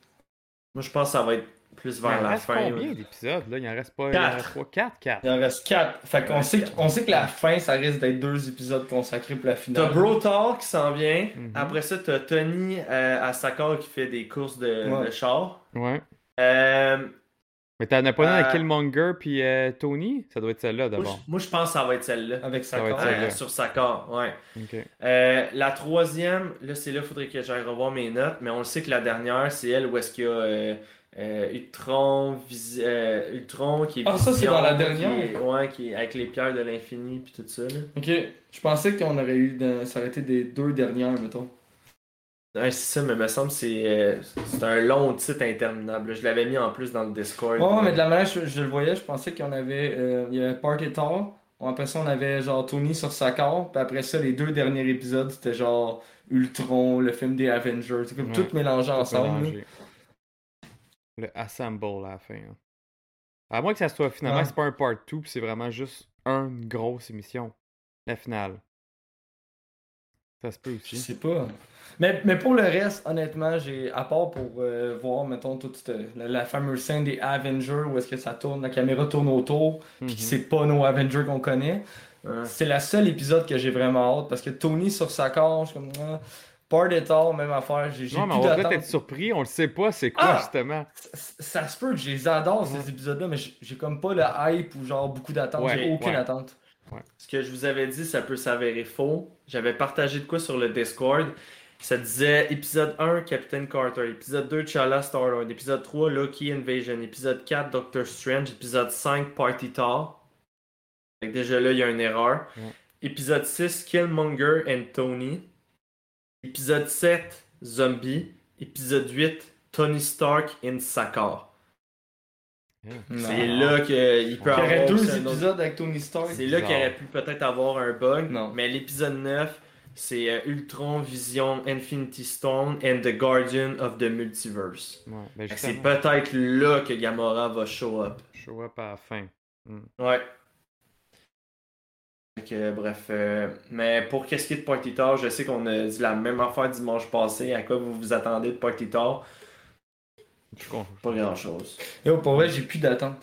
Moi, je pense que ça va être plus vers il en la reste fin. combien ouais. d'épisodes là? Il en reste pas. Il en Quatre. reste pas 4, 4. Il en reste 4. Fait qu'on sait, quatre. on sait que la fin, ça risque d'être deux épisodes consacrés pour la T'as finale. Bro Thor qui s'en vient. Mhm. Après ça, t'as Tony euh, à Sakar qui fait des courses de, Ouais. de char. Ouais. Euh, Mais t'en as pas une Euh, avec Killmonger puis euh, Tony? Ça doit être celle-là d'abord. moi, je pense que ça va être celle-là. Avec Ça va être Sakar. Euh, sur Sakar, ouais. Ok. Euh, la troisième, là, c'est là, il faudrait que j'aille revoir mes notes, mais on le sait que la dernière, c'est elle où est-ce qu'il y a euh, Ultron, Vis- euh, Ultron qui est Ah, ça, c'est dans la qui dernière? est- ouais, qui est avec les pierres de l'infini puis tout ça. Là. Ok. Je pensais qu'on aurait eu. de- Ça aurait été des deux dernières, mettons. Ouais, c'est ça, mais me semble que c'est euh, c'est un long titre interminable. Je l'avais mis en plus dans le Discord. Ouais, mais de la manière que je, je le voyais, je pensais qu'on avait. euh, il y avait Party Thor. Après ça, on avait genre Tony sur Sakar. Puis après ça, les deux derniers épisodes, c'était genre Ultron, le film des Avengers. C'est comme Ouais. tout mélangé ensemble. Mélangé. Le Assemble à la fin. hein. À moins que ça soit finalement, Ouais. c'est pas un part 2 puis c'est vraiment juste une grosse émission. La finale. Ça se peut Je aussi. sais pas. Mais, mais pour le reste, honnêtement, j'ai à part pour euh, voir, mettons, toute la, la fameuse scène des Avengers où est-ce que ça tourne, la caméra tourne autour, Mhm. puis que c'est pas nos Avengers qu'on connaît. C'est la seule épisode que j'ai vraiment hâte parce que Tony sur sa corde, je suis comme. Ah. Part des Thor, même affaire. J'ai Non, mais plus on va peut-être être surpris, on le sait pas, c'est quoi Ah! justement? Ça, ça se peut que je les adore ces épisodes-là, mais j'ai comme pas le hype ou genre beaucoup d'attente. Ouais, j'ai aucune ouais. attente. Ce que je vous avais dit, ça peut s'avérer faux. J'avais partagé de quoi sur le Discord. Ça disait épisode 1, Captain Carter. Épisode 2, Chala Star-Lord. Épisode 3, Loki Invasion. Épisode 4, Doctor Strange. Épisode 5, Party que déjà là, il y a une erreur. Ouais. Épisode 6, Killmonger and Tony. Épisode 7, Zombie. Épisode 8, Tony Stark in Sakar. C'est là qu'il peut aurait avoir deux autre- épisodes avec Tony Stark. c'est là qu'il aurait pu peut-être avoir un bug. Non. Mais l'épisode 9, c'est euh, Ultron, Vision, Infinity Stone and the Guardian of the Multiverse. Ouais, ben C'est peut-être là que Gamora va show up. show up à la fin. Ouais. Fait que, bref. euh, mais pour qu'est-ce qui est de Party Talk, je sais qu'on a dit la même affaire dimanche passé. À quoi vous vous attendez de Party con- Pas grand chose. Yo, pour vrai, j'ai plus d'attente.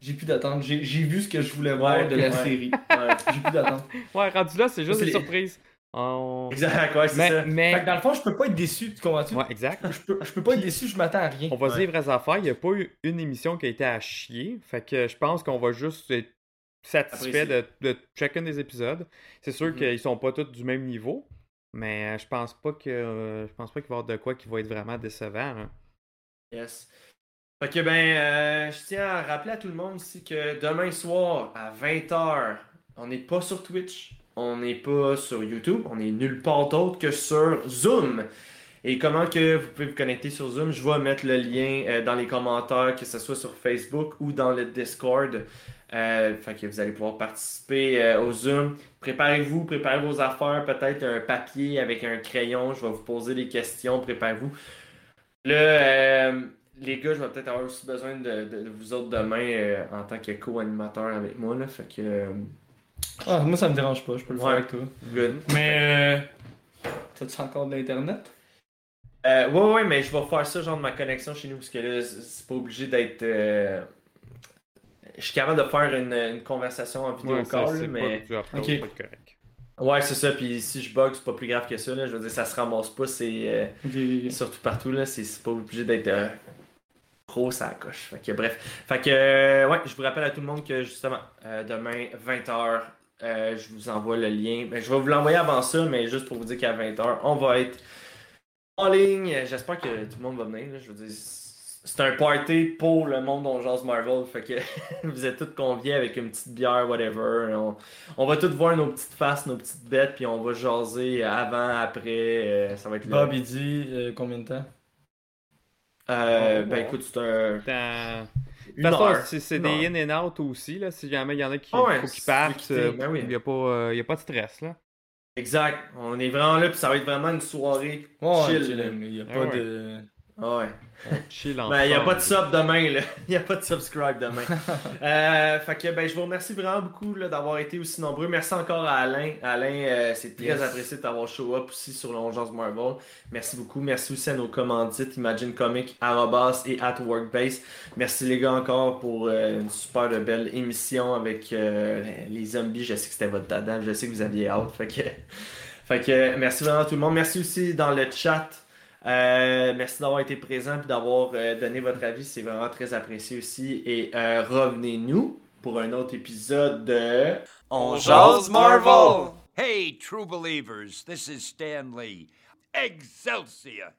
J'ai plus d'attente. J'ai vu ce que je voulais voir Ouais, de la ouais. série. Ouais. J'ai plus d'attente. Ouais, rendu là, c'est juste une les- surprise. On- Exact, ouais, c'est Mais, ça. Fait mais... que dans le fond, je peux pas être déçu, tu comprends-tu? Ouais, exact. Je, peux, je peux pas être déçu, je m'attends à rien. On va se Ouais. dire vraies affaires. Il n'y a pas eu une émission qui a été à chier. Fait que je pense qu'on va juste être satisfait de, de chacun des épisodes. C'est sûr Mhm. qu'ils sont pas tous du même niveau. Mais euh, je pense pas que euh, je pense pas qu'il va y avoir de quoi qui va être vraiment décevant. hein. Yes. Fait que ben, euh, je tiens à rappeler à tout le monde ici que demain soir à 20h, on n'est pas sur Twitch, on n'est pas sur YouTube, on est nulle part d'autre que sur Zoom. Et comment que vous pouvez vous connecter sur Zoom, je vais mettre le lien euh, dans les commentaires, que ce soit sur Facebook ou dans le Discord. Euh, fait que vous allez pouvoir participer euh, au Zoom. Préparez-vous, préparez vos affaires, peut-être un papier avec un crayon. Je vais vous poser des questions, préparez-vous. Là, euh, les gars, je vais peut-être avoir aussi besoin de, de- de vous autres demain en tant que co-animateur avec moi. Là, fait que. Ah, moi, ça me dérange pas, je peux le faire avec toi. good. Mais. Euh... T'as-tu encore de l'internet? Euh, ouais, ouais, mais je vais faire ça, genre de ma connexion chez nous, parce que là, c'est pas obligé d'être. euh, Je suis capable de faire une, une conversation en vidéo Ouais, call, mais. pas correct. Ouais, c'est ça, puis si je bug, c'est pas plus grave que ça, là. Je veux dire, ça se ramasse pas, c'est. euh. Surtout partout, là, c'est pas obligé d'être euh, trop ça coche. Fait que bref. Fait que, euh, ouais, je vous rappelle à tout le monde que justement, euh, demain, 20h, je vous envoie le lien. Ben, je vais vous l'envoyer avant ça, mais juste pour vous dire qu'à 20h, on va être en ligne. J'espère que tout le monde va venir. là. Je veux dire, c'est un party pour le monde dont jase Marvel. Fait que vous êtes tous conviés avec une petite bière, whatever. On, on va tous voir nos petites faces, nos petites bêtes, puis on va jaser avant, après. euh, ça va être Bob, il dit euh, combien de temps? euh, Oh, ben wow. écoute, c'est un. Dans- une De toute façon, heure. c'est des in and out aussi. Là, si jamais il y en a qui ouais, faut qu'ils c'est partent, euh, ben oui. il n'y euh, a pas de stress. Là. Exact. On est vraiment là, puis ça va être vraiment une soirée chill. Il n'y a Ah pas ouais. de. Ah ouais. Chill en Ben, il n'y a pas de sub demain, là. Il n'y a pas de subscribe demain. euh, fait que, ben, je vous remercie vraiment beaucoup là, d'avoir été aussi nombreux. Merci encore à Alain. Alain, euh, c'est très Yes. apprécié de t'avoir show up aussi sur l'Ongeance Marvel. Merci beaucoup. Merci aussi à nos commandites, Imagine Comic, Arabas et At Workbase. Merci les gars encore pour euh, une super belle émission avec euh, les zombies. Je sais que c'était votre dada. Je sais que vous aviez hâte. Fait que, fait que merci vraiment à tout le monde. Merci aussi dans le chat. Euh, merci d'avoir été présent et d'avoir euh, donné votre avis. C'est vraiment très apprécié aussi. Et euh, revenez-nous pour un autre épisode de On jase Marvel! Hey, true believers, this is Stan Lee. Excelsior!